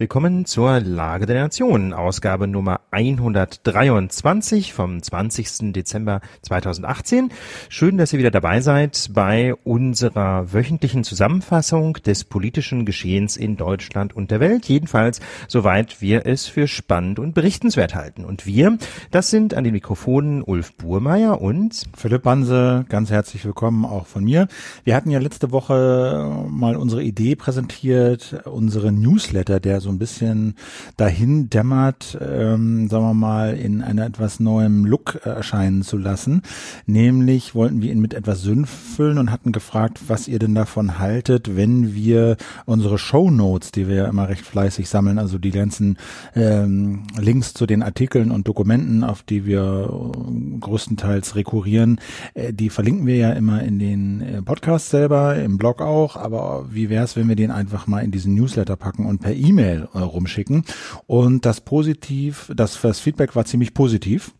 Willkommen zur Lage der Nation, Ausgabe Nummer 123 vom 20. Dezember 2018. Schön, dass ihr wieder dabei seid bei unserer wöchentlichen Zusammenfassung des politischen Geschehens in Deutschland und der Welt. Jedenfalls, soweit wir es für spannend und berichtenswert halten. Und wir, das sind an den Mikrofonen Ulf Burmeier und Philipp Banse. Ganz herzlich willkommen auch von mir. Wir hatten ja letzte Woche mal unsere Idee präsentiert, unsere Newsletter, der so ein bisschen dahin dämmert, ähm, sagen wir mal, in einer etwas neuem Look äh, erscheinen zu lassen. Nämlich wollten wir ihn mit etwas Sinn füllen und hatten gefragt, was ihr denn davon haltet, wenn wir unsere Show Notes, die wir ja immer recht fleißig sammeln, also die ganzen ähm, Links zu den Artikeln und Dokumenten, auf die wir äh, größtenteils rekurrieren, äh, die verlinken wir ja immer in den äh, Podcasts selber, im Blog auch, aber wie wäre es, wenn wir den einfach mal in diesen Newsletter packen und per E-Mail äh, rumschicken. Und das positiv, das, das Feedback war ziemlich positiv.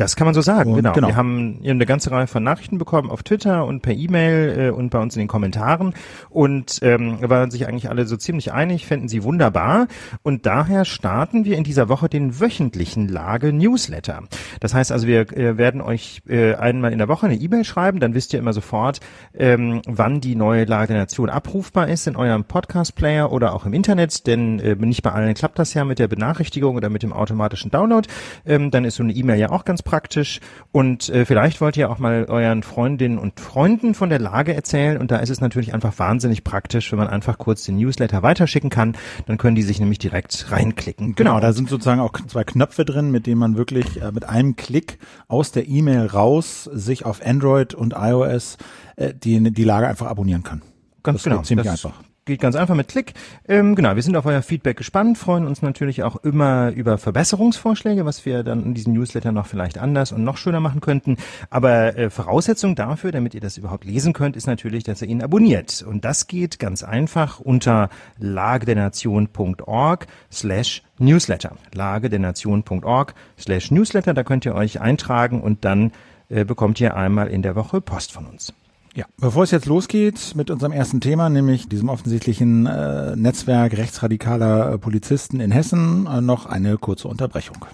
Das kann man so sagen, genau. genau. Wir haben eine ganze Reihe von Nachrichten bekommen auf Twitter und per E-Mail äh, und bei uns in den Kommentaren und ähm, waren sich eigentlich alle so ziemlich einig, fänden sie wunderbar und daher starten wir in dieser Woche den wöchentlichen Lage-Newsletter. Das heißt also, wir äh, werden euch äh, einmal in der Woche eine E-Mail schreiben, dann wisst ihr immer sofort, ähm, wann die neue Lage der Nation abrufbar ist in eurem Podcast-Player oder auch im Internet, denn äh, nicht bei allen klappt das ja mit der Benachrichtigung oder mit dem automatischen Download. Ähm, dann ist so eine E-Mail ja auch ganz praktisch und äh, vielleicht wollt ihr auch mal euren Freundinnen und Freunden von der Lage erzählen und da ist es natürlich einfach wahnsinnig praktisch, wenn man einfach kurz den Newsletter weiterschicken kann, dann können die sich nämlich direkt reinklicken. Genau, genau da sind sozusagen auch zwei Knöpfe drin, mit denen man wirklich äh, mit einem Klick aus der E-Mail raus sich auf Android und iOS äh, die, die Lage einfach abonnieren kann. Ganz das genau. Ziemlich das, einfach geht ganz einfach mit Klick. Ähm, genau, wir sind auf euer Feedback gespannt, freuen uns natürlich auch immer über Verbesserungsvorschläge, was wir dann in diesem Newsletter noch vielleicht anders und noch schöner machen könnten. Aber äh, Voraussetzung dafür, damit ihr das überhaupt lesen könnt, ist natürlich, dass ihr ihn abonniert. Und das geht ganz einfach unter lagedernation.org slash Newsletter. lagedernation.org slash Newsletter. Da könnt ihr euch eintragen und dann äh, bekommt ihr einmal in der Woche Post von uns. Ja, bevor es jetzt losgeht mit unserem ersten Thema, nämlich diesem offensichtlichen äh, Netzwerk rechtsradikaler äh, Polizisten in Hessen, äh, noch eine kurze Unterbrechung.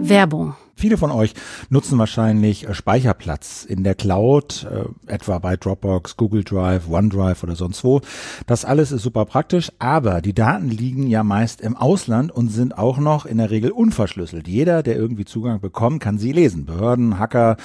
Werbung Viele von euch nutzen wahrscheinlich äh, Speicherplatz in der Cloud, äh, etwa bei Dropbox, Google Drive, OneDrive oder sonst wo. Das alles ist super praktisch, aber die Daten liegen ja meist im Ausland und sind auch noch in der Regel unverschlüsselt. Jeder, der irgendwie Zugang bekommt, kann sie lesen. Behörden, Hacker,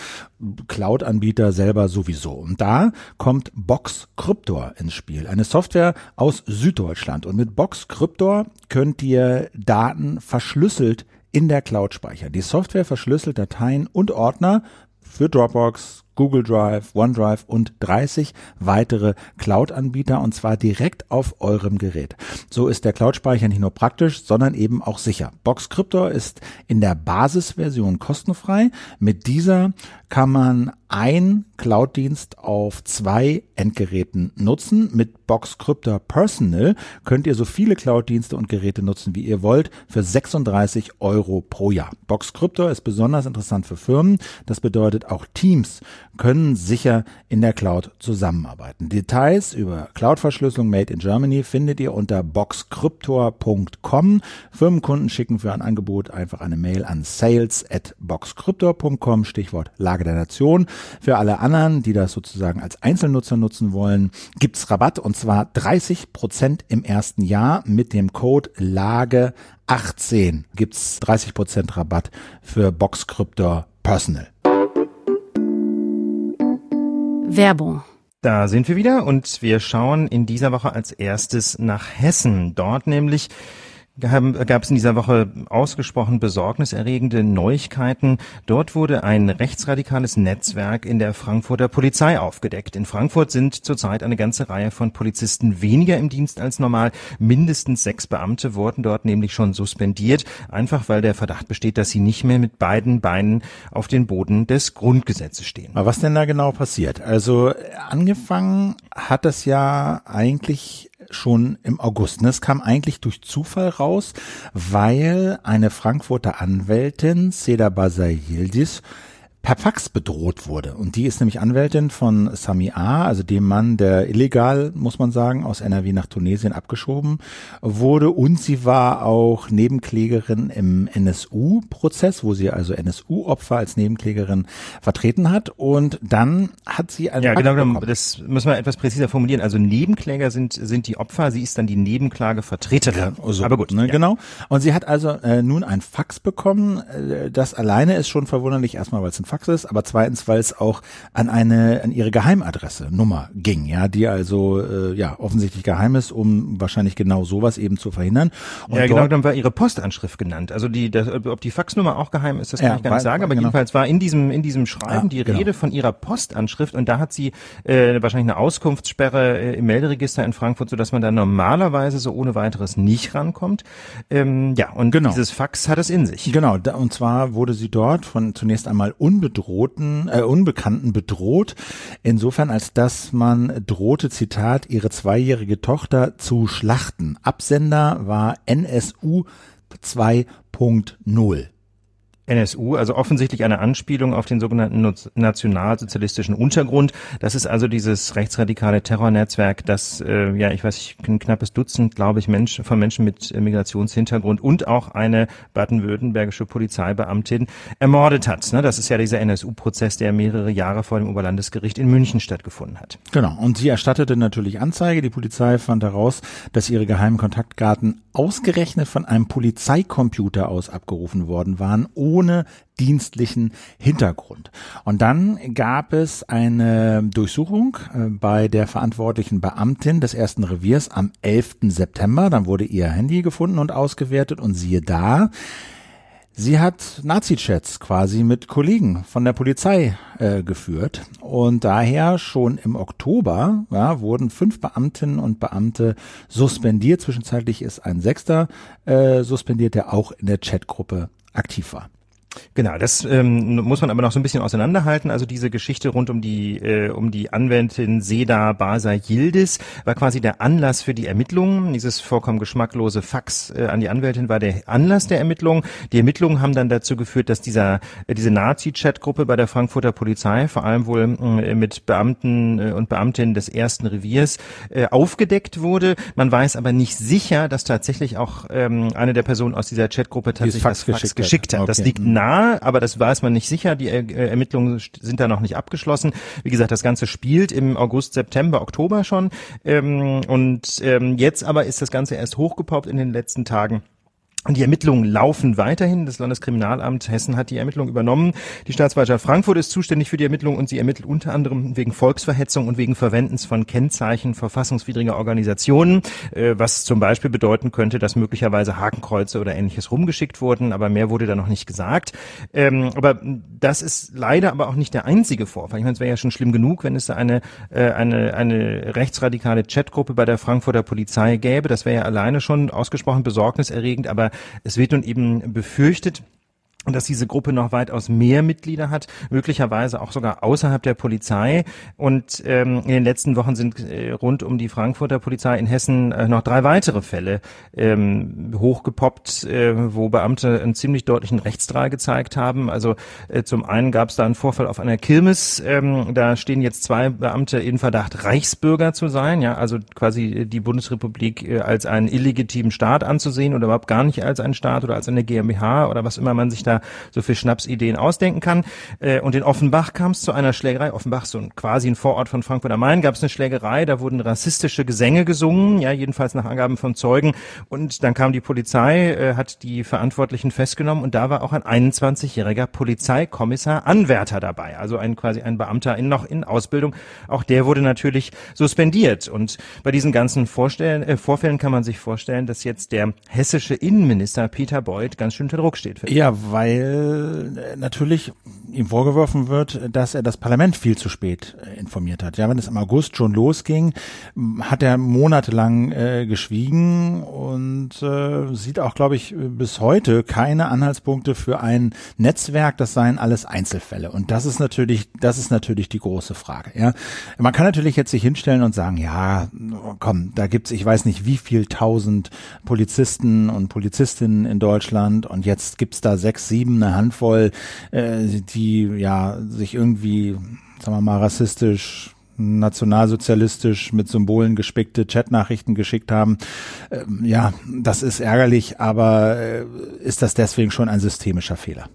Cloud-Anbieter selber sowieso. Und da kommt Box Cryptor ins Spiel. Eine Software aus Süddeutschland. Und mit Box Cryptor könnt ihr Daten verschlüsselt in der Cloud speichern. Die Software verschlüsselt Dateien und Ordner für Dropbox, Google Drive, OneDrive und 30 weitere Cloud-Anbieter und zwar direkt auf eurem Gerät. So ist der Cloud-Speicher nicht nur praktisch, sondern eben auch sicher. Box Cryptor ist in der Basisversion kostenfrei. Mit dieser kann man ein Cloud-Dienst auf zwei Endgeräten nutzen. Mit Box Cryptor Personal könnt ihr so viele Cloud-Dienste und Geräte nutzen, wie ihr wollt, für 36 Euro pro Jahr. Box Cryptor ist besonders interessant für Firmen. Das bedeutet auch Teams können sicher in der Cloud zusammenarbeiten. Details über Cloud-Verschlüsselung made in Germany findet ihr unter boxcryptor.com. Firmenkunden schicken für ein Angebot einfach eine Mail an sales at boxcryptor.com, Stichwort Lage der Nation. Für alle anderen, die das sozusagen als Einzelnutzer nutzen wollen, gibt's Rabatt und zwar 30 Prozent im ersten Jahr mit dem Code Lage 18 gibt's 30 Prozent Rabatt für Boxcryptor Personal. Werbung. Da sind wir wieder und wir schauen in dieser Woche als erstes nach Hessen. Dort nämlich gab es in dieser Woche ausgesprochen besorgniserregende Neuigkeiten. Dort wurde ein rechtsradikales Netzwerk in der Frankfurter Polizei aufgedeckt. In Frankfurt sind zurzeit eine ganze Reihe von Polizisten weniger im Dienst als normal. Mindestens sechs Beamte wurden dort nämlich schon suspendiert, einfach weil der Verdacht besteht, dass sie nicht mehr mit beiden Beinen auf den Boden des Grundgesetzes stehen. Aber was denn da genau passiert? Also angefangen hat das ja eigentlich schon im August. Das kam eigentlich durch Zufall raus, weil eine Frankfurter Anwältin, Seda Basay per Fax bedroht wurde. Und die ist nämlich Anwältin von Sami A., also dem Mann, der illegal, muss man sagen, aus NRW nach Tunesien abgeschoben wurde. Und sie war auch Nebenklägerin im NSU-Prozess, wo sie also NSU-Opfer als Nebenklägerin vertreten hat. Und dann hat sie ein Ja, Fax genau, bekommen. das müssen wir etwas präziser formulieren. Also Nebenkläger sind, sind die Opfer, sie ist dann die Nebenklagevertreterin. Ja, also, Aber gut. Ne, ja. Genau. Und sie hat also äh, nun ein Fax bekommen. Äh, das alleine ist schon verwunderlich, erstmal, weil es ein Fax ist, aber zweitens, weil es auch an eine, an ihre Geheimadresse, Nummer ging, ja, die also äh, ja offensichtlich geheim ist, um wahrscheinlich genau sowas eben zu verhindern. Und ja, genau, dann war ihre Postanschrift genannt. Also die, das, ob die Faxnummer auch geheim ist, das kann ja, ich gar nicht sagen, aber genau. jedenfalls war in diesem, in diesem Schreiben ja, die genau. Rede von ihrer Postanschrift und da hat sie äh, wahrscheinlich eine Auskunftssperre äh, im Melderegister in Frankfurt, so dass man da normalerweise so ohne weiteres nicht rankommt. Ähm, ja, und genau. dieses Fax hat es in sich. Genau, da, und zwar wurde sie dort von zunächst einmal unbedrohten, äh, Unbekannten bedroht, insofern als dass man drohte, Zitat, ihre zweijährige Tochter zu schlachten. Absender war NSU 2.0. NSU, also offensichtlich eine Anspielung auf den sogenannten nationalsozialistischen Untergrund. Das ist also dieses rechtsradikale Terrornetzwerk, das, äh, ja, ich weiß, ich ein knappes Dutzend, glaube ich, Menschen, von Menschen mit Migrationshintergrund und auch eine baden-württembergische Polizeibeamtin ermordet hat. Ne? Das ist ja dieser NSU-Prozess, der mehrere Jahre vor dem Oberlandesgericht in München stattgefunden hat. Genau. Und sie erstattete natürlich Anzeige. Die Polizei fand heraus, dass ihre geheimen Kontaktdaten ausgerechnet von einem Polizeicomputer aus abgerufen worden waren, ohne dienstlichen Hintergrund. Und dann gab es eine Durchsuchung äh, bei der verantwortlichen Beamtin des ersten Reviers am 11. September. Dann wurde ihr Handy gefunden und ausgewertet und siehe da, Sie hat Nazi-Chats quasi mit Kollegen von der Polizei äh, geführt und daher schon im Oktober ja, wurden fünf Beamtinnen und Beamte suspendiert. Zwischenzeitlich ist ein Sechster äh, suspendiert, der auch in der Chatgruppe aktiv war. Genau, das ähm, muss man aber noch so ein bisschen auseinanderhalten. Also diese Geschichte rund um die äh, um die Anwältin Seda Basa Yildiz war quasi der Anlass für die Ermittlungen. Dieses vollkommen geschmacklose Fax äh, an die Anwältin war der Anlass der Ermittlungen. Die Ermittlungen haben dann dazu geführt, dass dieser äh, diese Nazi-Chat-Gruppe bei der Frankfurter Polizei, vor allem wohl äh, mit Beamten äh, und Beamtinnen des ersten Reviers, äh, aufgedeckt wurde. Man weiß aber nicht sicher, dass tatsächlich auch ähm, eine der Personen aus dieser Chat-Gruppe tatsächlich Fax das Fax geschickt, geschickt hat. Okay. Das liegt nah nah, aber das weiß man nicht sicher. Die äh, Ermittlungen sind da noch nicht abgeschlossen. Wie gesagt, das Ganze spielt im August, September, Oktober schon. Ähm, und ähm, jetzt aber ist das Ganze erst hochgepoppt in den letzten Tagen. Und die Ermittlungen laufen weiterhin. Das Landeskriminalamt Hessen hat die Ermittlungen übernommen. Die Staatsanwaltschaft Frankfurt ist zuständig für die Ermittlungen und sie ermittelt unter anderem wegen Volksverhetzung und wegen Verwendens von Kennzeichen verfassungswidriger Organisationen, äh, was zum Beispiel bedeuten könnte, dass möglicherweise Hakenkreuze oder ähnliches rumgeschickt wurden, aber mehr wurde da noch nicht gesagt. Ähm, aber das ist leider aber auch nicht der einzige Vorfall. Ich meine, es wäre ja schon schlimm genug, wenn es da eine, äh, eine, eine rechtsradikale Chatgruppe bei der Frankfurter Polizei gäbe. Das wäre ja alleine schon ausgesprochen besorgniserregend, aber es wird nun eben befürchtet, und dass diese Gruppe noch weitaus mehr Mitglieder hat, möglicherweise auch sogar außerhalb der Polizei. Und ähm, in den letzten Wochen sind äh, rund um die Frankfurter Polizei in Hessen äh, noch drei weitere Fälle ähm, hochgepoppt, äh, wo Beamte einen ziemlich deutlichen Rechtsdrall gezeigt haben. Also äh, zum einen gab es da einen Vorfall auf einer Kirmes. Ähm, da stehen jetzt zwei Beamte in Verdacht, Reichsbürger zu sein. Ja, also quasi die Bundesrepublik äh, als einen illegitimen Staat anzusehen oder überhaupt gar nicht als einen Staat oder als eine GmbH oder was immer man sich da so viel Schnapsideen ausdenken kann. Äh, und in Offenbach kam es zu einer Schlägerei. Offenbach so ein, quasi ein Vorort von Frankfurt am Main, gab es eine Schlägerei, da wurden rassistische Gesänge gesungen, ja, jedenfalls nach Angaben von Zeugen. Und dann kam die Polizei, äh, hat die Verantwortlichen festgenommen und da war auch ein 21-jähriger Polizeikommissar Anwärter dabei, also ein quasi ein Beamter in, noch in Ausbildung. Auch der wurde natürlich suspendiert. Und bei diesen ganzen Vorstellen, äh, Vorfällen kann man sich vorstellen, dass jetzt der hessische Innenminister Peter Beuth ganz schön unter Druck steht. ja, weil äh, natürlich ihm vorgeworfen wird, dass er das Parlament viel zu spät äh, informiert hat. Ja, wenn es im August schon losging, hat er monatelang äh, geschwiegen und äh, sieht auch, glaube ich, bis heute keine Anhaltspunkte für ein Netzwerk. Das seien alles Einzelfälle. Und das ist natürlich, das ist natürlich die große Frage. Ja, man kann natürlich jetzt sich hinstellen und sagen, ja, komm, da gibt's, ich weiß nicht, wie viel tausend Polizisten und Polizistinnen in Deutschland und jetzt gibt's da sechs sieben, eine Handvoll, äh, die ja sich irgendwie, sagen wir mal, rassistisch nationalsozialistisch mit Symbolen gespickte Chatnachrichten geschickt haben. Ähm, ja, das ist ärgerlich, aber äh, ist das deswegen schon ein systemischer Fehler?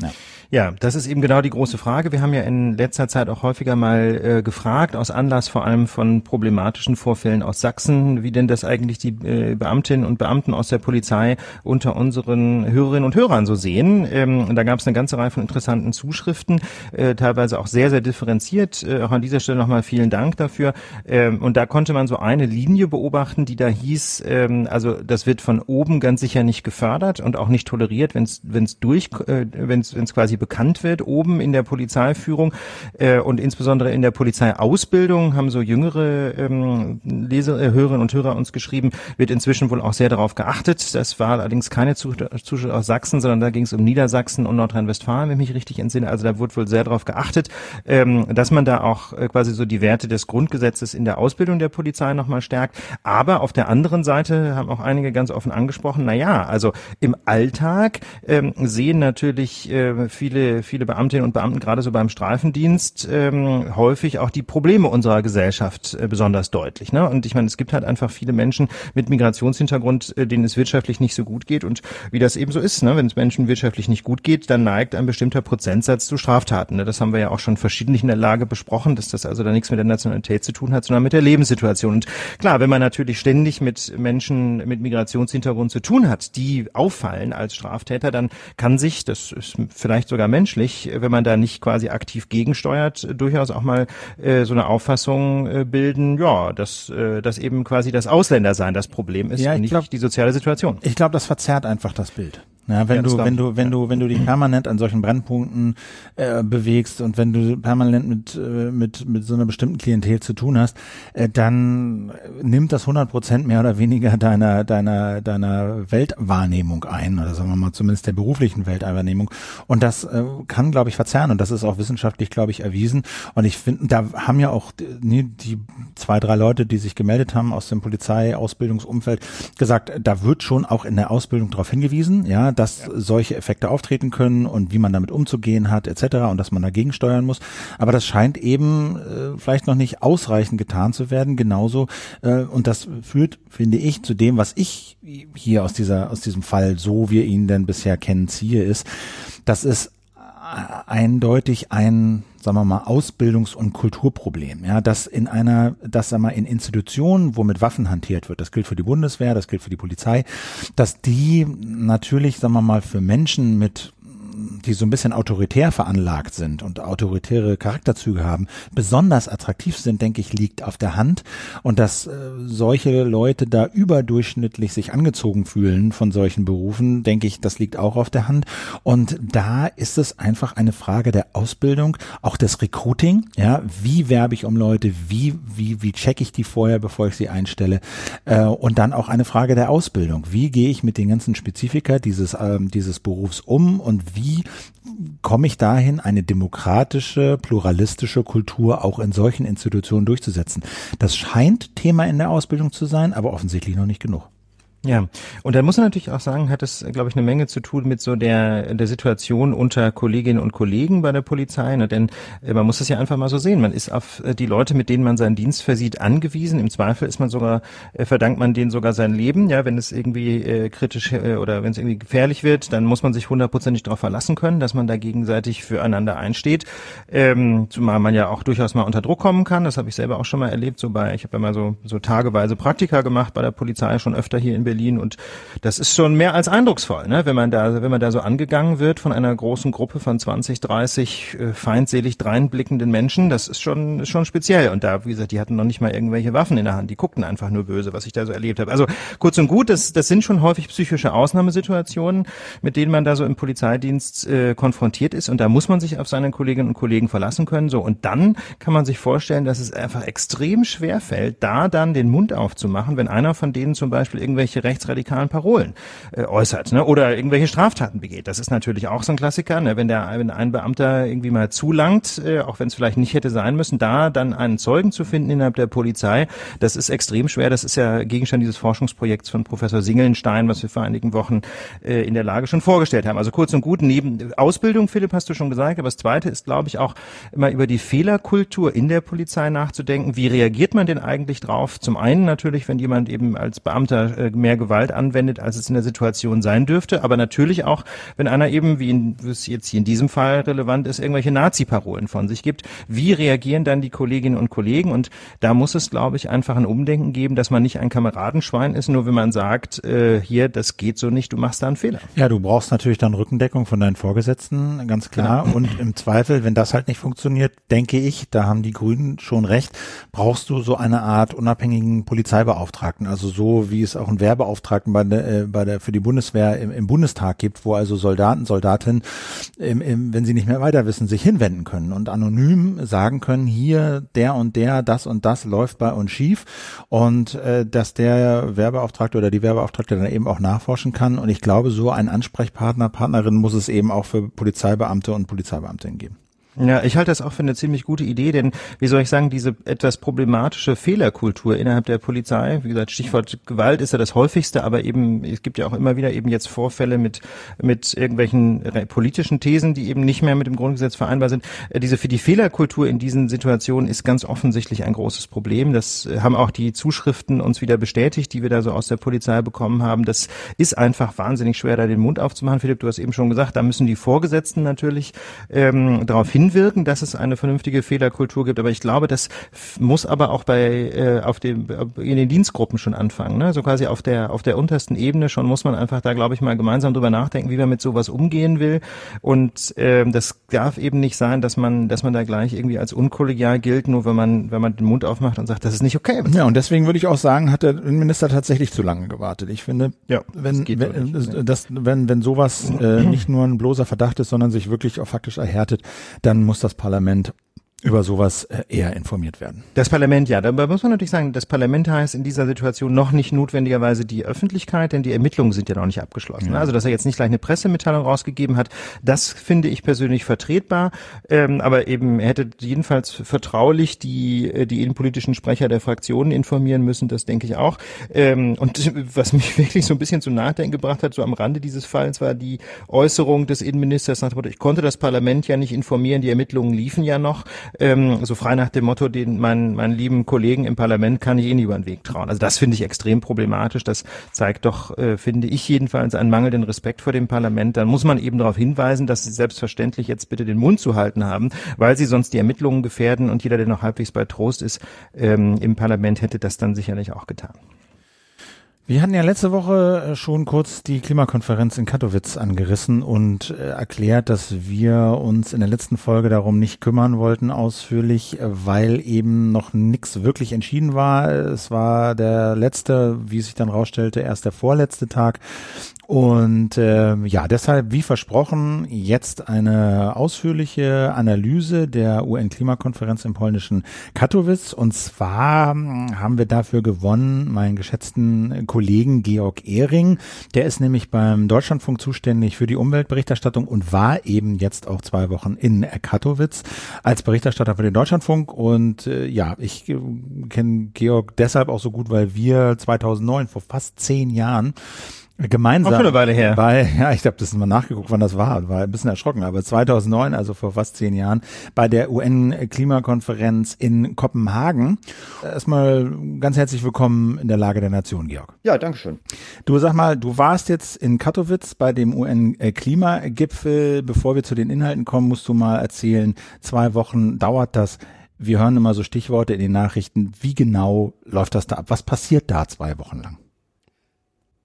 Ja. Ja, das ist eben genau die große Frage. Wir haben ja in letzter Zeit auch häufiger mal äh, gefragt, aus Anlass vor allem von problematischen Vorfällen aus Sachsen, wie denn das eigentlich die äh, Beamtinnen und Beamten aus der Polizei unter unseren Hörerinnen und Hörern so sehen. Ähm, da gab es eine ganze Reihe von interessanten Zuschriften, äh, teilweise auch sehr, sehr differenziert. Äh, auch an dieser Stelle nochmal vielen Dank dafür. Ähm, und da konnte man so eine Linie beobachten, die da hieß, ähm, also das wird von oben ganz sicher nicht gefördert und auch nicht toleriert, wenn es durch, äh, wenn es quasi bekannt wird oben in der Polizeiführung äh, und insbesondere in der Polizeiausbildung haben so jüngere ähm, Leser, äh, Hörerinnen und Hörer uns geschrieben, wird inzwischen wohl auch sehr darauf geachtet. Das war allerdings keine Zuschrift aus Sachsen, sondern da ging es um Niedersachsen und Nordrhein-Westfalen, wenn ich mich richtig entsinne. Also da wurde wohl sehr darauf geachtet, ähm, dass man da auch äh, quasi so die Werte des Grundgesetzes in der Ausbildung der Polizei nochmal stärkt. Aber auf der anderen Seite haben auch einige ganz offen angesprochen, na ja, also im Alltag ähm, sehen natürlich äh, viele viele, viele Beamtinnen und Beamten gerade so beim Streifendienst ähm, häufig auch die Probleme unserer Gesellschaft äh, besonders deutlich. Ne? Und ich meine, es gibt halt einfach viele Menschen mit Migrationshintergrund, äh, denen es wirtschaftlich nicht so gut geht und wie das eben so ist, ne? wenn es Menschen wirtschaftlich nicht gut geht, dann neigt ein bestimmter Prozentsatz zu Straftaten. Ne? Das haben wir ja auch schon verschiedentlich in der Lage besprochen, dass das also da nichts mit der Nationalität zu tun hat, sondern mit der Lebenssituation. Und klar, wenn man natürlich ständig mit Menschen mit Migrationshintergrund zu tun hat, die auffallen als Straftäter, dann kann sich, das ist vielleicht sogar sogar menschlich, wenn man da nicht quasi aktiv gegensteuert, durchaus auch mal äh, so eine Auffassung äh, bilden, ja, dass, äh, dass eben quasi das Ausländersein das Problem ist ja, und nicht glaub, die soziale Situation. Ich glaube, das verzerrt einfach das Bild. Ja, wenn ja, du, wenn du, wenn du, wenn du dich permanent an solchen Brennpunkten äh, bewegst und wenn du permanent mit, äh, mit, mit so einer bestimmten Klientel zu tun hast, äh, dann nimmt das 100 Prozent mehr oder weniger deiner, deiner, deiner Weltwahrnehmung ein, oder sagen wir mal zumindest der beruflichen Weltwahrnehmung. Und das äh, kann, glaube ich, verzerren. Und das ist auch wissenschaftlich, glaube ich, erwiesen. Und ich finde, da haben ja auch die, die zwei, drei Leute, die sich gemeldet haben aus dem Polizeiausbildungsumfeld, gesagt, da wird schon auch in der Ausbildung darauf hingewiesen, ja, dass ja. solche Effekte auftreten können und wie man damit umzugehen hat etc. und dass man dagegen steuern muss. Aber das scheint eben äh, vielleicht noch nicht ausreichend getan zu werden. Genauso äh, und das führt, finde ich, zu dem, was ich hier aus dieser aus diesem Fall, so wir ihn denn bisher kennen, ziehe, ist, dass es eindeutig ein, sagen wir mal, Ausbildungs- und Kulturproblem. Ja, dass in einer, dass sagen wir mal, in Institutionen, wo mit Waffen hantiert wird, das gilt für die Bundeswehr, das gilt für die Polizei, dass die natürlich, sagen wir mal, für Menschen mit die so ein bisschen autoritär veranlagt sind und autoritäre Charakterzüge haben, besonders attraktiv sind, denke ich, liegt auf der Hand. Und dass äh, solche Leute da überdurchschnittlich sich angezogen fühlen von solchen Berufen, denke ich, das liegt auch auf der Hand. Und da ist es einfach eine Frage der Ausbildung, auch des Recruiting. Ja, wie werbe ich um Leute? Wie, wie, wie checke ich die vorher, bevor ich sie einstelle? Äh, und dann auch eine Frage der Ausbildung. Wie gehe ich mit den ganzen Spezifika dieses, ähm, dieses Berufs um und wie komme ich dahin, eine demokratische, pluralistische Kultur auch in solchen Institutionen durchzusetzen? Das scheint Thema in der Ausbildung zu sein, aber offensichtlich noch nicht genug. Ja, und da muss man natürlich auch sagen, hat es, glaube ich, eine Menge zu tun mit so der, der Situation unter Kolleginnen und Kollegen bei der Polizei. Ne? Denn äh, man muss es ja einfach mal so sehen. Man ist auf äh, die Leute, mit denen man seinen Dienst versieht, angewiesen. Im Zweifel ist man sogar, äh, verdankt man denen sogar sein Leben. Ja, wenn es irgendwie äh, kritisch äh, oder wenn es irgendwie gefährlich wird, dann muss man sich hundertprozentig darauf verlassen können, dass man da gegenseitig füreinander einsteht. Ähm, zumal man ja auch durchaus mal unter Druck kommen kann. Das habe ich selber auch schon mal erlebt. So bei, ich habe ja mal so, so tageweise Praktika gemacht bei der Polizei, schon öfter hier in Berlin und das ist schon mehr als eindrucksvoll, ne? wenn man da, wenn man da so angegangen wird von einer großen Gruppe von 20, 30 äh, feindselig dreinblickenden Menschen, das ist schon, ist schon speziell. Und da, wie gesagt, die hatten noch nicht mal irgendwelche Waffen in der Hand, die guckten einfach nur böse, was ich da so erlebt habe. Also kurz und gut, das, das sind schon häufig psychische Ausnahmesituationen, mit denen man da so im Polizeidienst äh, konfrontiert ist. Und da muss man sich auf seine Kolleginnen und Kollegen verlassen können. So und dann kann man sich vorstellen, dass es einfach extrem schwer fällt, da dann den Mund aufzumachen, wenn einer von denen zum Beispiel irgendwelche irgendwelche rechtsradikalen Parolen äh, äußert ne? oder irgendwelche Straftaten begeht. Das ist natürlich auch so ein Klassiker, ne? wenn der wenn ein Beamter irgendwie mal zulangt, äh, auch wenn es vielleicht nicht hätte sein müssen, da dann einen Zeugen zu finden innerhalb der Polizei, das ist extrem schwer. Das ist ja Gegenstand dieses Forschungsprojekts von Professor Singelnstein, was wir vor einigen Wochen äh, in der Lage schon vorgestellt haben. Also kurz und gut, neben Ausbildung, Philipp, hast du schon gesagt, aber das Zweite ist, glaube ich, auch immer über die Fehlerkultur in der Polizei nachzudenken. Wie reagiert man denn eigentlich drauf? Zum einen natürlich, wenn jemand eben als Beamter mehr Gewalt anwendet, als es in der Situation sein dürfte, aber natürlich auch, wenn einer eben, wie in, es jetzt hier in diesem Fall relevant ist, irgendwelche Nazi-Parolen von sich gibt. Wie reagieren dann die Kolleginnen und Kollegen? Und da muss es, glaube ich, einfach ein Umdenken geben, dass man nicht ein Kameradenschwein ist, nur wenn man sagt, äh, hier, das geht so nicht, du machst da einen Fehler. Ja, du brauchst natürlich dann Rückendeckung von deinen Vorgesetzten, ganz klar. Genau. Und im Zweifel, wenn das halt nicht funktioniert, denke ich, da haben die Grünen schon recht, brauchst du so eine Art unabhängigen Polizeibeauftragten, also so wie es auch einen Wehrbeauftragten bei der, äh, bei der für die Bundeswehr im, im Bundestag gibt, wo also Soldaten, Soldatinnen, im, im, wenn sie nicht mehr weiter wissen, sich hinwenden können und anonym sagen können, hier der und der, das und das läuft bei uns schief und äh, dass der Werbeauftragte oder die Werbeauftragte dann eben auch nachforschen kann. Und ich glaube, so ein Ansprechpartner, Partnerin muss es eben auch für Polizeibeamte und Polizeibeamtinnen geben. Ja, ich halte das auch für eine ziemlich gute Idee, denn wie soll ich sagen, diese etwas problematische Fehlerkultur innerhalb der Polizei, wie gesagt, Stichwort Gewalt ist ja das häufigste, aber eben, es gibt ja auch immer wieder eben jetzt Vorfälle mit, mit irgendwelchen politischen Thesen, die eben nicht mehr mit dem Grundgesetz vereinbar sind. Äh, diese, für die Fehlerkultur in diesen Situationen ist ganz offensichtlich ein großes Problem. Das äh, haben auch die Zuschriften uns wieder bestätigt, die wir da so aus der Polizei bekommen haben. Das ist einfach wahnsinnig schwer, da den Mund aufzumachen. Philipp, du hast eben schon gesagt, da müssen die Vorgesetzten natürlich ähm, darauf hin hinwirken, dass es eine vernünftige Fehlerkultur gibt. Aber ich glaube, das muss aber auch bei äh, auf dem in den Dienstgruppen schon anfangen. Ne? So quasi auf der auf der untersten Ebene schon muss man einfach da, glaube ich, mal gemeinsam drüber nachdenken, wie man mit sowas umgehen will. Und äh, das darf eben nicht sein, dass man dass man da gleich irgendwie als unkollegial gilt, nur wenn man wenn man den Mund aufmacht und sagt, das ist nicht okay. Ja, und deswegen würde ich auch sagen, hat der Innenminister tatsächlich zu lange gewartet. Ich finde, ja, wenn das wenn, nicht, das, wenn wenn sowas äh, nicht nur ein bloßer Verdacht ist, sondern sich wirklich auch faktisch erhärtet, dann dann muss das Parlament über sowas äh, eher informiert werden. Das Parlament, ja. Da muss man natürlich sagen, das Parlament heißt in dieser Situation noch nicht notwendigerweise die Öffentlichkeit, denn die Ermittlungen sind ja noch nicht abgeschlossen. Ja. Also, dass er jetzt nicht gleich eine Pressemitteilung rausgegeben hat, das finde ich persönlich vertretbar. Ähm, aber eben, er hätte jedenfalls vertraulich die, äh, die innenpolitischen Sprecher der Fraktionen informieren müssen, das denke ich auch. Ähm, und was mich wirklich so ein bisschen zum Nachdenken gebracht hat, so am Rande dieses Falls, war die Äußerung des Innenministers nach dem Motto, ich konnte das Parlament ja nicht informieren, die Ermittlungen liefen ja noch ähm, so frei nach dem Motto, den meinen, meinen lieben Kollegen im Parlament kann ich eh nie über den Weg trauen. Also das finde ich extrem problematisch. Das zeigt doch, äh, finde ich jedenfalls, einen mangelnden Respekt vor dem Parlament. Dann muss man eben darauf hinweisen, dass sie selbstverständlich jetzt bitte den Mund zu halten haben, weil sie sonst die Ermittlungen gefährden und jeder, der noch halbwegs bei Trost ist, ähm, im Parlament hätte das dann sicherlich auch getan. Wir hatten ja letzte Woche äh, schon kurz die Klimakonferenz in Katowice angerissen und äh, erklärt, dass wir uns in der letzten Folge darum nicht kümmern wollten ausführlich, äh, weil eben noch nichts wirklich entschieden war. Es war der letzte, wie sich dann rausstellte, erst der vorletzte Tag und äh, ja, deshalb, wie versprochen, jetzt eine ausführliche Analyse der UN-Klimakonferenz im polnischen Katowice. Und zwar hm, haben wir dafür gewonnen meinen geschätzten Kollegen Georg Ehring. Der ist nämlich beim Deutschlandfunk zuständig für die Umweltberichterstattung und war eben jetzt auch zwei Wochen in Katowice als Berichterstatter für den Deutschlandfunk. Und äh, ja, ich äh, kenne Georg deshalb auch so gut, weil wir 2009, vor fast zehn Jahren, gemeinsam. Auch schon eine Weile her. Bei, ja, ich habe das mal nachgeguckt, wann das war. War ein bisschen erschrocken, aber 2009, also vor fast zehn Jahren, bei der UN-Klimakonferenz in Kopenhagen. Erstmal ganz herzlich willkommen in der Lage der Nation, Georg. Ja, danke schön. Du sag mal, du warst jetzt in Katowice bei dem UN-Klimagipfel. Bevor wir zu den Inhalten kommen, musst du mal erzählen, zwei Wochen dauert das. Wir hören immer so Stichworte in den Nachrichten. Wie genau läuft das da ab? Was passiert da zwei Wochen lang?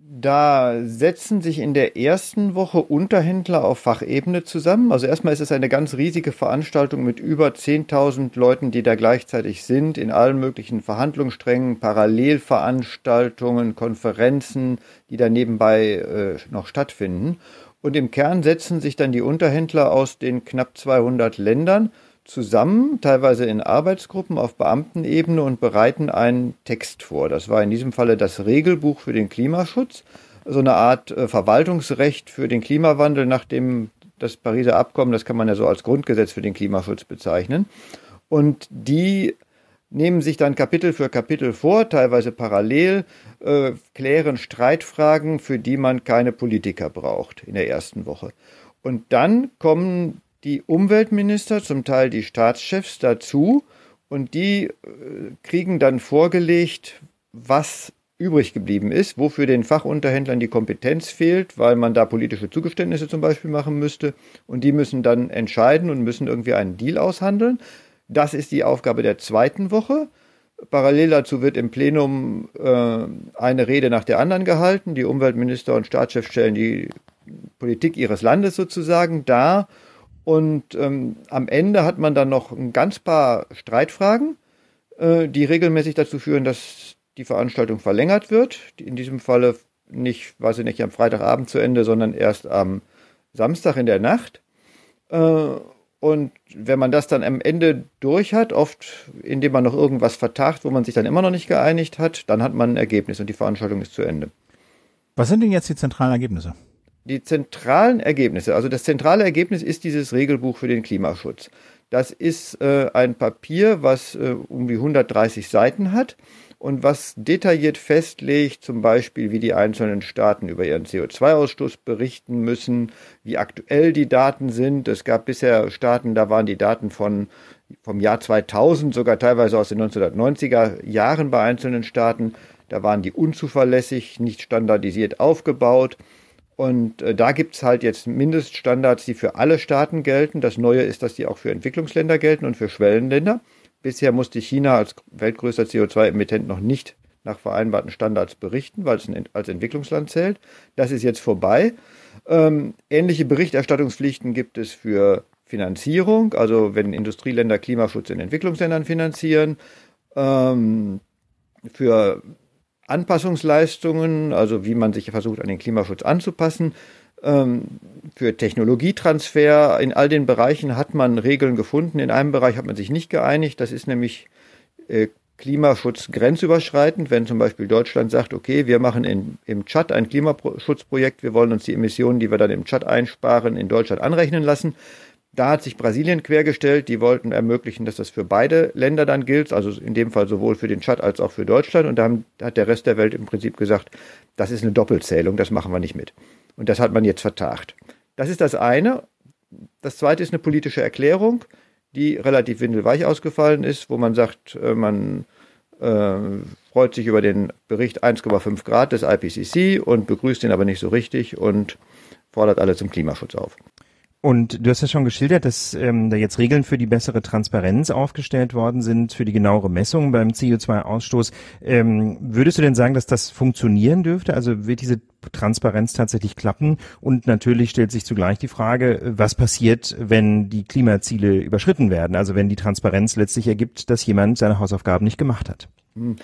Da setzen sich in der ersten Woche Unterhändler auf Fachebene zusammen. Also erstmal ist es eine ganz riesige Veranstaltung mit über 10.000 Leuten, die da gleichzeitig sind, in allen möglichen Verhandlungssträngen, Parallelveranstaltungen, Konferenzen, die da nebenbei äh, noch stattfinden. Und im Kern setzen sich dann die Unterhändler aus den knapp 200 Ländern zusammen, teilweise in Arbeitsgruppen auf Beamtenebene und bereiten einen Text vor. Das war in diesem Falle das Regelbuch für den Klimaschutz, so eine Art äh, Verwaltungsrecht für den Klimawandel nach dem das Pariser Abkommen, das kann man ja so als Grundgesetz für den Klimaschutz bezeichnen. Und die nehmen sich dann Kapitel für Kapitel vor, teilweise parallel, äh, klären Streitfragen, für die man keine Politiker braucht in der ersten Woche. Und dann kommen die Umweltminister, zum Teil die Staatschefs dazu und die äh, kriegen dann vorgelegt, was übrig geblieben ist, wofür den Fachunterhändlern die Kompetenz fehlt, weil man da politische Zugeständnisse zum Beispiel machen müsste. Und die müssen dann entscheiden und müssen irgendwie einen Deal aushandeln. Das ist die Aufgabe der zweiten Woche. Parallel dazu wird im Plenum äh, eine Rede nach der anderen gehalten. Die Umweltminister und Staatschefs stellen die Politik ihres Landes sozusagen dar. Und ähm, am Ende hat man dann noch ein ganz paar Streitfragen, äh, die regelmäßig dazu führen, dass die Veranstaltung verlängert wird. In diesem Falle nicht, weiß ich nicht, am Freitagabend zu Ende, sondern erst am Samstag in der Nacht. Äh, und wenn man das dann am Ende durch hat, oft indem man noch irgendwas vertagt, wo man sich dann immer noch nicht geeinigt hat, dann hat man ein Ergebnis und die Veranstaltung ist zu Ende. Was sind denn jetzt die zentralen Ergebnisse? Die zentralen Ergebnisse, also das zentrale Ergebnis ist dieses Regelbuch für den Klimaschutz. Das ist äh, ein Papier, was äh, um die 130 Seiten hat und was detailliert festlegt, zum Beispiel, wie die einzelnen Staaten über ihren CO2-Ausstoß berichten müssen, wie aktuell die Daten sind. Es gab bisher Staaten, da waren die Daten von vom Jahr 2000, sogar teilweise aus den 1990er Jahren bei einzelnen Staaten. Da waren die unzuverlässig, nicht standardisiert aufgebaut. Und äh, da gibt's halt jetzt Mindeststandards, die für alle Staaten gelten. Das Neue ist, dass die auch für Entwicklungsländer gelten und für Schwellenländer. Bisher musste China als weltgrößter CO2-Emittent noch nicht nach vereinbarten Standards berichten, weil es als Entwicklungsland zählt. Das ist jetzt vorbei. Ähm, ähnliche Berichterstattungspflichten gibt es für Finanzierung, also wenn Industrieländer Klimaschutz in Entwicklungsländern finanzieren, ähm, für Anpassungsleistungen, also wie man sich versucht, an den Klimaschutz anzupassen, ähm, für Technologietransfer. In all den Bereichen hat man Regeln gefunden. In einem Bereich hat man sich nicht geeinigt. Das ist nämlich äh, Klimaschutz grenzüberschreitend. Wenn zum Beispiel Deutschland sagt, okay, wir machen in, im Tschad ein Klimaschutzprojekt, wir wollen uns die Emissionen, die wir dann im Tschad einsparen, in Deutschland anrechnen lassen. Da hat sich Brasilien quergestellt. Die wollten ermöglichen, dass das für beide Länder dann gilt, also in dem Fall sowohl für den Tschad als auch für Deutschland. Und da hat der Rest der Welt im Prinzip gesagt, das ist eine Doppelzählung, das machen wir nicht mit. Und das hat man jetzt vertagt. Das ist das eine. Das zweite ist eine politische Erklärung, die relativ windelweich ausgefallen ist, wo man sagt, äh, man äh, freut sich über den Bericht 1,5 Grad des IPCC und begrüßt ihn aber nicht so richtig und fordert alle zum Klimaschutz auf. Und du hast ja schon geschildert, dass ähm, da jetzt Regeln für die bessere Transparenz aufgestellt worden sind, für die genauere Messung beim CO2-Ausstoß. Ähm, würdest du denn sagen, dass das funktionieren dürfte? Also wird diese Transparenz tatsächlich klappen? Und natürlich stellt sich zugleich die Frage, was passiert, wenn die Klimaziele überschritten werden? Also wenn die Transparenz letztlich ergibt, dass jemand seine Hausaufgaben nicht gemacht hat. Hm.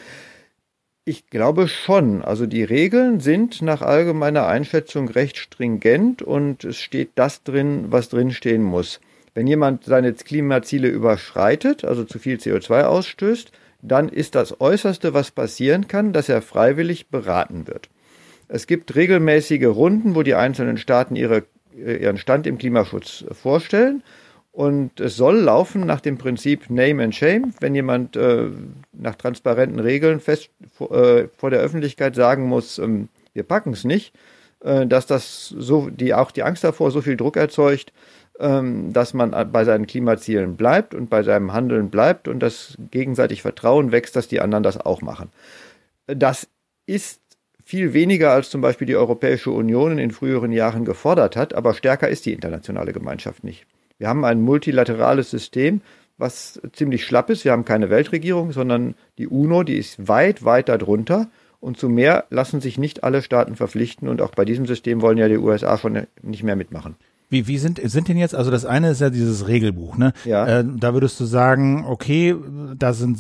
Ich glaube schon. Also die Regeln sind nach allgemeiner Einschätzung recht stringent und es steht das drin, was drin stehen muss. Wenn jemand seine Klimaziele überschreitet, also zu viel CO2 ausstößt, dann ist das Äußerste, was passieren kann, dass er freiwillig beraten wird. Es gibt regelmäßige Runden, wo die einzelnen Staaten ihre, ihren Stand im Klimaschutz vorstellen. Und es soll laufen nach dem Prinzip Name and Shame. Wenn jemand äh, nach transparenten Regeln fest äh, vor der Öffentlichkeit sagen muss, ähm, wir packen es nicht, äh, dass das so, die auch die Angst davor so viel Druck erzeugt, ähm, dass man bei seinen Klimazielen bleibt und bei seinem Handeln bleibt und das gegenseitig Vertrauen wächst, dass die anderen das auch machen. Das ist viel weniger als zum Beispiel die Europäische Union in früheren Jahren gefordert hat, aber stärker ist die internationale Gemeinschaft nicht. Wir haben ein multilaterales System, was ziemlich schlapp ist. Wir haben keine Weltregierung, sondern die UNO, die ist weit, weit darunter. Und zu mehr lassen sich nicht alle Staaten verpflichten. Und auch bei diesem System wollen ja die USA schon nicht mehr mitmachen. Wie, wie sind, sind denn jetzt, also das eine ist ja dieses Regelbuch, ne? Ja. Äh, da würdest du sagen, okay, da sind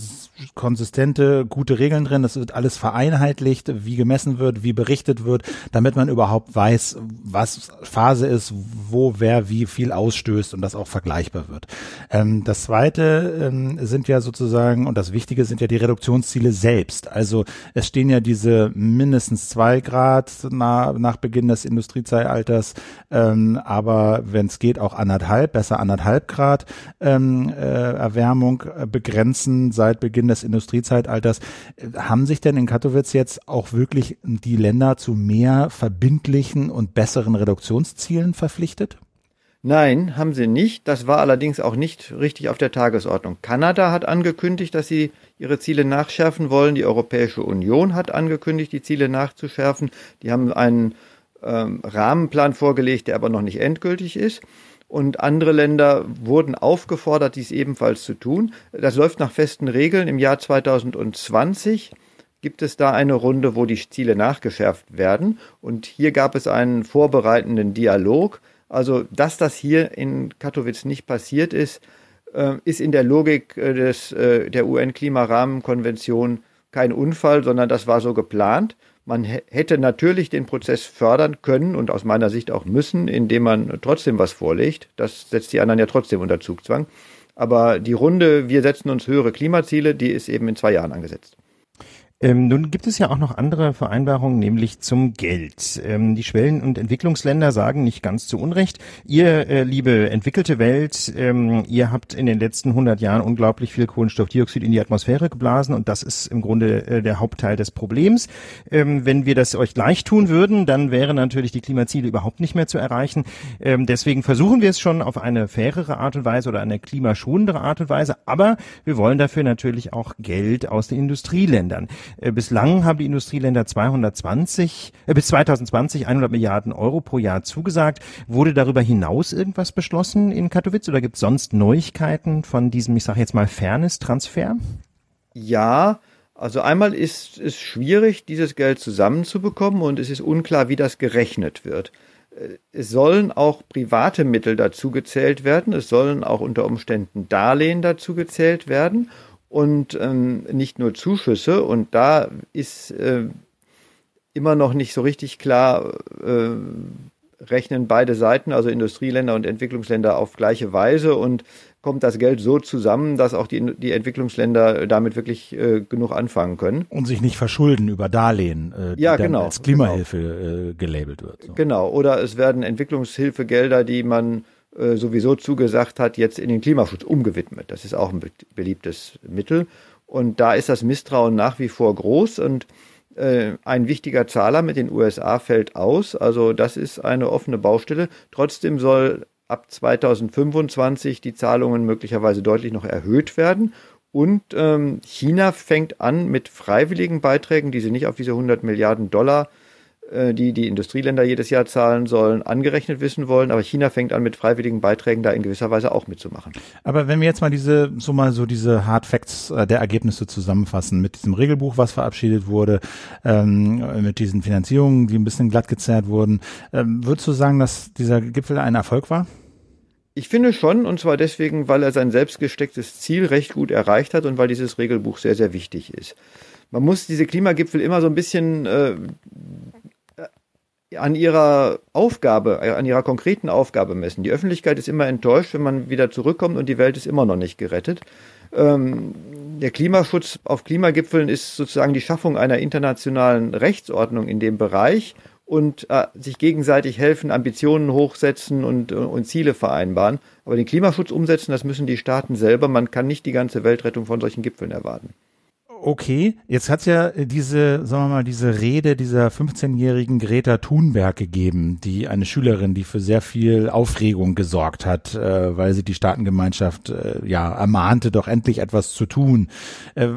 konsistente, gute Regeln drin, das wird alles vereinheitlicht, wie gemessen wird, wie berichtet wird, damit man überhaupt weiß, was Phase ist, wo wer wie viel ausstößt und das auch vergleichbar wird. Ähm, das zweite ähm, sind ja sozusagen, und das Wichtige sind ja die Reduktionsziele selbst. Also es stehen ja diese mindestens zwei Grad nach, nach Beginn des Industriezeitalters, ähm, aber wenn es geht, auch anderthalb, besser anderthalb Grad ähm, äh, Erwärmung äh, begrenzen seit Beginn des Industriezeitalters. Äh, haben sich denn in Katowice jetzt auch wirklich die Länder zu mehr verbindlichen und besseren Reduktionszielen verpflichtet? Nein, haben sie nicht. Das war allerdings auch nicht richtig auf der Tagesordnung. Kanada hat angekündigt, dass sie ihre Ziele nachschärfen wollen. Die Europäische Union hat angekündigt, die Ziele nachzuschärfen. Die haben einen ähm, Rahmenplan vorgelegt, der aber noch nicht endgültig ist. Und andere Länder wurden aufgefordert, dies ebenfalls zu tun. Das läuft nach festen Regeln. Im Jahr 2020 gibt es da eine Runde, wo die Ziele nachgeschärft werden. Und hier gab es einen vorbereitenden Dialog. Also, dass das hier in Katowice nicht passiert ist, äh, ist in der Logik äh, des, äh, der UN-Klimarahmenkonvention kein Unfall, sondern das war so geplant. Man hätte natürlich den Prozess fördern können und aus meiner Sicht auch müssen, indem man trotzdem was vorlegt. Das setzt die anderen ja trotzdem unter Zugzwang. Aber die Runde, wir setzen uns höhere Klimaziele, die ist eben in zwei Jahren angesetzt. Ähm, nun gibt es ja auch noch andere Vereinbarungen, nämlich zum Geld. Ähm, die Schwellen- und Entwicklungsländer sagen nicht ganz zu Unrecht, ihr, äh, liebe entwickelte Welt, ähm, ihr habt in den letzten 100 Jahren unglaublich viel Kohlenstoffdioxid in die Atmosphäre geblasen und das ist im Grunde äh, der Hauptteil des Problems. Ähm, wenn wir das euch gleich tun würden, dann wären natürlich die Klimaziele überhaupt nicht mehr zu erreichen. Ähm, deswegen versuchen wir es schon auf eine fairere Art und Weise oder eine klimaschonendere Art und Weise, aber wir wollen dafür natürlich auch Geld aus den Industrieländern. Äh, bislang haben die Industrieländer 220, äh, bis 2020 100 Milliarden Euro pro Jahr zugesagt. Wurde darüber hinaus irgendwas beschlossen in Katowice oder gibt es sonst Neuigkeiten von diesem, ich sage jetzt mal, Fairness-Transfer? Ja, also einmal ist es schwierig, dieses Geld zusammenzubekommen und es ist unklar, wie das gerechnet wird. Äh, es sollen auch private Mittel dazu gezählt werden, es sollen auch unter Umständen Darlehen dazu gezählt werden und ähm, nicht nur Zuschüsse. Und da ist äh, immer noch nicht so richtig klar, äh, rechnen beide Seiten, also Industrieländer und Entwicklungsländer, auf gleiche Weise und kommt das Geld so zusammen, dass auch die, die Entwicklungsländer damit wirklich äh, genug anfangen können. Und sich nicht verschulden über Darlehen, äh, die ja, dann genau, als Klimahilfe genau. äh, gelabelt wird. So. Genau, oder es werden Entwicklungshilfegelder, die man äh, sowieso zugesagt hat, jetzt in den Klimaschutz umgewidmet. Das ist auch ein beliebtes Mittel. Und da ist das Misstrauen nach wie vor groß und äh, ein wichtiger Zahler mit den USA fällt aus. Also das ist eine offene Baustelle. Trotzdem soll ab 2025 die Zahlungen möglicherweise deutlich noch erhöht werden. Und ähm, China fängt an mit freiwilligen Beiträgen, die sie nicht auf diese 100 Milliarden Dollar die die Industrieländer jedes Jahr zahlen sollen, angerechnet wissen wollen. Aber China fängt an, mit freiwilligen Beiträgen da in gewisser Weise auch mitzumachen. Aber wenn wir jetzt mal diese, so mal so diese Hard Facts äh, der Ergebnisse zusammenfassen, mit diesem Regelbuch, was verabschiedet wurde, ähm, mit diesen Finanzierungen, die ein bisschen glatt gezerrt wurden, ähm, würdest du sagen, dass dieser Gipfel ein Erfolg war? Ich finde schon, und zwar deswegen, weil er sein selbst gestecktes Ziel recht gut erreicht hat und weil dieses Regelbuch sehr, sehr wichtig ist. Man muss diese Klimagipfel immer so ein bisschen äh, an ihrer Aufgabe, äh, an ihrer konkreten Aufgabe messen. Die Öffentlichkeit ist immer enttäuscht, wenn man wieder zurückkommt und die Welt ist immer noch nicht gerettet. Ähm, der Klimaschutz auf Klimagipfeln ist sozusagen die Schaffung einer internationalen Rechtsordnung in dem Bereich und äh, sich gegenseitig helfen, Ambitionen hochsetzen und, und Ziele vereinbaren. Aber den Klimaschutz umsetzen, das müssen die Staaten selber. Man kann nicht die ganze Weltrettung von solchen Gipfeln erwarten okay, jetzt hat ja diese, sagen wir mal, diese Rede dieser 15-jährigen Greta Thunberg gegeben, die eine Schülerin, die für sehr viel Aufregung gesorgt hat, äh, weil sie die Staatengemeinschaft äh, ja ermahnte, doch endlich etwas zu tun. Äh,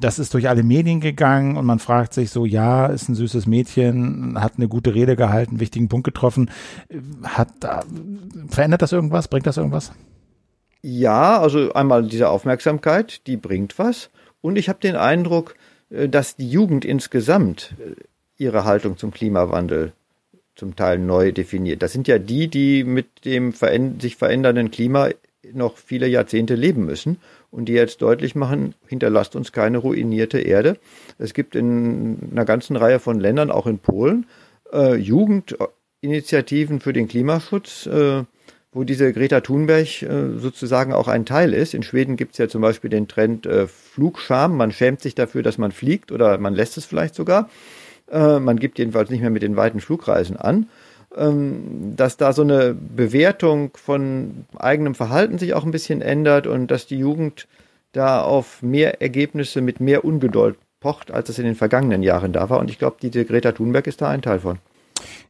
das ist durch alle Medien gegangen und man fragt sich so, ja, ist ein süßes Mädchen, hat eine gute Rede gehalten, wichtigen Punkt getroffen. Hat verändert das irgendwas? Bringt das irgendwas? Ja, also einmal diese Aufmerksamkeit, die bringt was. Und ich habe den Eindruck, äh, dass die Jugend insgesamt äh, ihre Haltung zum Klimawandel zum Teil neu definiert. Das sind ja die, die mit dem sich verändernden Klima noch viele Jahrzehnte leben müssen und die jetzt deutlich machen, hinterlasst uns keine ruinierte Erde. Es gibt in einer ganzen Reihe von Ländern, auch in Polen, äh, Jugendinitiativen für den Klimaschutz, äh, wo diese Greta Thunberg äh, sozusagen auch ein Teil ist. In Schweden gibt es ja zum Beispiel den Trend äh, Flugscham. Man schämt sich dafür, dass man fliegt oder man lässt es vielleicht sogar. Äh, man gibt jedenfalls nicht mehr mit den weiten Flugreisen an. Ähm, dass da so eine Bewertung von eigenem Verhalten sich auch ein bisschen ändert und dass die Jugend da auf mehr Ergebnisse mit mehr Ungeduld pocht, als es in den vergangenen Jahren da war. Und ich glaube, diese Greta Thunberg ist da ein Teil von.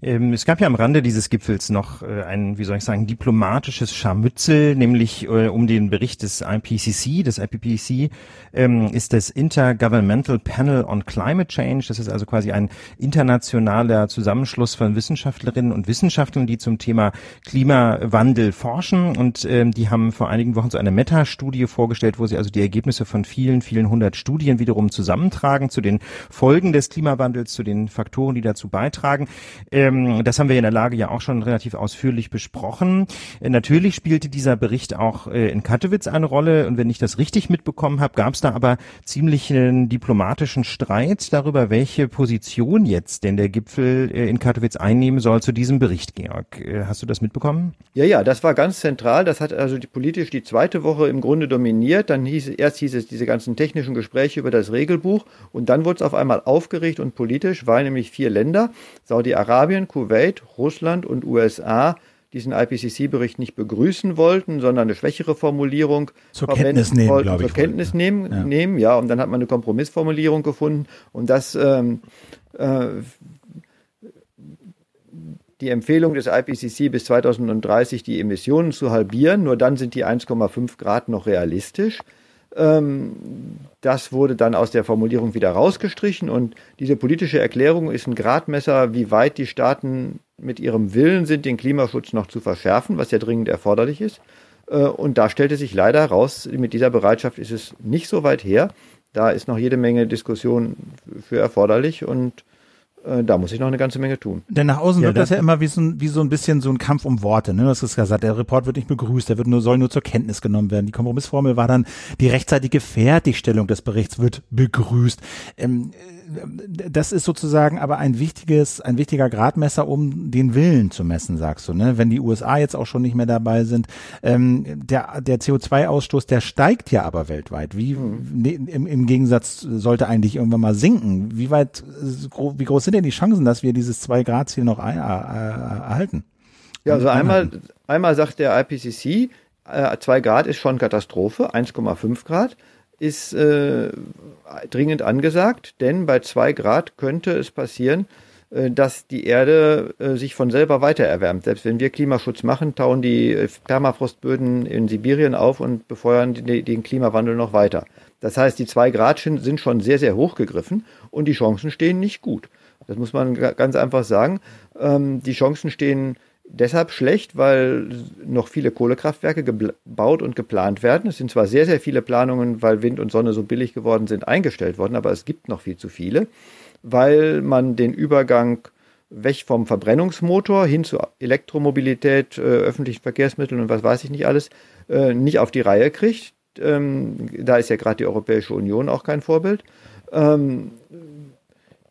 Ähm, es gab ja am Rande dieses Gipfels noch äh, ein, wie soll ich sagen, diplomatisches Scharmützel, nämlich äh, um den Bericht des IPCC. Das IPCC ähm, ist das Intergovernmental Panel on Climate Change. Das ist also quasi ein internationaler Zusammenschluss von Wissenschaftlerinnen und Wissenschaftlern, die zum Thema Klimawandel forschen. Und ähm, die haben vor einigen Wochen so eine Meta-Studie vorgestellt, wo sie also die Ergebnisse von vielen, vielen hundert Studien wiederum zusammentragen zu den Folgen des Klimawandels, zu den Faktoren, die dazu beitragen. Ähm, das haben wir in der Lage ja auch schon relativ ausführlich besprochen. Äh, natürlich spielte dieser Bericht auch äh, in Katowice eine Rolle und wenn ich das richtig mitbekommen habe, gab es da aber ziemlich einen diplomatischen Streit darüber, welche Position jetzt denn der Gipfel äh, in Katowice einnehmen soll zu diesem Bericht, Georg. Äh, hast du das mitbekommen? Ja, ja, das war ganz zentral. Das hat also die, politisch die zweite Woche im Grunde dominiert. Dann hieß erst hieß es diese ganzen technischen Gespräche über das Regelbuch und dann wurde es auf einmal aufgeregt und politisch, weil nämlich vier Länder, Saudi-Arabien, Kuwait, Russland und USA diesen IPCC-Bericht nicht begrüßen wollten, sondern eine schwächere Formulierung zur Kenntnis nehmen, wollten, zur ich, Kenntnis wollte. nehmen, ja. nehmen, ja, und dann hat man eine Kompromissformulierung gefunden und das ähm, äh, die Empfehlung des IPCC bis 2030 die Emissionen zu halbieren, nur dann sind die 1,5 Grad noch realistisch. Ähm, das wurde dann aus der Formulierung wieder rausgestrichen und diese politische Erklärung ist ein Gradmesser, wie weit die Staaten mit ihrem Willen sind, den Klimaschutz noch zu verschärfen, was ja dringend erforderlich ist. Äh, und da stellte sich leider heraus, mit dieser Bereitschaft ist es nicht so weit her. Da ist noch jede Menge Diskussion für erforderlich und da muss ich noch eine ganze Menge tun. Denn nach außen ja, wirkt das, das ja immer wie so, ein, wie so ein bisschen so ein Kampf um Worte. Ne? Du hast gesagt, der Report wird nicht begrüßt, der wird nur, soll nur zur Kenntnis genommen werden. Die Kompromissformel war dann, die rechtzeitige Fertigstellung des Berichts wird begrüßt. Ähm, das ist sozusagen aber ein wichtiges, ein wichtiger Gradmesser, um den Willen zu messen, sagst du, ne? Wenn die USA jetzt auch schon nicht mehr dabei sind, ähm, der, der CO2-Ausstoß, der steigt ja aber weltweit. Wie, mhm. ne, im, im Gegensatz sollte eigentlich irgendwann mal sinken. Wie weit, wie groß sind denn die Chancen, dass wir dieses 2-Grad-Ziel noch ein, äh, erhalten? Ja, also einmal, einmal sagt der IPCC, äh, 2 Grad ist schon Katastrophe, 1,5 Grad ist äh, dringend angesagt, denn bei zwei Grad könnte es passieren, äh, dass die Erde äh, sich von selber weiter erwärmt. Selbst wenn wir Klimaschutz machen, tauen die äh, Permafrostböden in Sibirien auf und befeuern den Klimawandel noch weiter. Das heißt, die zwei Grad sind schon sehr, sehr hoch gegriffen und die Chancen stehen nicht gut. Das muss man ganz einfach sagen. Ähm, die Chancen stehen deshalb schlecht, weil noch viele Kohlekraftwerke gebaut und geplant werden. Es sind zwar sehr, sehr viele Planungen, weil Wind und Sonne so billig geworden sind, eingestellt worden, aber es gibt noch viel zu viele, weil man den Übergang weg vom Verbrennungsmotor hin zu Elektromobilität, äh, öffentlichen Verkehrsmitteln und was weiß ich nicht alles, äh, nicht auf die Reihe kriegt. Ähm, da ist ja gerade die Europäische Union auch kein Vorbild. Ähm,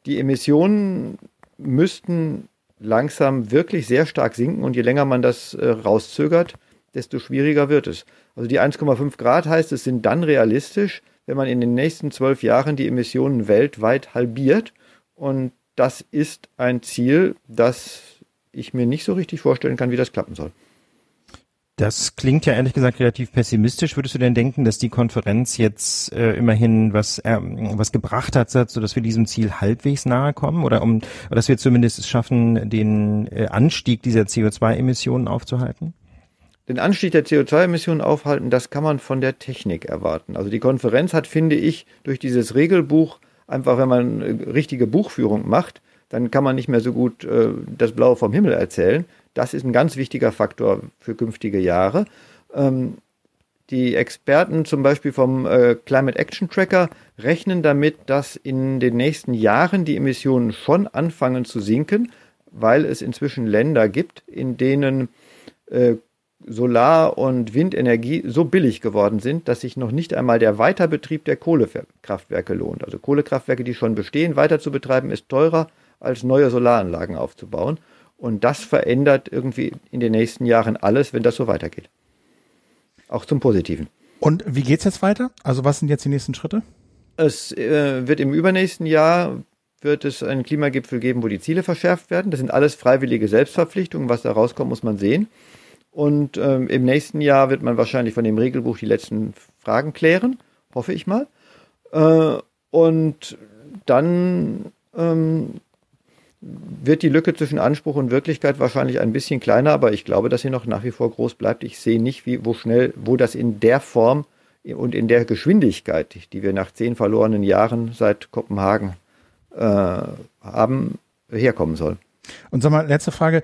die Emissionen müssten langsam wirklich sehr stark sinken und je länger man das äh, rauszögert, desto schwieriger wird es. Also die 1,5 Grad heißt, es sind dann realistisch, wenn man in den nächsten zwölf Jahren die Emissionen weltweit halbiert. Und das ist ein Ziel, das ich mir nicht so richtig vorstellen kann, wie das klappen soll. Das klingt ja ehrlich gesagt relativ pessimistisch. Würdest du denn denken, dass die Konferenz jetzt äh, immerhin was äh, was gebracht hat, so dass wir diesem Ziel halbwegs nahe kommen oder um dass wir zumindest es schaffen, den äh, Anstieg dieser CO2-Emissionen aufzuhalten? Den Anstieg der CO2-Emissionen aufhalten, das kann man von der Technik erwarten. Also die Konferenz hat, finde ich, durch dieses Regelbuch einfach, wenn man äh, richtige Buchführung macht, dann kann man nicht mehr so gut äh, das Blaue vom Himmel erzählen. Das ist ein ganz wichtiger Faktor für künftige Jahre. Ähm, die Experten zum Beispiel vom äh, Climate Action Tracker rechnen damit, dass in den nächsten Jahren die Emissionen schon anfangen zu sinken, weil es inzwischen Länder gibt, in denen äh, Solar- und Windenergie so billig geworden sind, dass sich noch nicht einmal der Weiterbetrieb der Kohlekraftwerke lohnt. Also Kohlekraftwerke, die schon bestehen, weiter zu betreiben, ist teurer als neue Solaranlagen aufzubauen. Und das verändert irgendwie in den nächsten Jahren alles, wenn das so weitergeht. Auch zum Positiven. Und wie geht's jetzt weiter? Also was sind jetzt die nächsten Schritte? Es äh, wird im übernächsten Jahr wird es einen Klimagipfel geben, wo die Ziele verschärft werden. Das sind alles freiwillige Selbstverpflichtungen. Was da rauskommt, muss man sehen. Und ähm, im nächsten Jahr wird man wahrscheinlich von dem Regelbuch die letzten Fragen klären, hoffe ich mal. Äh, und dann ähm, wird die Lücke zwischen Anspruch und Wirklichkeit wahrscheinlich ein bisschen kleiner, aber ich glaube, dass sie noch nach wie vor groß bleibt. Ich sehe nicht, wie, wo schnell, wo das in der Form und in der Geschwindigkeit, die wir nach zehn verlorenen Jahren seit Kopenhagen äh, haben, herkommen soll. Und sag mal, letzte Frage,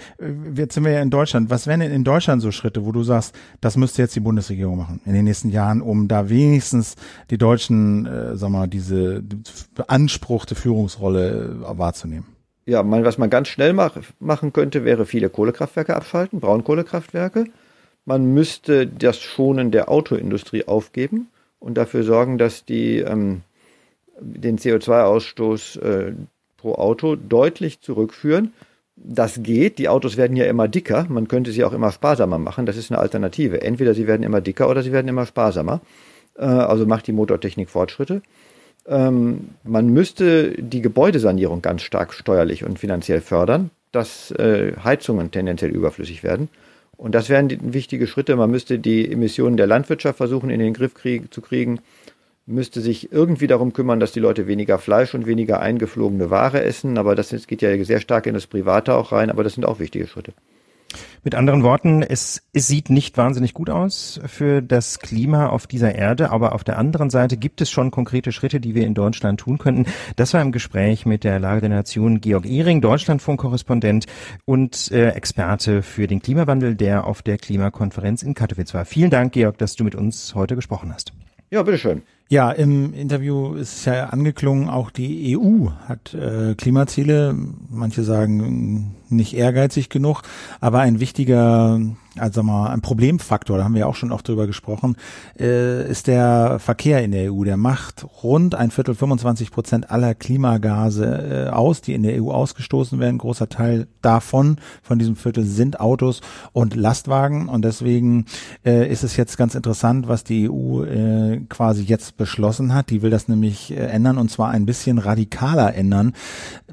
jetzt sind wir ja in Deutschland. Was wären denn in Deutschland so Schritte, wo du sagst, das müsste jetzt die Bundesregierung machen in den nächsten Jahren, um da wenigstens die Deutschen, äh, sag mal, diese beanspruchte Führungsrolle äh, wahrzunehmen? Ja, man, was man ganz schnell mach, machen könnte, wäre viele Kohlekraftwerke abschalten, Braunkohlekraftwerke. Man müsste das Schonen der Autoindustrie aufgeben und dafür sorgen, dass die ähm, den CO2-Ausstoß äh, pro Auto deutlich zurückführen. Das geht. Die Autos werden ja immer dicker. Man könnte sie auch immer sparsamer machen. Das ist eine Alternative. Entweder sie werden immer dicker oder sie werden immer sparsamer. Äh, also macht die Motortechnik Fortschritte. Ähm, man müsste die Gebäudesanierung ganz stark steuerlich und finanziell fördern, dass äh, Heizungen tendenziell überflüssig werden. Und das wären die, wichtige Schritte. Man müsste die Emissionen der Landwirtschaft versuchen, in den Griff krieg, zu kriegen müsste sich irgendwie darum kümmern, dass die Leute weniger Fleisch und weniger eingeflogene Ware essen. Aber das geht ja sehr stark in das Private auch rein. Aber das sind auch wichtige Schritte. Mit anderen Worten, es, es sieht nicht wahnsinnig gut aus für das Klima auf dieser Erde, aber auf der anderen Seite gibt es schon konkrete Schritte, die wir in Deutschland tun könnten. Das war im Gespräch mit der Lage der Nation Georg Ehring, Deutschlandfunk-Korrespondent und äh, Experte für den Klimawandel, der auf der Klimakonferenz in Katowice war. Vielen Dank, Georg, dass du mit uns heute gesprochen hast. Ja, bitteschön. Ja, im Interview ist ja angeklungen, auch die EU hat äh, Klimaziele. Manche sagen nicht ehrgeizig genug, aber ein wichtiger also mal ein Problemfaktor, da haben wir auch schon oft drüber gesprochen, äh, ist der Verkehr in der EU. Der macht rund ein Viertel, 25 Prozent aller Klimagase äh, aus, die in der EU ausgestoßen werden. Großer Teil davon, von diesem Viertel, sind Autos und Lastwagen. Und deswegen äh, ist es jetzt ganz interessant, was die EU äh, quasi jetzt beschlossen hat. Die will das nämlich äh, ändern und zwar ein bisschen radikaler ändern,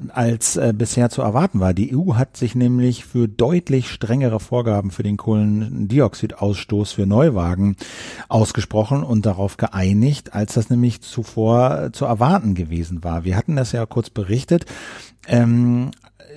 als äh, bisher zu erwarten war. Die EU hat sich nämlich für deutlich strengere Vorgaben für den Kohle Kohlendioxidausstoß für Neuwagen ausgesprochen und darauf geeinigt, als das nämlich zuvor zu erwarten gewesen war. Wir hatten das ja kurz berichtet. Ähm,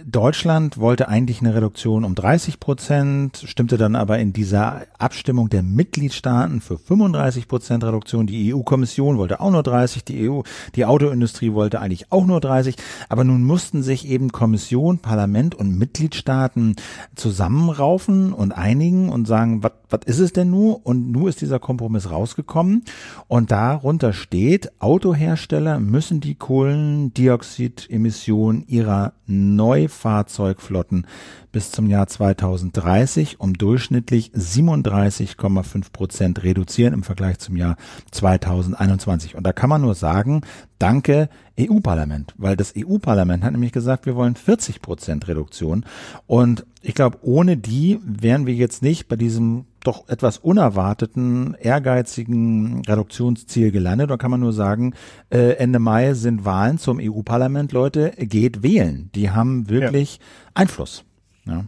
Deutschland wollte eigentlich eine Reduktion um 30 Prozent, stimmte dann aber in dieser Abstimmung der Mitgliedstaaten für 35 Prozent Reduktion. Die EU-Kommission wollte auch nur 30, die EU, die Autoindustrie wollte eigentlich auch nur 30. Aber nun mussten sich eben Kommission, Parlament und Mitgliedstaaten zusammenraufen und einigen und sagen, was ist es denn nur? Und nun ist dieser Kompromiss rausgekommen. Und darunter steht, Autohersteller müssen die Kohlendioxidemissionen ihrer neu Fahrzeugflotten bis zum Jahr 2030 um durchschnittlich 37,5 Prozent reduzieren im Vergleich zum Jahr 2021. Und da kann man nur sagen, danke EU-Parlament, weil das EU-Parlament hat nämlich gesagt, wir wollen 40 Prozent Reduktion. Und ich glaube, ohne die wären wir jetzt nicht bei diesem doch etwas unerwarteten, ehrgeizigen Reduktionsziel gelandet. Da kann man nur sagen, äh, Ende Mai sind Wahlen zum EU-Parlament. Leute, geht wählen. Die haben wirklich ja. Einfluss. Ja.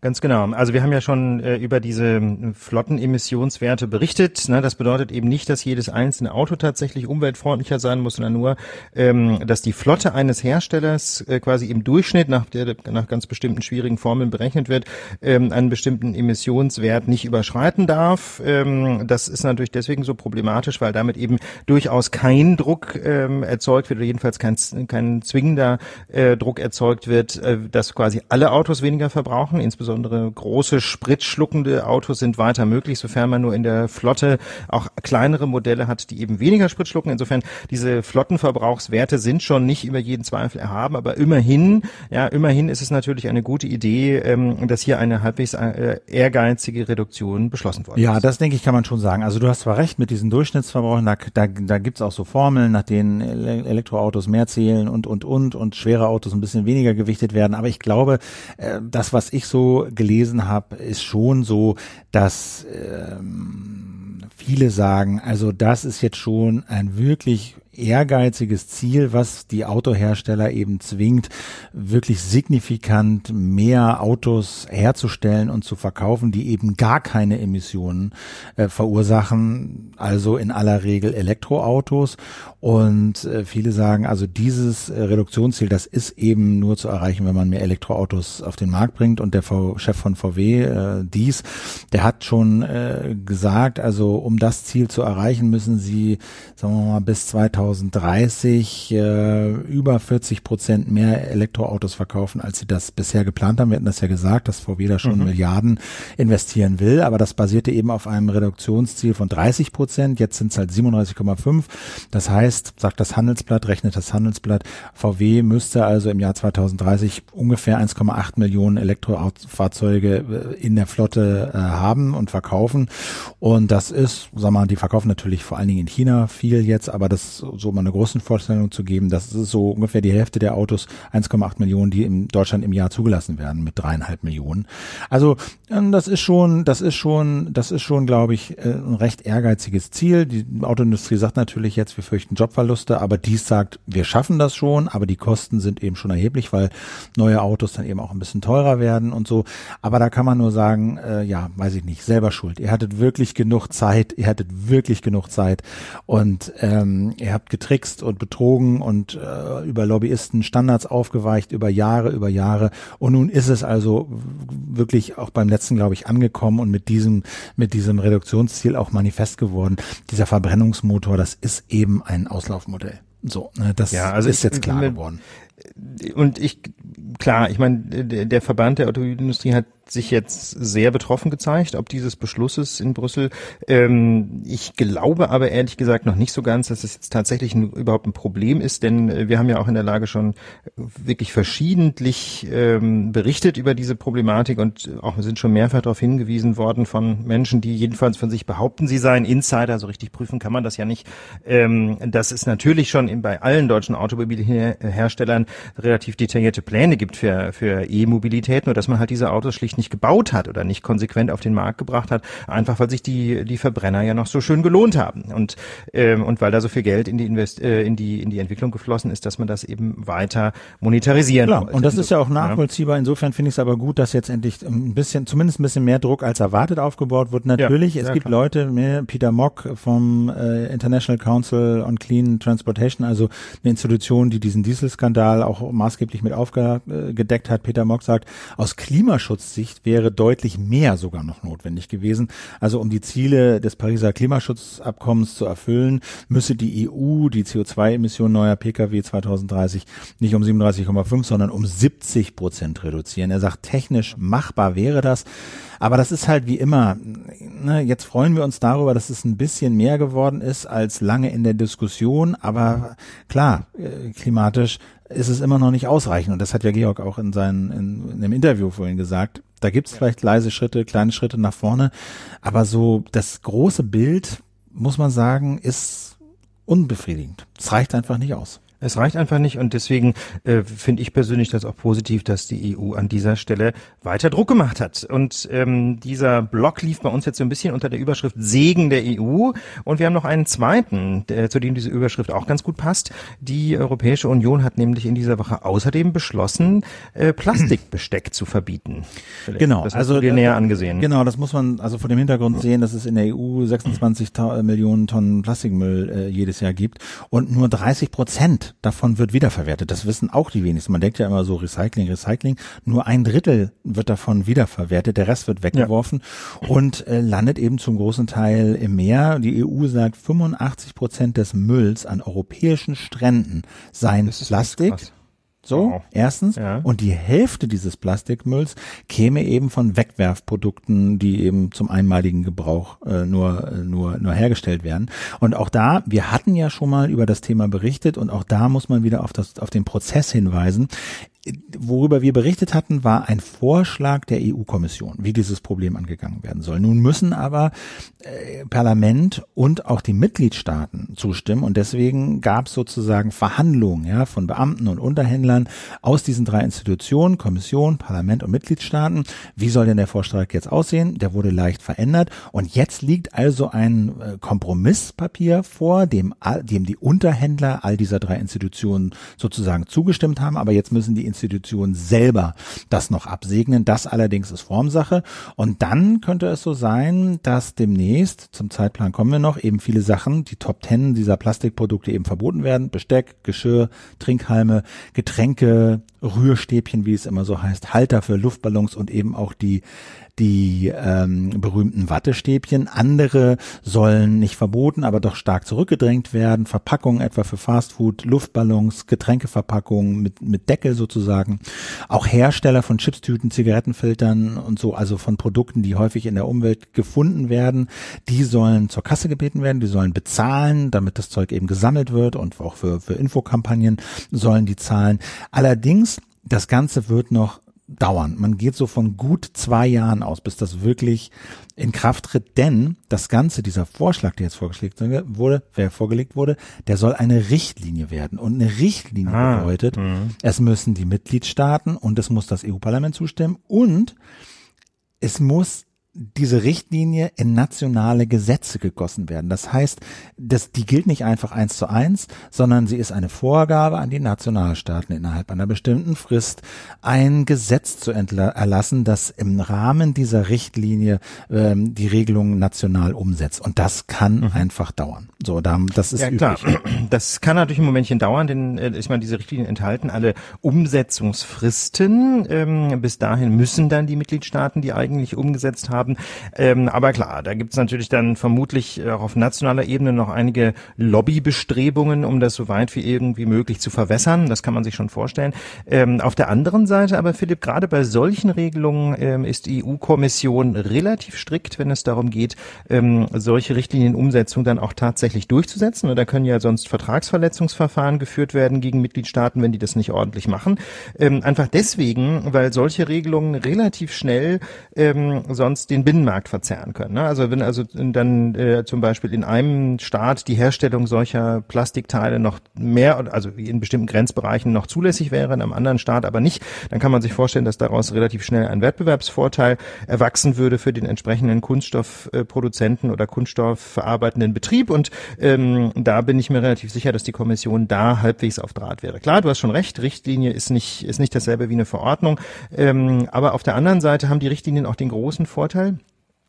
Ganz genau. Also wir haben ja schon äh, über diese äh, Flottenemissionswerte berichtet. Ne? Das bedeutet eben nicht, dass jedes einzelne Auto tatsächlich umweltfreundlicher sein muss, sondern nur, ähm, dass die Flotte eines Herstellers äh, quasi im Durchschnitt nach, der, nach ganz bestimmten schwierigen Formeln berechnet wird, ähm, einen bestimmten Emissionswert nicht überschreiten darf. Ähm, das ist natürlich deswegen so problematisch, weil damit eben durchaus kein Druck ähm, erzeugt wird oder jedenfalls kein, kein zwingender äh, Druck erzeugt wird, äh, dass quasi alle Autos weniger verbrauchen, insbesondere insbesondere große spritschluckende Autos sind weiter möglich, sofern man nur in der Flotte auch kleinere Modelle hat, die eben weniger Sprit schlucken. Insofern diese Flottenverbrauchswerte sind schon nicht über jeden Zweifel erhaben, aber immerhin, ja, immerhin ist es natürlich eine gute Idee, ähm, dass hier eine halbwegs äh, ehrgeizige Reduktion beschlossen worden ja, ist. Ja, das denke ich, kann man schon sagen. Also du hast zwar recht mit diesen Durchschnittsverbrauchen, da, da, da gibt's auch so Formeln, nach denen Elektroautos mehr zählen und, und, und und schwere Autos ein bisschen weniger gewichtet werden. Aber ich glaube, äh, das, was ich so gelesen habe, ist schon so, dass ähm, viele sagen, also das ist jetzt schon ein wirklich ehrgeiziges Ziel, was die Autohersteller eben zwingt, wirklich signifikant mehr Autos herzustellen und zu verkaufen, die eben gar keine Emissionen äh, verursachen, also in aller Regel Elektroautos. Und äh, viele sagen, also dieses äh, Reduktionsziel, das ist eben nur zu erreichen, wenn man mehr Elektroautos auf den Markt bringt. Und der v Chef von VW, äh, dies, der hat schon äh, gesagt, also um das Ziel zu erreichen, müssen sie, sagen wir mal, bis 2030 äh, über 40 Prozent mehr Elektroautos verkaufen, als sie das bisher geplant haben. Wir hatten das ja gesagt, dass VW da schon mhm. Milliarden investieren will, aber das basierte eben auf einem Reduktionsziel von 30 Prozent. Jetzt sind es halt 37,5. Das heißt, sagt das Handelsblatt, rechnet das Handelsblatt, VW müsste also im Jahr 2030 ungefähr 1,8 Millionen Elektrofahrzeuge äh, in der Flotte äh, haben und verkaufen. Und das ist, sag mal, die verkaufen natürlich vor allen Dingen in China viel jetzt, aber das so mal eine große Vorstellung zu geben, das ist so ungefähr die Hälfte der Autos, 1,8 Millionen, die in Deutschland im Jahr zugelassen werden mit dreieinhalb Millionen. Also ähm, das ist schon, das ist schon, das ist schon, glaube ich, äh, ein recht ehrgeiziges Ziel. Die Autoindustrie sagt natürlich jetzt, wir fürchten Jobverluste, aber dies sagt, wir schaffen das schon, aber die Kosten sind eben schon erheblich, weil neue Autos dann eben auch ein bisschen teurer werden und so. Aber da kann man nur sagen, äh, ja, weiß ich nicht, selber schuld. Ihr hattet wirklich genug Zeit, ihr hattet wirklich genug Zeit und ähm, ihr getrickst und betrogen und äh, über Lobbyisten Standards aufgeweicht, über Jahre, über Jahre. Und nun ist es also wirklich auch beim letzten, glaube ich, angekommen und mit diesem, mit diesem Reduktionsziel auch manifest geworden. Dieser Verbrennungsmotor, das ist eben ein Auslaufmodell. So, ne, das ja, also ist jetzt klar geworden. Und ich, klar, ich meine, der Verband der Automobilindustrie hat sich jetzt sehr betroffen gezeigt, ob dieses Beschlusses in Brüssel. Ähm, ich glaube aber ehrlich gesagt noch nicht so ganz, dass es jetzt tatsächlich ein, überhaupt ein Problem ist, denn äh, wir haben ja auch in der Lage schon wirklich verschiedentlich ähm, berichtet über diese Problematik und auch sind schon mehrfach darauf hingewiesen worden von Menschen, die jedenfalls von sich behaupten, sie seien Insider, so richtig prüfen kann man das ja nicht. Ähm, dass es natürlich schon in, bei allen deutschen Automobilherstellern relativ detaillierte Pläne gibt für, für E-Mobilität, nur dass man halt diese Autos schlicht nicht gebaut hat oder nicht konsequent auf den Markt gebracht hat, einfach weil sich die, die Verbrenner ja noch so schön gelohnt haben und, ähm, und weil da so viel Geld in die, Invest äh, in die, in die Entwicklung geflossen ist, dass man das eben weiter monetarisieren Klar, Und das ist ja auch nachvollziehbar. Insofern finde ich es aber gut, dass jetzt endlich ein bisschen, zumindest ein bisschen mehr Druck als erwartet aufgebaut wird. Natürlich, ja, es gibt klar. Leute, mehr Peter Mock vom äh, International Council on Clean Transportation, also eine Institution, die diesen Dieselskandal auch maßgeblich mit aufgedeckt hat. Peter Mock sagt, aus Klimaschutzsicht Sicht wäre deutlich mehr sogar noch notwendig gewesen. Also um die Ziele des Pariser Klimaschutzabkommens zu erfüllen, müsse die EU die CO2-Emissionen neuer Pkw 2030 nicht um 37,5, sondern um 70 Prozent reduzieren. Er sagt, technisch machbar wäre das. Aber das ist halt wie immer. Ne, jetzt freuen wir uns darüber, dass es ein bisschen mehr geworden ist als lange in der Diskussion. Aber klar, äh, klimatisch ist es immer noch nicht ausreichend. Und das hat ja Georg auch in, seinen, in, in Interview vorhin gesagt. Da gibt es ja. vielleicht leise Schritte, kleine Schritte nach vorne. Aber so das große Bild, muss man sagen, ist unbefriedigend. Es reicht einfach nicht aus. Es reicht einfach nicht und deswegen äh, finde ich persönlich das auch positiv, dass die EU an dieser Stelle weiter Druck gemacht hat. Und ähm, dieser Block lief bei uns jetzt so ein bisschen unter der Überschrift Segen der EU und wir haben noch einen zweiten, der, zu dem diese Überschrift auch ganz gut passt. Die Europäische Union hat nämlich in dieser Woche außerdem beschlossen, äh, Plastikbesteck zu verbieten. Vielleicht. Genau, das hast also du dir näher angesehen. Genau, das muss man also vor dem Hintergrund sehen, dass es in der EU 26 Millionen Tonnen Plastikmüll äh, jedes Jahr gibt und nur 30 Prozent davon wird wiederverwertet. Das wissen auch die wenigsten. Man denkt ja immer so Recycling, Recycling. Nur ein Drittel wird davon wiederverwertet. Der Rest wird weggeworfen ja. und äh, landet eben zum großen Teil im Meer. Die EU sagt, 85 Prozent des Mülls an europäischen Stränden seien Plastik. So, wow. erstens. Ja. Und die Hälfte dieses Plastikmülls käme eben von Wegwerfprodukten, die eben zum einmaligen Gebrauch äh, nur, äh, nur, nur hergestellt werden. Und auch da, wir hatten ja schon mal über das Thema berichtet und auch da muss man wieder auf, das, auf den Prozess hinweisen worüber wir berichtet hatten, war ein Vorschlag der EU-Kommission, wie dieses Problem angegangen werden soll. Nun müssen aber äh, Parlament und auch die Mitgliedstaaten zustimmen und deswegen gab es sozusagen Verhandlungen ja, von Beamten und Unterhändlern aus diesen drei Institutionen, Kommission, Parlament und Mitgliedstaaten. Wie soll denn der Vorschlag jetzt aussehen? Der wurde leicht verändert und jetzt liegt also ein äh, Kompromisspapier vor, dem, dem die Unterhändler all dieser drei Institutionen sozusagen zugestimmt haben, aber jetzt müssen die Institutionen selber das noch absegnen. Das allerdings ist Formsache. Und dann könnte es so sein, dass demnächst, zum Zeitplan kommen wir noch, eben viele Sachen, die Top Ten dieser Plastikprodukte eben verboten werden. Besteck, Geschirr, Trinkhalme, Getränke, Rührstäbchen, wie es immer so heißt, Halter für Luftballons und eben auch die die ähm, berühmten Wattestäbchen. Andere sollen nicht verboten, aber doch stark zurückgedrängt werden. Verpackungen etwa für Fastfood, Luftballons, Getränkeverpackungen mit, mit Deckel sozusagen. Auch Hersteller von Chipstüten, Zigarettenfiltern und so, also von Produkten, die häufig in der Umwelt gefunden werden, die sollen zur Kasse gebeten werden, die sollen bezahlen, damit das Zeug eben gesammelt wird und auch für, für Infokampagnen sollen die zahlen. Allerdings das Ganze wird noch dauern. Man geht so von gut zwei Jahren aus, bis das wirklich in Kraft tritt, denn das Ganze, dieser Vorschlag, der jetzt vorgeschlagen wurde, wer vorgelegt wurde, der soll eine Richtlinie werden. Und eine Richtlinie ah, bedeutet, mh. es müssen die Mitgliedstaaten und es muss das EU-Parlament zustimmen und es muss diese Richtlinie in nationale Gesetze gegossen werden. Das heißt, das, die gilt nicht einfach eins zu eins, sondern sie ist eine Vorgabe an die Nationalstaaten innerhalb einer bestimmten Frist, ein Gesetz zu erlassen, das im Rahmen dieser Richtlinie ähm, die Regelungen national umsetzt. Und das kann mhm. einfach dauern. So, da, das ist ja, üblich. klar. Das kann natürlich ein Momentchen dauern, denn äh, ich meine, diese Richtlinien enthalten alle Umsetzungsfristen. Ähm, bis dahin müssen dann die Mitgliedstaaten die eigentlich umgesetzt haben haben. Ähm, aber klar, da gibt es natürlich dann vermutlich auch auf nationaler Ebene noch einige Lobbybestrebungen, um das so weit wie irgendwie möglich zu verwässern. Das kann man sich schon vorstellen. Ähm, auf der anderen Seite aber, Philipp, gerade bei solchen Regelungen ähm, ist die EU-Kommission relativ strikt, wenn es darum geht, ähm, solche Richtlinienumsetzung dann auch tatsächlich durchzusetzen. Und da können ja sonst Vertragsverletzungsverfahren geführt werden gegen Mitgliedstaaten, wenn die das nicht ordentlich machen. Ähm, einfach deswegen, weil solche Regelungen relativ schnell ähm, sonst den Binnenmarkt verzerren können. Ne? Also wenn also dann äh, zum Beispiel in einem Staat die Herstellung solcher Plastikteile noch mehr, also in bestimmten Grenzbereichen noch zulässig wäre, in einem anderen Staat aber nicht, dann kann man sich vorstellen, dass daraus relativ schnell ein Wettbewerbsvorteil erwachsen würde für den entsprechenden Kunststoffproduzenten oder kunststoffverarbeitenden Betrieb. Und ähm, da bin ich mir relativ sicher, dass die Kommission da halbwegs auf Draht wäre. Klar, du hast schon recht, Richtlinie ist nicht, ist nicht dasselbe wie eine Verordnung. Ähm, aber auf der anderen Seite haben die Richtlinien auch den großen Vorteil, ähm,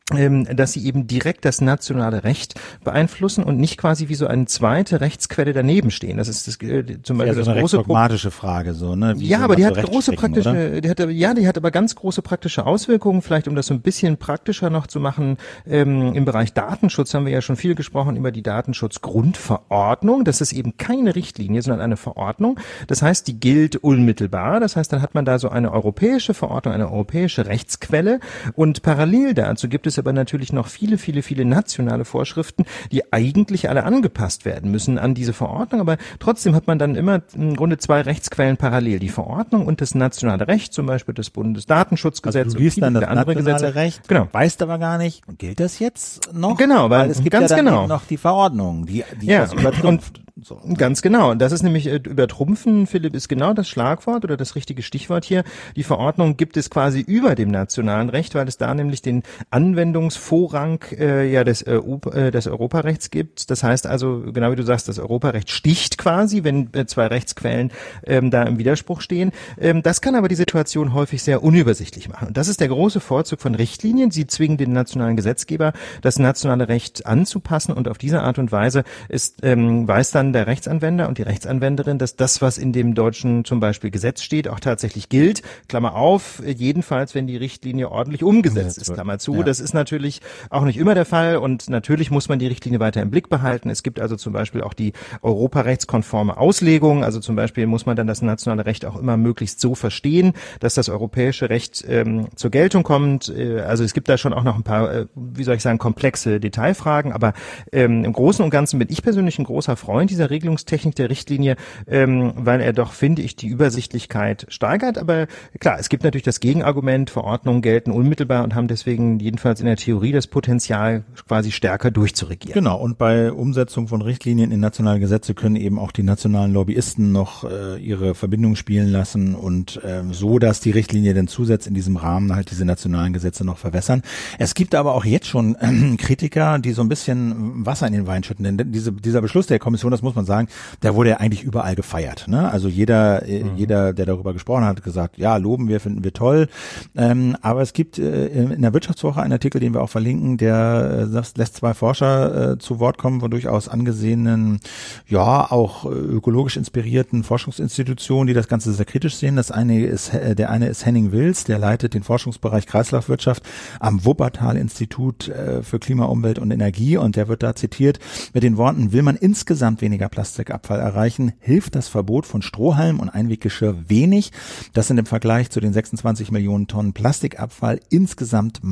dass sie eben direkt das nationale Recht beeinflussen und nicht quasi wie so eine zweite Rechtsquelle daneben stehen. Das ist das, äh, zum Beispiel ja, so das große pragmatische Frage so, ne? Wie ja, aber die hat große praktische, die hat, ja, die hat aber ganz große praktische Auswirkungen. Vielleicht um das so ein bisschen praktischer noch zu machen ähm, im Bereich Datenschutz haben wir ja schon viel gesprochen über die Datenschutzgrundverordnung. Das ist eben keine Richtlinie, sondern eine Verordnung. Das heißt, die gilt unmittelbar. Das heißt, dann hat man da so eine europäische Verordnung, eine europäische Rechtsquelle und parallel dazu gibt es aber natürlich noch viele, viele, viele nationale Vorschriften, die eigentlich alle angepasst werden müssen an diese Verordnung. Aber trotzdem hat man dann immer im Grunde zwei Rechtsquellen parallel. Die Verordnung und das nationale Recht, zum Beispiel das Bundesdatenschutzgesetz. Also du liest dann das andere nationale Gesetze. Recht, genau. weißt aber gar nicht, gilt das jetzt noch? Genau, weil, weil es gibt ganz ja dann genau. noch die Verordnung, die, die ja, das übertrumpft. So. Ganz genau. Und das ist nämlich äh, übertrumpfen, Philipp, ist genau das Schlagwort oder das richtige Stichwort hier. Die Verordnung gibt es quasi über dem nationalen Recht, weil es da nämlich den Anwendungsvorrang äh, ja des, äh, äh, des Europarechts gibt. Das heißt also, genau wie du sagst, das Europarecht sticht quasi, wenn äh, zwei Rechtsquellen ähm, da im Widerspruch stehen. Ähm, das kann aber die Situation häufig sehr unübersichtlich machen. Und das ist der große Vorzug von Richtlinien. Sie zwingen den nationalen Gesetzgeber, das nationale Recht anzupassen und auf diese Art und Weise ist, ähm, weiß dann der Rechtsanwender und die Rechtsanwenderin, dass das, was in dem deutschen zum Beispiel Gesetz steht, auch tatsächlich gilt. Klammer auf, jedenfalls, wenn die Richtlinie ordentlich umgesetzt ist, Klammer zu. Ja. Das ist natürlich auch nicht immer der Fall und natürlich muss man die Richtlinie weiter im Blick behalten. Es gibt also zum Beispiel auch die europarechtskonforme Auslegung. Also zum Beispiel muss man dann das nationale Recht auch immer möglichst so verstehen, dass das europäische Recht ähm, zur Geltung kommt. Äh, also es gibt da schon auch noch ein paar, äh, wie soll ich sagen, komplexe Detailfragen. Aber ähm, im Großen und Ganzen bin ich persönlich ein großer Freund dieser Regelungstechnik der Richtlinie, ähm, weil er doch, finde ich, die Übersichtlichkeit steigert. Aber klar, es gibt natürlich das Gegenargument, Verordnungen gelten unmittelbar und haben deswegen jedenfalls in der Theorie das Potenzial, quasi stärker durchzuregieren. Genau, und bei Umsetzung von Richtlinien in nationale Gesetze können eben auch die nationalen Lobbyisten noch äh, ihre Verbindung spielen lassen und äh, so, dass die Richtlinie dann zusetzt in diesem Rahmen halt diese nationalen Gesetze noch verwässern. Es gibt aber auch jetzt schon äh, Kritiker, die so ein bisschen Wasser in den Wein schütten, denn diese, dieser Beschluss der Kommission, das muss man sagen, der wurde ja eigentlich überall gefeiert. Ne? Also jeder, äh, mhm. jeder, der darüber gesprochen hat, gesagt, ja, loben wir, finden wir toll. Ähm, aber es gibt äh, in der Wirtschaftswoche einen Artikel, den wir auch verlinken, der äh, lässt zwei Forscher äh, zu Wort kommen von durchaus angesehenen, ja, auch äh, ökologisch inspirierten Forschungsinstitutionen, die das Ganze sehr kritisch sehen. Das eine ist, äh, der eine ist Henning Wills, der leitet den Forschungsbereich Kreislaufwirtschaft am Wuppertal-Institut äh, für Klima, Umwelt und Energie und der wird da zitiert mit den Worten, will man insgesamt weniger Plastikabfall erreichen, hilft das Verbot von Strohhalm und Einweggeschirr wenig. Das sind im Vergleich zu den 26 Millionen Tonnen Plastikabfall insgesamt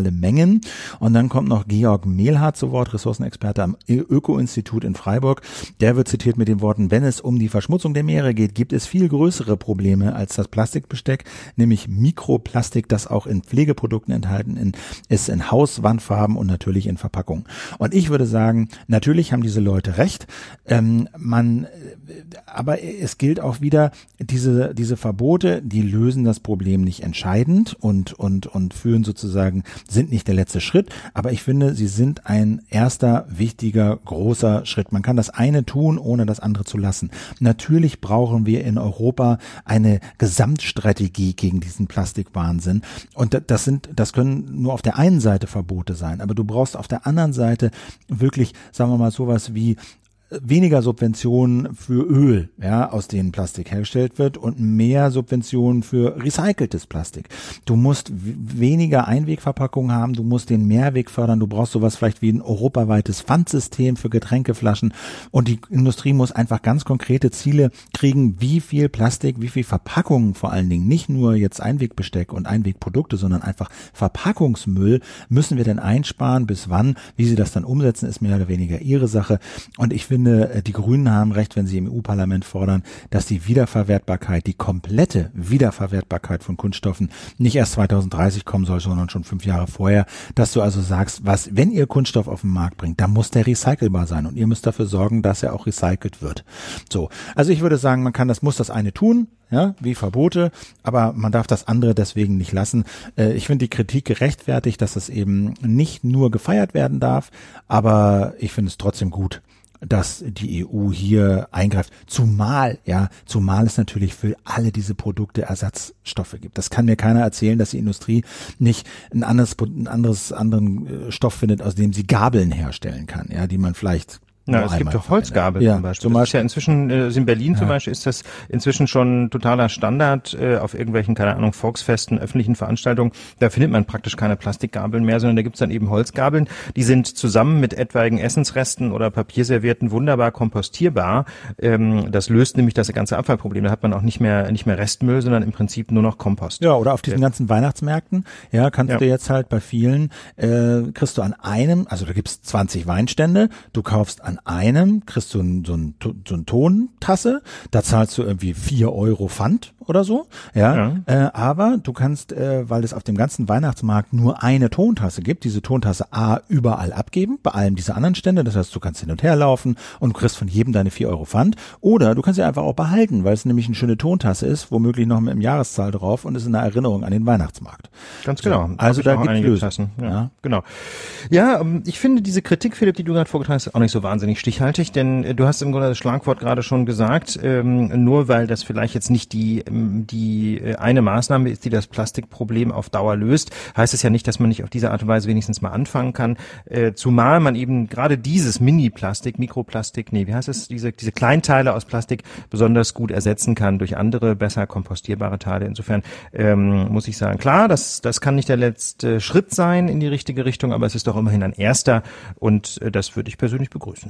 marginale Mengen. Und dann kommt noch Georg Mehlhardt zu Wort, Ressourcenexperte am Öko-Institut in Freiburg. Der wird zitiert mit den Worten, wenn es um die Verschmutzung der Meere geht, gibt es viel größere Probleme als das Plastikbesteck, nämlich Mikroplastik, das auch in Pflegeprodukten enthalten ist, in Hauswandfarben und natürlich in Verpackungen. Und ich würde sagen, natürlich haben diese Leute recht. Ähm, man, aber es gilt auch wieder, diese, diese Verbote, die lösen das Problem nicht entscheidend und, und, und führen sozusagen, sind nicht der letzte Schritt. Aber ich finde, sie sind ein erster wichtiger, großer Schritt. Man kann das eine tun, ohne das andere zu lassen. Natürlich brauchen wir in Europa eine Gesamtstrategie gegen diesen Plastikwahnsinn. Und das sind, das können nur auf der einen Seite Verbote sein. Aber du brauchst auf der anderen Seite wirklich, sagen wir mal, sowas wie weniger Subventionen für Öl, ja, aus denen Plastik hergestellt wird und mehr Subventionen für recyceltes Plastik. Du musst weniger Einwegverpackungen haben, du musst den Mehrweg fördern, du brauchst sowas vielleicht wie ein europaweites Pfandsystem für Getränkeflaschen und die Industrie muss einfach ganz konkrete Ziele kriegen, wie viel Plastik, wie viel Verpackungen vor allen Dingen, nicht nur jetzt Einwegbesteck und Einwegprodukte, sondern einfach Verpackungsmüll müssen wir denn einsparen, bis wann, wie sie das dann umsetzen, ist mehr oder weniger ihre Sache und ich finde finde, äh, die Grünen haben recht, wenn sie im EU-Parlament fordern, dass die Wiederverwertbarkeit, die komplette Wiederverwertbarkeit von Kunststoffen nicht erst 2030 kommen soll, sondern schon fünf Jahre vorher, dass du also sagst, was, wenn ihr Kunststoff auf den Markt bringt, dann muss der recycelbar sein und ihr müsst dafür sorgen, dass er auch recycelt wird. So. Also ich würde sagen, man kann das, muss das eine tun, ja, wie Verbote, aber man darf das andere deswegen nicht lassen. Äh, ich finde die Kritik gerechtfertigt, dass es eben nicht nur gefeiert werden darf, aber ich finde es trotzdem gut, dass die EU hier eingreift. Zumal, ja, zumal es natürlich für alle diese Produkte Ersatzstoffe gibt. Das kann mir keiner erzählen, dass die Industrie nicht ein anderes, ein anderes, anderen äh, Stoff findet, aus dem sie Gabeln herstellen kann, ja, die man vielleicht na, es gibt doch Holzgabel ja, zum Beispiel. Zum Beispiel. ja inzwischen, äh, in Berlin ja. zum Beispiel ist das inzwischen schon totaler Standard äh, auf irgendwelchen, keine Ahnung, Volksfesten, öffentlichen Veranstaltungen. Da findet man praktisch keine Plastikgabeln mehr, sondern da gibt's dann eben Holzgabeln. Die sind zusammen mit etwaigen Essensresten oder Papierservierten wunderbar kompostierbar. Ähm, das löst nämlich das ganze Abfallproblem. Da hat man auch nicht mehr, nicht mehr Restmüll, sondern im Prinzip nur noch Kompost. Ja, oder auf diesen ganzen Weihnachtsmärkten, ja, kannst ja. du jetzt halt bei vielen, äh, kriegst du an einem, also da gibt's 20 Weinstände, du kaufst an einem kriegst du ein, so, ein, so ein Tontasse, da zahlst du irgendwie vier Euro Pfand oder so, ja. ja. Äh, aber du kannst, äh, weil es auf dem ganzen Weihnachtsmarkt nur eine Tontasse gibt, diese Tontasse A überall abgeben, bei allen dieser anderen Stände. Das heißt, du kannst hin und her laufen und du kriegst von jedem deine vier Euro Pfand. Oder du kannst sie einfach auch behalten, weil es nämlich eine schöne Tontasse ist, womöglich noch mit dem Jahreszahl drauf und ist eine Erinnerung an den Weihnachtsmarkt. Ganz genau. So, also da gibt es Tassen. Ja, ja, genau. Ja, ähm, ich finde diese Kritik, Philipp, die du gerade vorgetragen hast, auch nicht so wahnsinnig wahnsinnig stichhaltig, denn äh, du hast im Grunde das Schlagwort gerade schon gesagt, ähm, nur weil das vielleicht jetzt nicht die, ähm, die äh, eine Maßnahme ist, die das Plastikproblem auf Dauer löst, heißt es ja nicht, dass man nicht auf diese Art und Weise wenigstens mal anfangen kann, äh, zumal man eben gerade dieses Mini-Plastik, Mikroplastik, nee, wie heißt es, diese, diese Kleinteile aus Plastik besonders gut ersetzen kann durch andere, besser kompostierbare Teile. Insofern ähm, muss ich sagen, klar, das, das kann nicht der letzte Schritt sein in die richtige Richtung, aber es ist doch immerhin ein erster und äh, das würde ich persönlich begrüßen.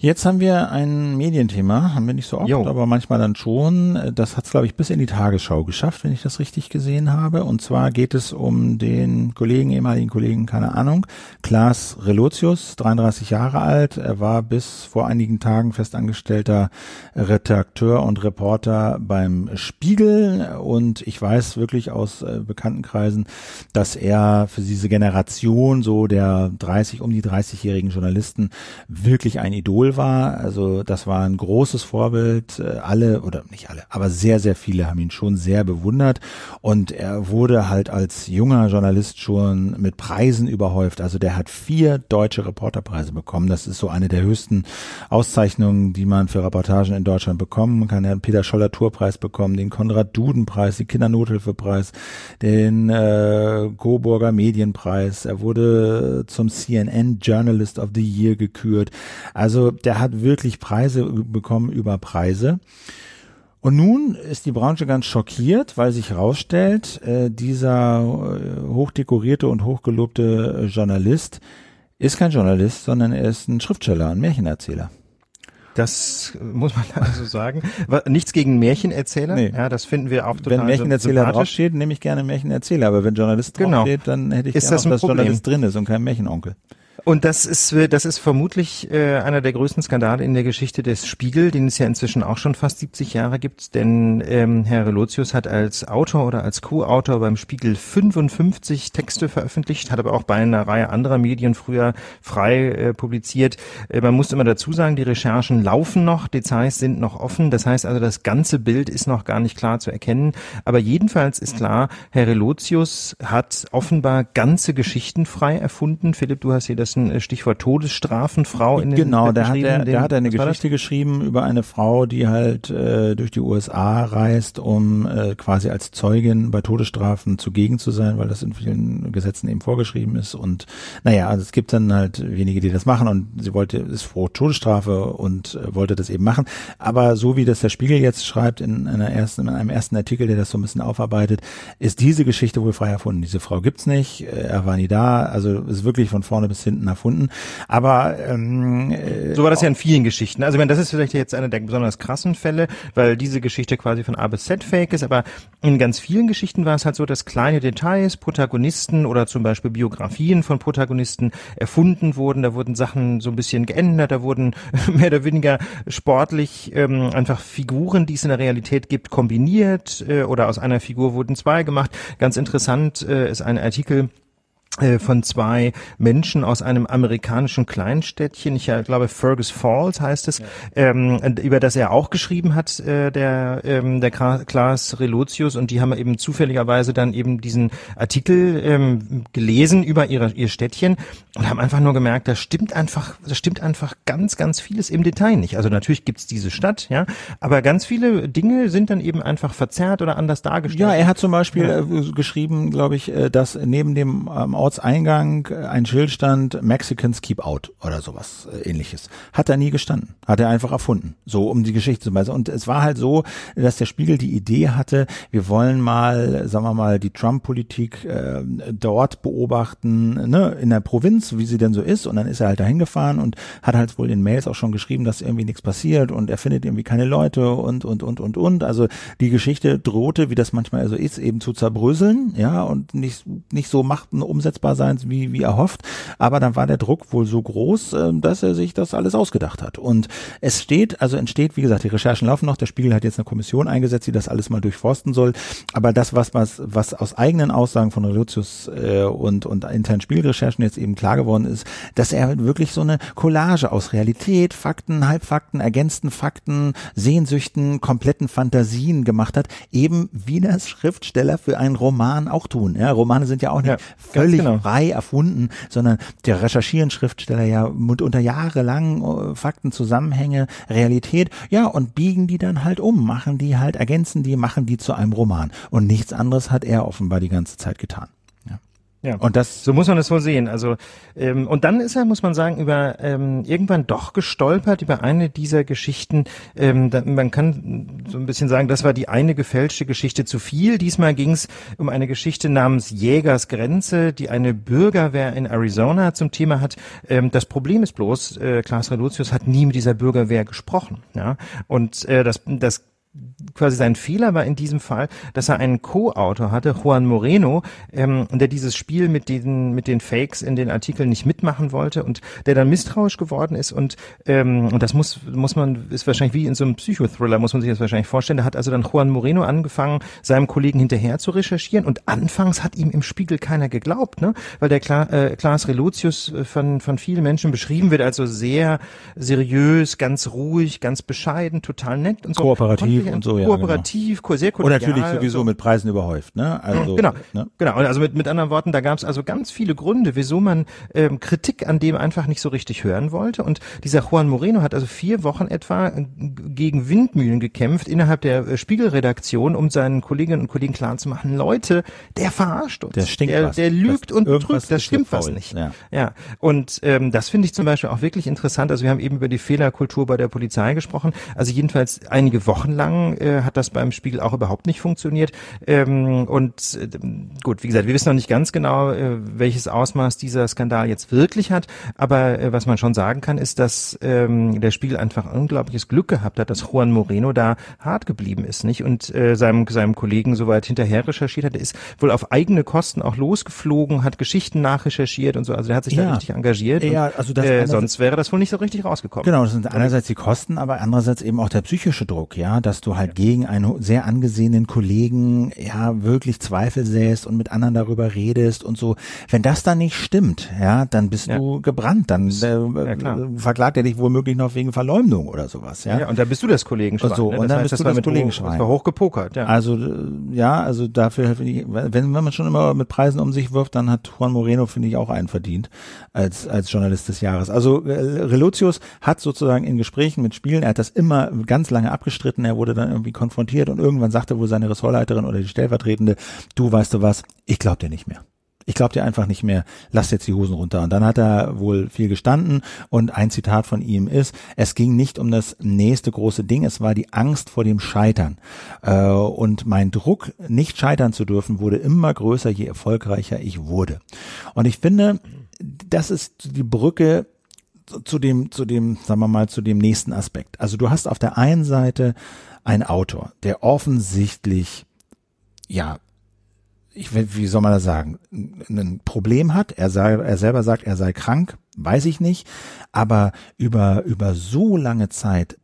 Jetzt haben wir ein Medienthema, haben wir nicht so oft, jo. aber manchmal dann schon. Das hat es, glaube ich, bis in die Tagesschau geschafft, wenn ich das richtig gesehen habe. Und zwar geht es um den Kollegen, ehemaligen Kollegen, keine Ahnung, Klaas Relotius, 33 Jahre alt. Er war bis vor einigen Tagen festangestellter Redakteur und Reporter beim Spiegel. Und ich weiß wirklich aus äh, Bekanntenkreisen, dass er für diese Generation so der 30, um die 30-jährigen Journalisten wirklich ein Idol Idol war. Also das war ein großes Vorbild. Äh, alle oder nicht alle, aber sehr, sehr viele haben ihn schon sehr bewundert. Und er wurde halt als junger Journalist schon mit Preisen überhäuft. Also der hat vier deutsche Reporterpreise bekommen. Das ist so eine der höchsten Auszeichnungen, die man für Reportagen in Deutschland bekommen kann. Er hat den Peter Scholler Tourpreis bekommen, den Konrad Duden Preis, den Kindernothilfepreis, den äh, Coburger Medienpreis. Er wurde zum CNN Journalist of the Year gekürt. Also der hat wirklich Preise bekommen über Preise. Und nun ist die Branche ganz schockiert, weil sich herausstellt, äh, dieser äh, hochdekorierte und hochgelobte Journalist ist kein Journalist, sondern er ist ein Schriftsteller, ein Märchenerzähler. Das muss man also sagen. Nichts gegen Märchenerzähler. Nee. Ja, das finden wir auch total Wenn Märchenerzähler draufsteht, nehme ich gerne Märchenerzähler. Aber wenn Journalist genau. draufsteht, dann hätte ich ist gerne, das auch, dass Problem. Journalist drin ist und kein Märchenonkel. Und das ist, das ist vermutlich äh, einer der größten Skandale in der Geschichte des Spiegel, den es ja inzwischen auch schon fast 70 Jahre gibt. Denn ähm, Herr Relotius hat als Autor oder als Co-Autor beim Spiegel 55 Texte veröffentlicht, hat aber auch bei einer Reihe anderer Medien früher frei äh, publiziert. Äh, man muss immer dazu sagen, die Recherchen laufen noch, Details sind noch offen. Das heißt also, das ganze Bild ist noch gar nicht klar zu erkennen. Aber jedenfalls ist klar, Herr Relotius hat offenbar ganze Geschichten frei erfunden. Philipp, du hast hier das ein äh, Stichwort Todesstrafenfrau in den Genau, der hat, der, der hat eine Geschichte geschrieben über eine Frau, die halt äh, durch die USA reist, um äh, quasi als Zeugin bei Todesstrafen zugegen zu sein, weil das in vielen Gesetzen eben vorgeschrieben ist. Und naja, also es gibt dann halt wenige, die das machen und sie wollte, ist froh Todesstrafe und äh, wollte das eben machen. Aber so wie das der Spiegel jetzt schreibt in einer ersten, in einem ersten Artikel, der das so ein bisschen aufarbeitet, ist diese Geschichte wohl frei erfunden. Diese Frau gibt's nicht, äh, er war nie da, also ist wirklich von vorne bis hinten erfunden. Aber ähm, äh, so war das ja in vielen Geschichten. Also ich meine, das ist vielleicht jetzt einer der besonders krassen Fälle, weil diese Geschichte quasi von A bis Z fake ist. Aber in ganz vielen Geschichten war es halt so, dass kleine Details, Protagonisten oder zum Beispiel Biografien von Protagonisten erfunden wurden. Da wurden Sachen so ein bisschen geändert. Da wurden mehr oder weniger sportlich ähm, einfach Figuren, die es in der Realität gibt, kombiniert äh, oder aus einer Figur wurden zwei gemacht. Ganz interessant äh, ist ein Artikel von zwei Menschen aus einem amerikanischen Kleinstädtchen, ich glaube Fergus Falls heißt es, ja. ähm, über das er auch geschrieben hat, äh, der ähm, der Klaas Relotius und die haben eben zufälligerweise dann eben diesen Artikel ähm, gelesen über ihre, ihr Städtchen und haben einfach nur gemerkt, da stimmt einfach, da stimmt einfach ganz, ganz vieles im Detail nicht. Also natürlich gibt's diese Stadt, ja, aber ganz viele Dinge sind dann eben einfach verzerrt oder anders dargestellt. Ja, er hat zum Beispiel ja. äh, geschrieben, glaube ich, äh, dass neben dem ähm, Ortseingang äh, ein Schild stand, Mexicans keep out oder sowas äh, ähnliches. Hat er nie gestanden. Hat er einfach erfunden. So, um die Geschichte zu weisen. Und es war halt so, dass der Spiegel die Idee hatte, wir wollen mal, sagen wir mal, die Trump-Politik äh, dort beobachten, ne, in der Provinz, wie sie denn so ist. Und dann ist er halt dahin gefahren und hat halt wohl in Mails auch schon geschrieben, dass irgendwie nichts passiert und er findet irgendwie keine Leute und, und, und, und, und. Also die Geschichte drohte, wie das manchmal so ist, eben zu zerbröseln, ja, und nicht, nicht so machten, umsetzen umsetzbar sein, wie, wie erhofft. Aber dann war der Druck wohl so groß, äh, dass er sich das alles ausgedacht hat. Und es steht, also entsteht, wie gesagt, die Recherchen laufen noch. Der Spiegel hat jetzt eine Kommission eingesetzt, die das alles mal durchforsten soll. Aber das, was, was, was aus eigenen Aussagen von Reluzius äh, und, und internen Spielrecherchen jetzt eben klar geworden ist, dass er wirklich so eine Collage aus Realität, Fakten, Halbfakten, ergänzten Fakten, Sehnsüchten, kompletten Fantasien gemacht hat, eben wie das Schriftsteller für einen Roman auch tun. Ja, Romane sind ja auch nicht ja, völlig völlig genau. frei erfunden, sondern der recherchieren Schriftsteller ja unter jahrelang äh, Fakten, Zusammenhänge, Realität, ja, und biegen die dann halt um, machen die halt, ergänzen die, machen die zu einem Roman. Und nichts anderes hat er offenbar die ganze Zeit getan. Ja, und das so muss man es wohl sehen. Also ähm, und dann ist er, muss man sagen, über ähm, irgendwann doch gestolpert über eine dieser Geschichten. Ähm, da, man kann so ein bisschen sagen, das war die eine gefälschte Geschichte zu viel. Diesmal ging es um eine Geschichte namens Jägers Grenze, die eine Bürgerwehr in Arizona zum Thema hat. Ähm, das Problem ist bloß, äh, Klaas Reluzius hat nie mit dieser Bürgerwehr gesprochen. Ja, und äh, das das quasi sein Fehler war in diesem Fall, dass er einen Co-Autor hatte, Juan Moreno, ähm, der dieses Spiel mit den mit den Fakes in den Artikeln nicht mitmachen wollte und der dann misstrauisch geworden ist und ähm, und das muss muss man ist wahrscheinlich wie in so einem Psychothriller muss man sich das wahrscheinlich vorstellen. Da hat also dann Juan Moreno angefangen, seinem Kollegen hinterher zu recherchieren und anfangs hat ihm im Spiegel keiner geglaubt, ne, weil der Kla äh, Klaas Relotius äh, von von vielen Menschen beschrieben wird also sehr seriös, ganz ruhig, ganz bescheiden, total nett und so. Kooperativ und so, ja. Kooperativ, genau. sehr kollegial. Und natürlich sowieso so. mit Preisen überhäuft, ne? Also, genau, ne? genau. Also mit, mit anderen Worten, da gab es also ganz viele Gründe, wieso man ähm, Kritik an dem einfach nicht so richtig hören wollte. Und dieser Juan Moreno hat also vier Wochen etwa äh, gegen Windmühlen gekämpft innerhalb der äh, Spiegelredaktion, um seinen Kolleginnen und Kollegen klarzumachen, Leute, der verarscht uns. Der stinkt der, was. Der lügt das und betrügt, das stimmt was nicht. Ja. ja. Und ähm, das finde ich zum Beispiel auch wirklich interessant. Also wir haben eben über die Fehlerkultur bei der Polizei gesprochen. Also jedenfalls einige Wochen lang äh, äh, hat das beim Spiegel auch überhaupt nicht funktioniert. Ähm, und äh, gut, wie gesagt, wir wissen noch nicht ganz genau, äh, welches Ausmaß dieser Skandal jetzt wirklich hat. Aber äh, was man schon sagen kann, ist, dass ähm, der Spiegel einfach unglaubliches Glück gehabt hat, dass Juan Moreno da hart geblieben ist, nicht? Und äh, seinem, seinem Kollegen soweit hinterher recherchiert hat. Er ist wohl auf eigene Kosten auch losgeflogen, hat Geschichten nachrecherchiert und so. Also er hat sich ja. da richtig engagiert. Ja, und, also das äh, sonst wäre das wohl nicht so richtig rausgekommen. Genau, das sind einerseits die Kosten, aber andererseits eben auch der psychische Druck, ja, dass du halt gegen einen sehr angesehenen Kollegen ja wirklich Zweifel säst und mit anderen darüber redest und so. Wenn das dann nicht stimmt, ja, dann bist ja. du gebrannt, dann äh, ja, verklagt er dich womöglich noch wegen Verleumdung oder sowas, ja. Ja, und da bist du das Kollegenschwein. So, ne? und dann heißt, bist du das Kollegenschwein. Das war hochgepokert, ja. Also ja, also dafür ich, wenn, wenn man schon immer mit Preisen um sich wirft, dann hat Juan Moreno finde ich auch einen verdient als als Journalist des Jahres. Also äh, Relotius hat sozusagen in Gesprächen mit Spielen, er hat das immer ganz lange abgestritten, er wurde dann irgendwie konfrontiert und irgendwann sagte wohl seine Ressortleiterin oder die Stellvertretende, du weißt du was, ich glaub dir nicht mehr. Ich glaub dir einfach nicht mehr, lass jetzt die Hosen runter. Und dann hat er wohl viel gestanden und ein Zitat von ihm ist, es ging nicht um das nächste große Ding, es war die Angst vor dem Scheitern. Äh, und mein Druck, nicht scheitern zu dürfen, wurde immer größer, je erfolgreicher ich wurde. Und ich finde, das ist die Brücke zu dem, zu dem, sagen wir mal, zu dem nächsten Aspekt. Also du hast auf der einen Seite ein Autor, der offensichtlich, ja, ich, wie soll man das sagen, ein Problem hat. Er, sei, er selber sagt, er sei krank, weiß ich nicht. Aber über, über so lange Zeit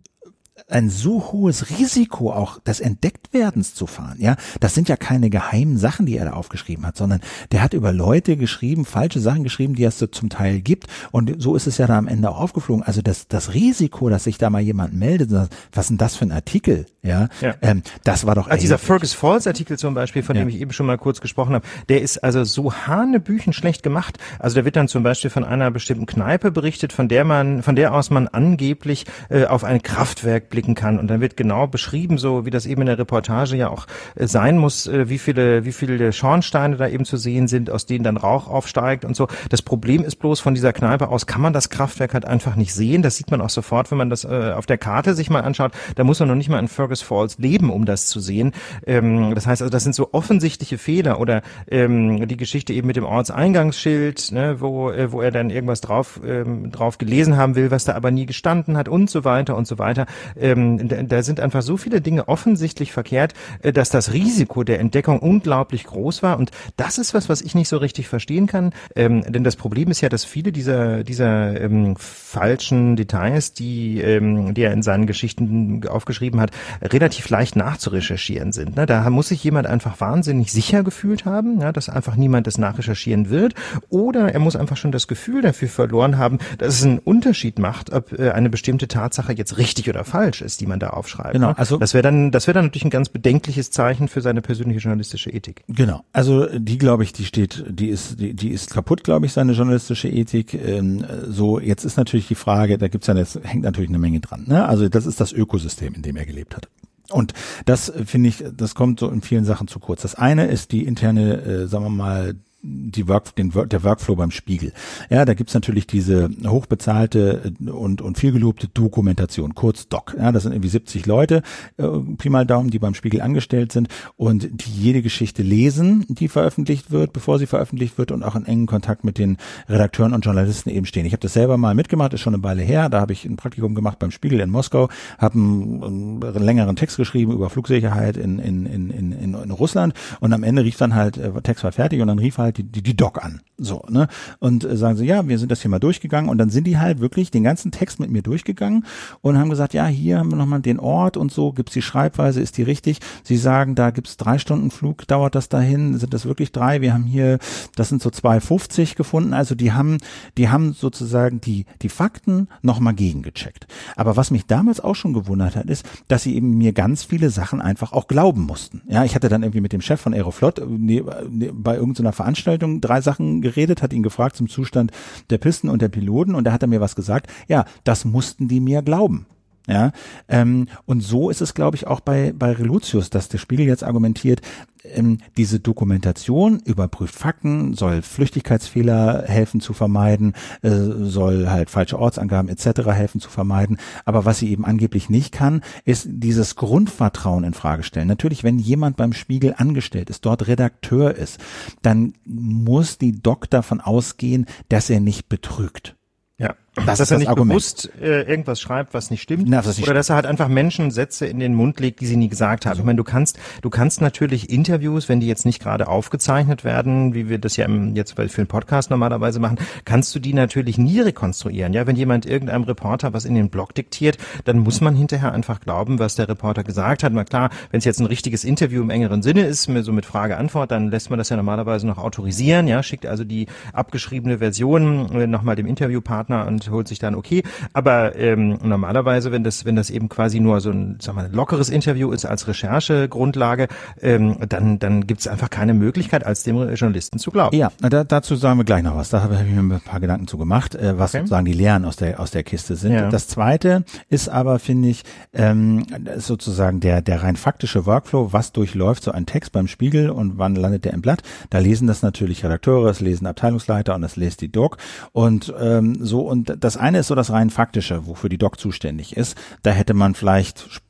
ein so hohes Risiko auch des Entdecktwerdens zu fahren. Ja, das sind ja keine geheimen Sachen, die er da aufgeschrieben hat, sondern der hat über Leute geschrieben, falsche Sachen geschrieben, die es so zum Teil gibt. Und so ist es ja da am Ende auch aufgeflogen. Also das, das Risiko, dass sich da mal jemand meldet, was ist denn das für ein Artikel? Ja, ja. Ähm, das war doch. Also dieser Fergus Falls Artikel zum Beispiel, von ja. dem ich eben schon mal kurz gesprochen habe, der ist also so hanebüchen schlecht gemacht. Also da wird dann zum Beispiel von einer bestimmten Kneipe berichtet, von der man, von der aus man angeblich äh, auf ein Kraftwerk blicken kann. Und dann wird genau beschrieben, so wie das eben in der Reportage ja auch äh, sein muss, äh, wie viele, wie viele Schornsteine da eben zu sehen sind, aus denen dann Rauch aufsteigt und so. Das Problem ist bloß, von dieser Kneipe aus kann man das Kraftwerk halt einfach nicht sehen. Das sieht man auch sofort, wenn man das äh, auf der Karte sich mal anschaut. Da muss man noch nicht mal in Fergus Falls leben, um das zu sehen. Ähm, das heißt also, das sind so offensichtliche Fehler oder ähm, die Geschichte eben mit dem Ortseingangsschild, ne, wo, wo er dann irgendwas drauf, ähm, drauf gelesen haben will, was da aber nie gestanden hat und so weiter und so weiter ähm, da, sind einfach so viele Dinge offensichtlich verkehrt, äh, dass das Risiko der Entdeckung unglaublich groß war. Und das ist was, was ich nicht so richtig verstehen kann. Ähm, denn das Problem ist ja, dass viele dieser, dieser ähm, falschen Details, die, ähm, die er in seinen Geschichten aufgeschrieben hat, relativ leicht nachzurecherchieren sind. Ne? Da muss sich jemand einfach wahnsinnig sicher gefühlt haben, ja, dass einfach niemand das nachrecherchieren wird. Oder er muss einfach schon das Gefühl dafür verloren haben, dass es einen Unterschied macht, ob äh, eine bestimmte Tatsache jetzt richtig oder falsch falsch ist, die man da aufschreibt. Genau, ne? also das wäre dann, das wäre dann natürlich ein ganz bedenkliches Zeichen für seine persönliche journalistische Ethik. Genau, also die glaube ich, die steht, die ist, die, die ist kaputt, glaube ich, seine journalistische Ethik. Ähm, so, jetzt ist natürlich die Frage, da gibt's ja, das hängt natürlich eine Menge dran. Ne? Also das ist das Ökosystem, in dem er gelebt hat. Und das finde ich, das kommt so in vielen Sachen zu kurz. Das eine ist die interne, äh, sagen wir mal, die Work, den, der Workflow beim Spiegel. Ja, da gibt's natürlich diese hochbezahlte und, und vielgelobte Dokumentation, kurz Doc. Ja, das sind irgendwie 70 Leute, äh, Pi mal Daumen, die beim Spiegel angestellt sind und die jede Geschichte lesen, die veröffentlicht wird, bevor sie veröffentlicht wird und auch in engen Kontakt mit den Redakteuren und Journalisten eben stehen. Ich habe das selber mal mitgemacht, ist schon eine Weile her. Da habe ich ein Praktikum gemacht beim Spiegel in Moskau, habe einen, einen, längeren Text geschrieben über Flugsicherheit in, in, in, in, in Russland und am Ende rief dann halt, äh, Text war fertig und dann rief halt die, die, die Doc an. So, ne? Und äh, sagen sie, ja, wir sind das hier mal durchgegangen und dann sind die halt wirklich den ganzen Text mit mir durchgegangen und haben gesagt, ja, hier haben wir nochmal den Ort und so, gibt's die Schreibweise, ist die richtig? Sie sagen, da gibt's drei Stunden Flug, dauert das dahin, sind das wirklich drei? Wir haben hier, das sind so 2,50 gefunden, also die haben, die haben sozusagen die, die Fakten nochmal gegengecheckt. Aber was mich damals auch schon gewundert hat, ist, dass sie eben mir ganz viele Sachen einfach auch glauben mussten. Ja, ich hatte dann irgendwie mit dem Chef von Aeroflot äh, ne, ne, bei irgendeiner Veranstaltung Veranstaltung drei Sachen geredet, hat ihn gefragt zum Zustand der Pisten und der Piloten und da hat er mir was gesagt. Ja, das mussten die mir glauben. Ja, ähm, und so ist es, glaube ich, auch bei, bei Relucius, dass der Spiegel jetzt argumentiert, ähm, diese Dokumentation überprüft Fakten, soll Flüchtigkeitsfehler helfen zu vermeiden, äh, soll halt falsche Ortsangaben etc. helfen zu vermeiden. Aber was sie eben angeblich nicht kann, ist dieses Grundvertrauen in Frage stellen. Natürlich, wenn jemand beim Spiegel angestellt ist, dort Redakteur ist, dann muss die Doc davon ausgehen, dass er nicht betrügt. Ja. Das dass er nicht Argument. bewusst äh, irgendwas schreibt, was nicht stimmt, Na, nicht oder dass er halt einfach Menschen Sätze in den Mund legt, die sie nie gesagt haben. Also. Ich meine, du kannst, du kannst natürlich Interviews, wenn die jetzt nicht gerade aufgezeichnet werden, wie wir das ja im, jetzt für einen Podcast normalerweise machen, kannst du die natürlich nie rekonstruieren. Ja, wenn jemand irgendeinem Reporter was in den Blog diktiert, dann muss man hinterher einfach glauben, was der Reporter gesagt hat. Na klar, wenn es jetzt ein richtiges Interview im engeren Sinne ist, so mit Frage-Antwort, dann lässt man das ja normalerweise noch autorisieren. Ja, schickt also die abgeschriebene Version äh, nochmal dem Interviewpartner und holt sich dann okay. Aber ähm, normalerweise, wenn das, wenn das eben quasi nur so ein, sagen wir, lockeres Interview ist als Recherchegrundlage, ähm, dann, dann gibt es einfach keine Möglichkeit, als dem Journalisten zu glauben. Ja, da, dazu sagen wir gleich noch was. Da habe ich mir ein paar Gedanken zu gemacht, äh, was okay. sozusagen die Lehren aus der aus der Kiste sind. Ja. Das zweite ist aber, finde ich, ähm, sozusagen der der rein faktische Workflow, was durchläuft so ein Text beim Spiegel und wann landet der im Blatt. Da lesen das natürlich Redakteure, es lesen Abteilungsleiter und es lest die Doc und ähm, so und das eine ist so das rein faktische, wofür die Doc zuständig ist. Da hätte man vielleicht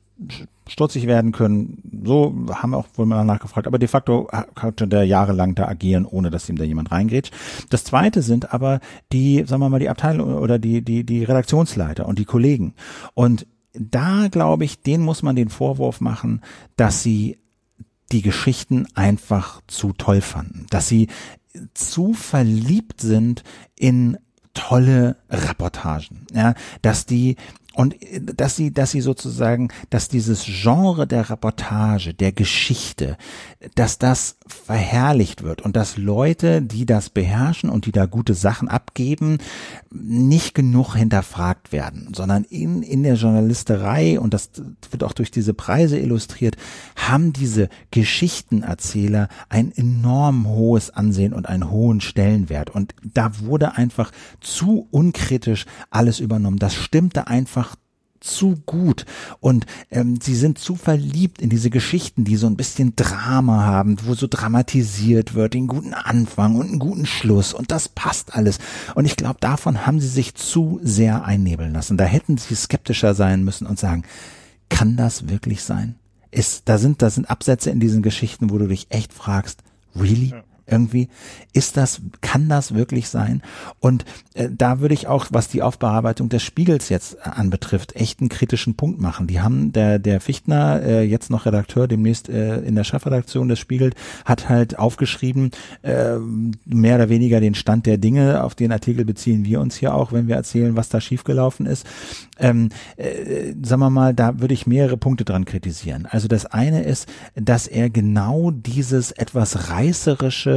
stutzig werden können. So haben wir auch wohl mal nachgefragt. Aber de facto konnte der jahrelang da agieren, ohne dass ihm da jemand reingeht. Das zweite sind aber die, sagen wir mal, die Abteilung oder die, die, die Redaktionsleiter und die Kollegen. Und da glaube ich, denen muss man den Vorwurf machen, dass sie die Geschichten einfach zu toll fanden, dass sie zu verliebt sind in tolle Reportagen, ja, dass die und äh, dass sie, dass sie sozusagen, dass dieses Genre der Reportage, der Geschichte, dass das verherrlicht wird und dass Leute, die das beherrschen und die da gute Sachen abgeben, nicht genug hinterfragt werden, sondern in, in der Journalisterei, und das wird auch durch diese Preise illustriert, haben diese Geschichtenerzähler ein enorm hohes Ansehen und einen hohen Stellenwert. Und da wurde einfach zu unkritisch alles übernommen. Das stimmte einfach zu gut und ähm, sie sind zu verliebt in diese Geschichten, die so ein bisschen Drama haben, wo so dramatisiert wird, den guten Anfang und einen guten Schluss und das passt alles. Und ich glaube, davon haben sie sich zu sehr einnebeln lassen. Da hätten sie skeptischer sein müssen und sagen, kann das wirklich sein? Ist, da sind, da sind Absätze in diesen Geschichten, wo du dich echt fragst, really? Ja irgendwie. Ist das, kann das wirklich sein? Und äh, da würde ich auch, was die Aufbearbeitung des Spiegels jetzt äh, anbetrifft, echt einen kritischen Punkt machen. Die haben, der, der Fichtner, äh, jetzt noch Redakteur, demnächst äh, in der Chefredaktion des Spiegel, hat halt aufgeschrieben, äh, mehr oder weniger den Stand der Dinge. Auf den Artikel beziehen wir uns hier auch, wenn wir erzählen, was da schiefgelaufen ist. Ähm, äh, sagen wir mal, da würde ich mehrere Punkte dran kritisieren. Also das eine ist, dass er genau dieses etwas reißerische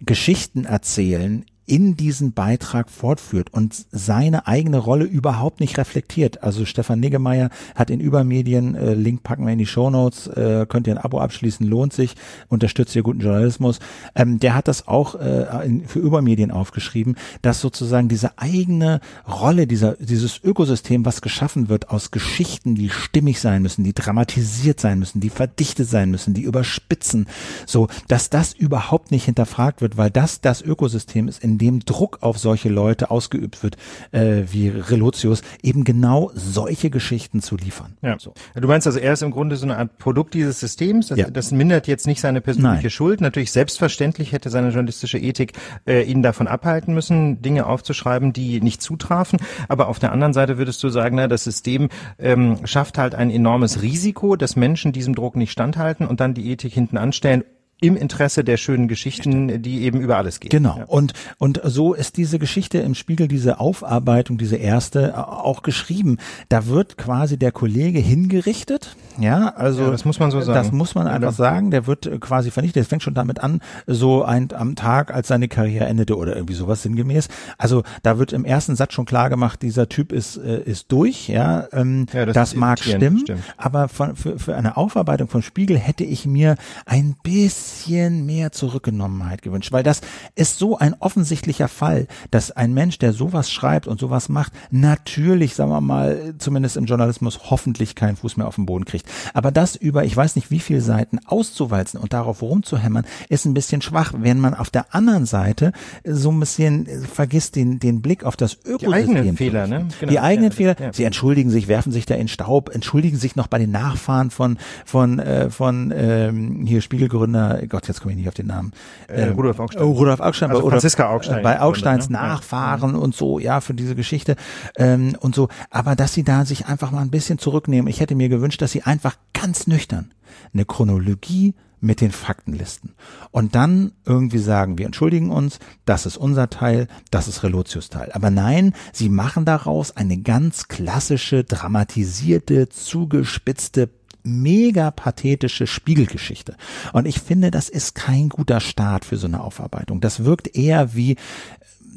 Geschichten erzählen in diesen Beitrag fortführt und seine eigene Rolle überhaupt nicht reflektiert. Also Stefan Niggemeier hat in Übermedien, äh, Link packen wir in die Shownotes, äh, könnt ihr ein Abo abschließen, lohnt sich, unterstützt ihr guten Journalismus. Ähm, der hat das auch äh, in, für Übermedien aufgeschrieben, dass sozusagen diese eigene Rolle, dieser, dieses Ökosystem, was geschaffen wird aus Geschichten, die stimmig sein müssen, die dramatisiert sein müssen, die verdichtet sein müssen, die überspitzen, so, dass das überhaupt nicht hinterfragt wird, weil das das Ökosystem ist, in dem Druck auf solche Leute ausgeübt wird, äh, wie Relotius, eben genau solche Geschichten zu liefern. Ja. So. Du meinst also, er ist im Grunde so eine Art Produkt dieses Systems, das, ja. das mindert jetzt nicht seine persönliche Nein. Schuld. Natürlich selbstverständlich hätte seine journalistische Ethik äh, ihn davon abhalten müssen, Dinge aufzuschreiben, die nicht zutrafen. Aber auf der anderen Seite würdest du sagen, na, das System ähm, schafft halt ein enormes Risiko, dass Menschen diesem Druck nicht standhalten und dann die Ethik hinten anstellen im Interesse der schönen Geschichten, die eben über alles gehen. Genau. Ja. Und, und so ist diese Geschichte im Spiegel, diese Aufarbeitung, diese erste, auch geschrieben. Da wird quasi der Kollege hingerichtet. Ja, also. Ja, das muss man so sagen. Das muss man einfach sagen. Der wird quasi vernichtet. Das fängt schon damit an, so ein, am Tag, als seine Karriere endete oder irgendwie sowas sinngemäß. Also, da wird im ersten Satz schon klar gemacht, dieser Typ ist, äh, ist durch. Ja, ähm, ja das, das mag stimmen. Stimmt. Aber von, für, für eine Aufarbeitung von Spiegel hätte ich mir ein bisschen mehr Zurückgenommenheit gewünscht, weil das ist so ein offensichtlicher Fall, dass ein Mensch, der sowas schreibt und sowas macht, natürlich, sagen wir mal, zumindest im Journalismus hoffentlich keinen Fuß mehr auf den Boden kriegt. Aber das über, ich weiß nicht wie viele Seiten auszuwalzen und darauf rumzuhämmern, ist ein bisschen schwach, wenn man auf der anderen Seite so ein bisschen vergisst den, den Blick auf das Ökosystem. Die eigenen Fehler, ne? Genau. Die eigenen ja, Fehler. Ja. Sie entschuldigen sich, werfen sich da in Staub, entschuldigen sich noch bei den Nachfahren von, von, äh, von ähm, hier Spiegelgründer Gott, jetzt komme ich nicht auf den Namen. Äh, ähm, Rudolf Augstein. Oh, Rudolf Augstein. Also Franziska Augstein. Bei Augsteins Grunde, ne? Nachfahren ja. und so, ja, für diese Geschichte ähm, und so. Aber dass sie da sich einfach mal ein bisschen zurücknehmen. Ich hätte mir gewünscht, dass sie einfach ganz nüchtern eine Chronologie mit den Faktenlisten. Und dann irgendwie sagen, wir entschuldigen uns, das ist unser Teil, das ist Relotius Teil. Aber nein, sie machen daraus eine ganz klassische, dramatisierte, zugespitzte mega pathetische Spiegelgeschichte. Und ich finde, das ist kein guter Start für so eine Aufarbeitung. Das wirkt eher wie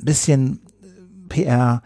bisschen PR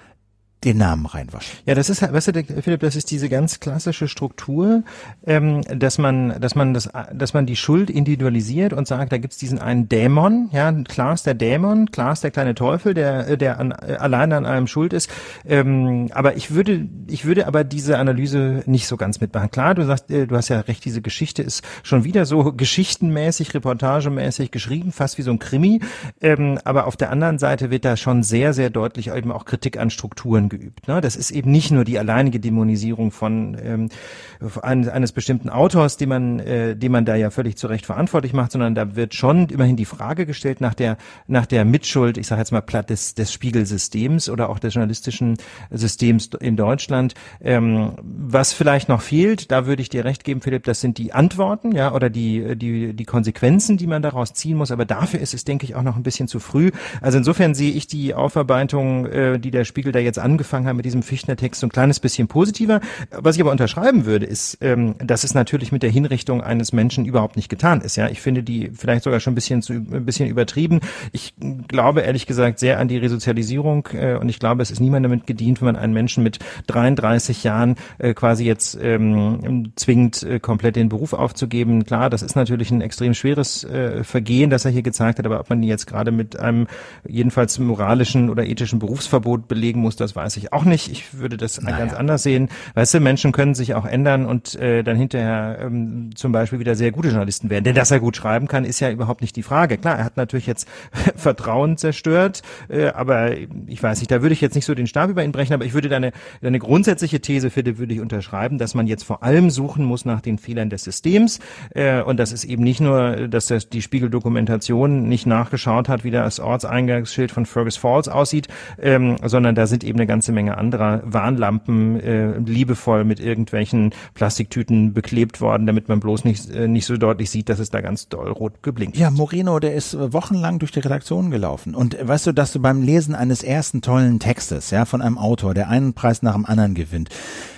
den Namen reinwaschen. Ja, das ist weißt du, Philipp, das ist diese ganz klassische Struktur, ähm, dass man, dass man das, dass man die Schuld individualisiert und sagt, da gibt's diesen einen Dämon, ja, klar ist der Dämon, klar ist der kleine Teufel, der, der an, alleine an allem schuld ist. Ähm, aber ich würde, ich würde aber diese Analyse nicht so ganz mitmachen. Klar, du sagst, äh, du hast ja recht, diese Geschichte ist schon wieder so geschichtenmäßig, reportagemäßig geschrieben, fast wie so ein Krimi. Ähm, aber auf der anderen Seite wird da schon sehr, sehr deutlich eben auch Kritik an Strukturen geübt. Ne? Das ist eben nicht nur die alleinige Dämonisierung von ähm, eines, eines bestimmten Autors, den man, äh, den man da ja völlig zu Recht verantwortlich macht, sondern da wird schon immerhin die Frage gestellt nach der nach der Mitschuld, ich sage jetzt mal platt des, des Spiegelsystems oder auch des journalistischen Systems in Deutschland. Ähm, was vielleicht noch fehlt, da würde ich dir recht geben, Philipp, das sind die Antworten, ja, oder die die die Konsequenzen, die man daraus ziehen muss. Aber dafür ist es, denke ich, auch noch ein bisschen zu früh. Also insofern sehe ich die Aufarbeitung, äh, die der Spiegel da jetzt an angefangen haben mit diesem Fichtner-Text, so ein kleines bisschen positiver. Was ich aber unterschreiben würde, ist, ähm, dass es natürlich mit der Hinrichtung eines Menschen überhaupt nicht getan ist. Ja, ich finde die vielleicht sogar schon ein bisschen zu, ein bisschen übertrieben. Ich glaube ehrlich gesagt sehr an die Resozialisierung äh, und ich glaube, es ist niemand damit gedient, wenn man einen Menschen mit 33 Jahren äh, quasi jetzt ähm, zwingt, äh, komplett den Beruf aufzugeben. Klar, das ist natürlich ein extrem schweres äh, Vergehen, das er hier gezeigt hat, aber ob man jetzt gerade mit einem jedenfalls moralischen oder ethischen Berufsverbot belegen muss, das weiß weiß ich auch nicht. Ich würde das naja. ganz anders sehen. Weißt du, Menschen können sich auch ändern und äh, dann hinterher ähm, zum Beispiel wieder sehr gute Journalisten werden. Denn dass er gut schreiben kann, ist ja überhaupt nicht die Frage. Klar, er hat natürlich jetzt Vertrauen zerstört, äh, aber ich weiß nicht, da würde ich jetzt nicht so den Stab über ihn brechen, aber ich würde deine, deine grundsätzliche These, für die würde ich unterschreiben, dass man jetzt vor allem suchen muss nach den Fehlern des Systems. Äh, und das ist eben nicht nur, dass das, die Spiegeldokumentation nicht nachgeschaut hat, wie das Ortseingangsschild von Fergus Falls aussieht, ähm, sondern da sind eben eine ganze Menge anderer Warnlampen äh, liebevoll mit irgendwelchen Plastiktüten beklebt worden, damit man bloß nicht, äh, nicht so deutlich sieht, dass es da ganz doll rot geblinkt Ja, Moreno, der ist wochenlang durch die Redaktion gelaufen. Und weißt du, dass du beim Lesen eines ersten tollen Textes, ja, von einem Autor, der einen Preis nach dem anderen gewinnt,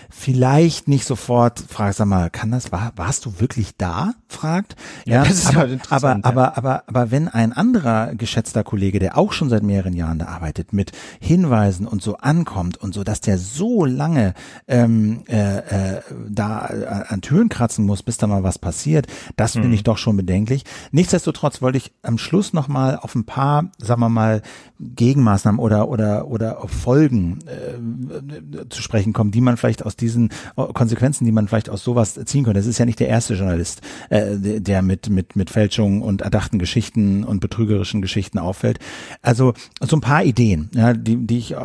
vielleicht nicht sofort fragt, sag mal, kann das, war, warst du wirklich da? fragt. Ja, ja aber, halt aber, ja. aber, aber, aber wenn ein anderer geschätzter Kollege, der auch schon seit mehreren Jahren da arbeitet, mit Hinweisen und so ankommt und so, dass der so lange ähm, äh, äh, da äh, an Türen kratzen muss, bis da mal was passiert, das finde mhm. ich doch schon bedenklich. Nichtsdestotrotz wollte ich am Schluss nochmal auf ein paar, sagen wir mal, Gegenmaßnahmen oder oder oder Folgen äh, zu sprechen kommen, die man vielleicht aus diesen äh, Konsequenzen, die man vielleicht aus sowas ziehen könnte. Das ist ja nicht der erste Journalist, äh, der mit mit mit Fälschungen und erdachten Geschichten und betrügerischen Geschichten auffällt. Also so ein paar Ideen, ja, die die ich äh,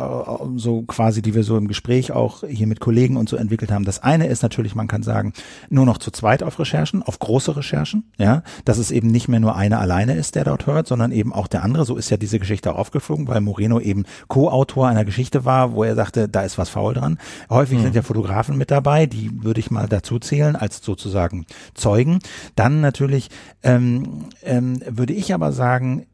so quasi, die wir so im Gespräch auch hier mit Kollegen und so entwickelt haben. Das eine ist natürlich, man kann sagen, nur noch zu zweit auf Recherchen, auf große Recherchen, ja, dass es eben nicht mehr nur einer alleine ist, der dort hört, sondern eben auch der andere. So ist ja diese Geschichte auch aufgeflogen, weil Moreno eben Co-Autor einer Geschichte war, wo er sagte, da ist was faul dran. Häufig mhm. sind ja Fotografen mit dabei, die würde ich mal dazu zählen als sozusagen Zeugen. Dann natürlich ähm, ähm, würde ich aber sagen,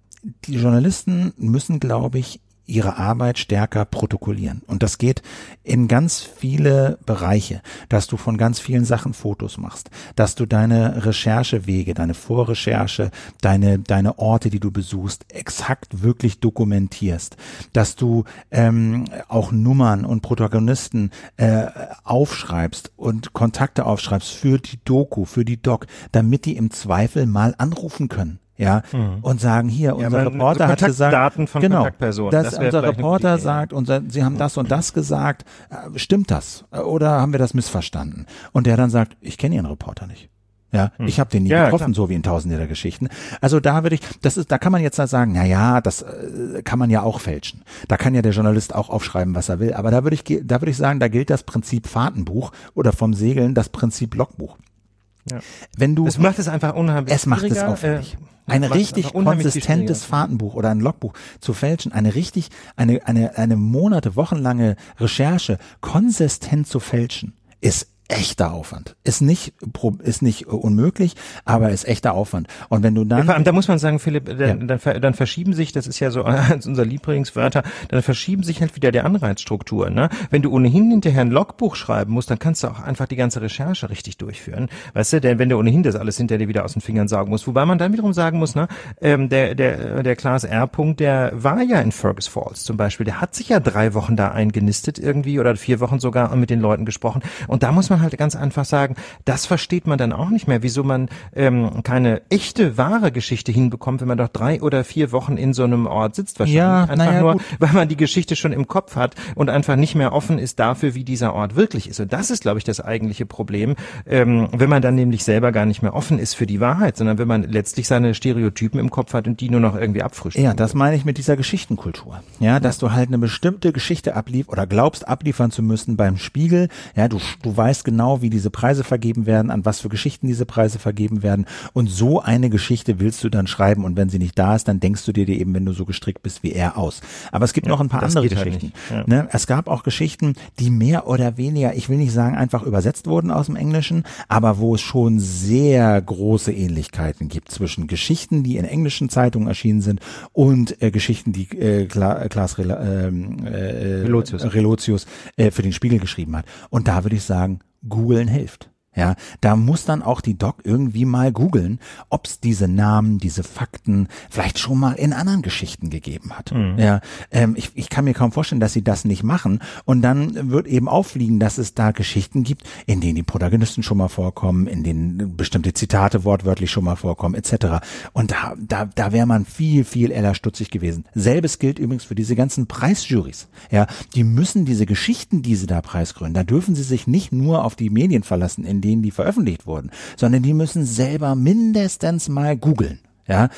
die Journalisten müssen, glaube ich, ihre Arbeit stärker protokollieren. Und das geht in ganz viele Bereiche, dass du von ganz vielen Sachen Fotos machst, dass du deine Recherchewege, deine Vorrecherche, deine, deine Orte, die du besuchst, exakt wirklich dokumentierst, dass du ähm, auch Nummern und Protagonisten äh, aufschreibst und Kontakte aufschreibst für die Doku, für die Doc, damit die im Zweifel mal anrufen können ja, mhm. und sagen hier, unser ja, Reporter hat gesagt, Daten von genau, dass das unser Reporter sagt, unser, Sie haben das und das gesagt, äh, stimmt das oder haben wir das missverstanden? Und der dann sagt, ich kenne Ihren Reporter nicht. Ja, hm. ich habe den nie ja, getroffen, klar. so wie in Tausende der Geschichten. Also da würde ich, das ist, da kann man jetzt da sagen, na ja, das äh, kann man ja auch fälschen. Da kann ja der Journalist auch aufschreiben, was er will. Aber da würde ich, da würde ich sagen, da gilt das Prinzip Fahrtenbuch oder vom Segeln das Prinzip Logbuch. Ja. Wenn du, es macht es einfach unheimlich. Es macht es aufwendig. Äh, ein richtig konsistentes Fahrtenbuch oder ein Logbuch zu fälschen, eine richtig, eine, eine, eine Monate, wochenlange Recherche konsistent zu fälschen, ist echter Aufwand. Ist nicht, ist nicht unmöglich, aber ist echter Aufwand. Und wenn du dann. Ja, da muss man sagen, Philipp, dann, ja. dann, dann verschieben sich, das ist ja so eins unserer Lieblingswörter, dann verschieben sich halt wieder die Anreizstrukturen. Ne? Wenn du ohnehin hinterher ein Logbuch schreiben musst, dann kannst du auch einfach die ganze Recherche richtig durchführen. Weißt du, denn wenn du ohnehin das alles hinter dir wieder aus den Fingern saugen musst. Wobei man dann wiederum sagen muss, ne, ähm, der, der, der Klaas R. -Punkt, der war ja in Fergus Falls zum Beispiel. Der hat sich ja drei Wochen da eingenistet irgendwie oder vier Wochen sogar mit den Leuten gesprochen. Und da muss man halt ganz einfach sagen, das versteht man dann auch nicht mehr, wieso man ähm, keine echte, wahre Geschichte hinbekommt, wenn man doch drei oder vier Wochen in so einem Ort sitzt wahrscheinlich. Ja, einfach ja, nur, gut. weil man die Geschichte schon im Kopf hat und einfach nicht mehr offen ist dafür, wie dieser Ort wirklich ist. Und das ist, glaube ich, das eigentliche Problem, ähm, wenn man dann nämlich selber gar nicht mehr offen ist für die Wahrheit, sondern wenn man letztlich seine Stereotypen im Kopf hat und die nur noch irgendwie abfrischt. Ja, das meine ich mit dieser Geschichtenkultur. Ja, dass du halt eine bestimmte Geschichte ablief oder glaubst abliefern zu müssen beim Spiegel. Ja, du, du weißt genau, wie diese Preise vergeben werden, an was für Geschichten diese Preise vergeben werden. Und so eine Geschichte willst du dann schreiben. Und wenn sie nicht da ist, dann denkst du dir die eben, wenn du so gestrickt bist wie er, aus. Aber es gibt ja, noch ein paar andere Geschichten. Halt ja. ne? Es gab auch Geschichten, die mehr oder weniger, ich will nicht sagen, einfach übersetzt wurden aus dem Englischen, aber wo es schon sehr große Ähnlichkeiten gibt zwischen Geschichten, die in englischen Zeitungen erschienen sind und äh, Geschichten, die äh, Klaas ähm, äh, Relotius, Relotius äh, für den Spiegel geschrieben hat. Und da würde ich sagen, googeln hilft. Ja, da muss dann auch die Doc irgendwie mal googeln, ob es diese Namen, diese Fakten vielleicht schon mal in anderen Geschichten gegeben hat. Mhm. Ja, ähm, ich, ich kann mir kaum vorstellen, dass sie das nicht machen. Und dann wird eben auffliegen, dass es da Geschichten gibt, in denen die Protagonisten schon mal vorkommen, in denen bestimmte Zitate wortwörtlich schon mal vorkommen, etc. Und da, da, da wäre man viel, viel eher stutzig gewesen. Selbes gilt übrigens für diese ganzen Preisjurys. Ja, die müssen diese Geschichten, die sie da preisgründen, da dürfen sie sich nicht nur auf die Medien verlassen, in denen die veröffentlicht wurden, sondern die müssen selber mindestens mal googeln. Ja,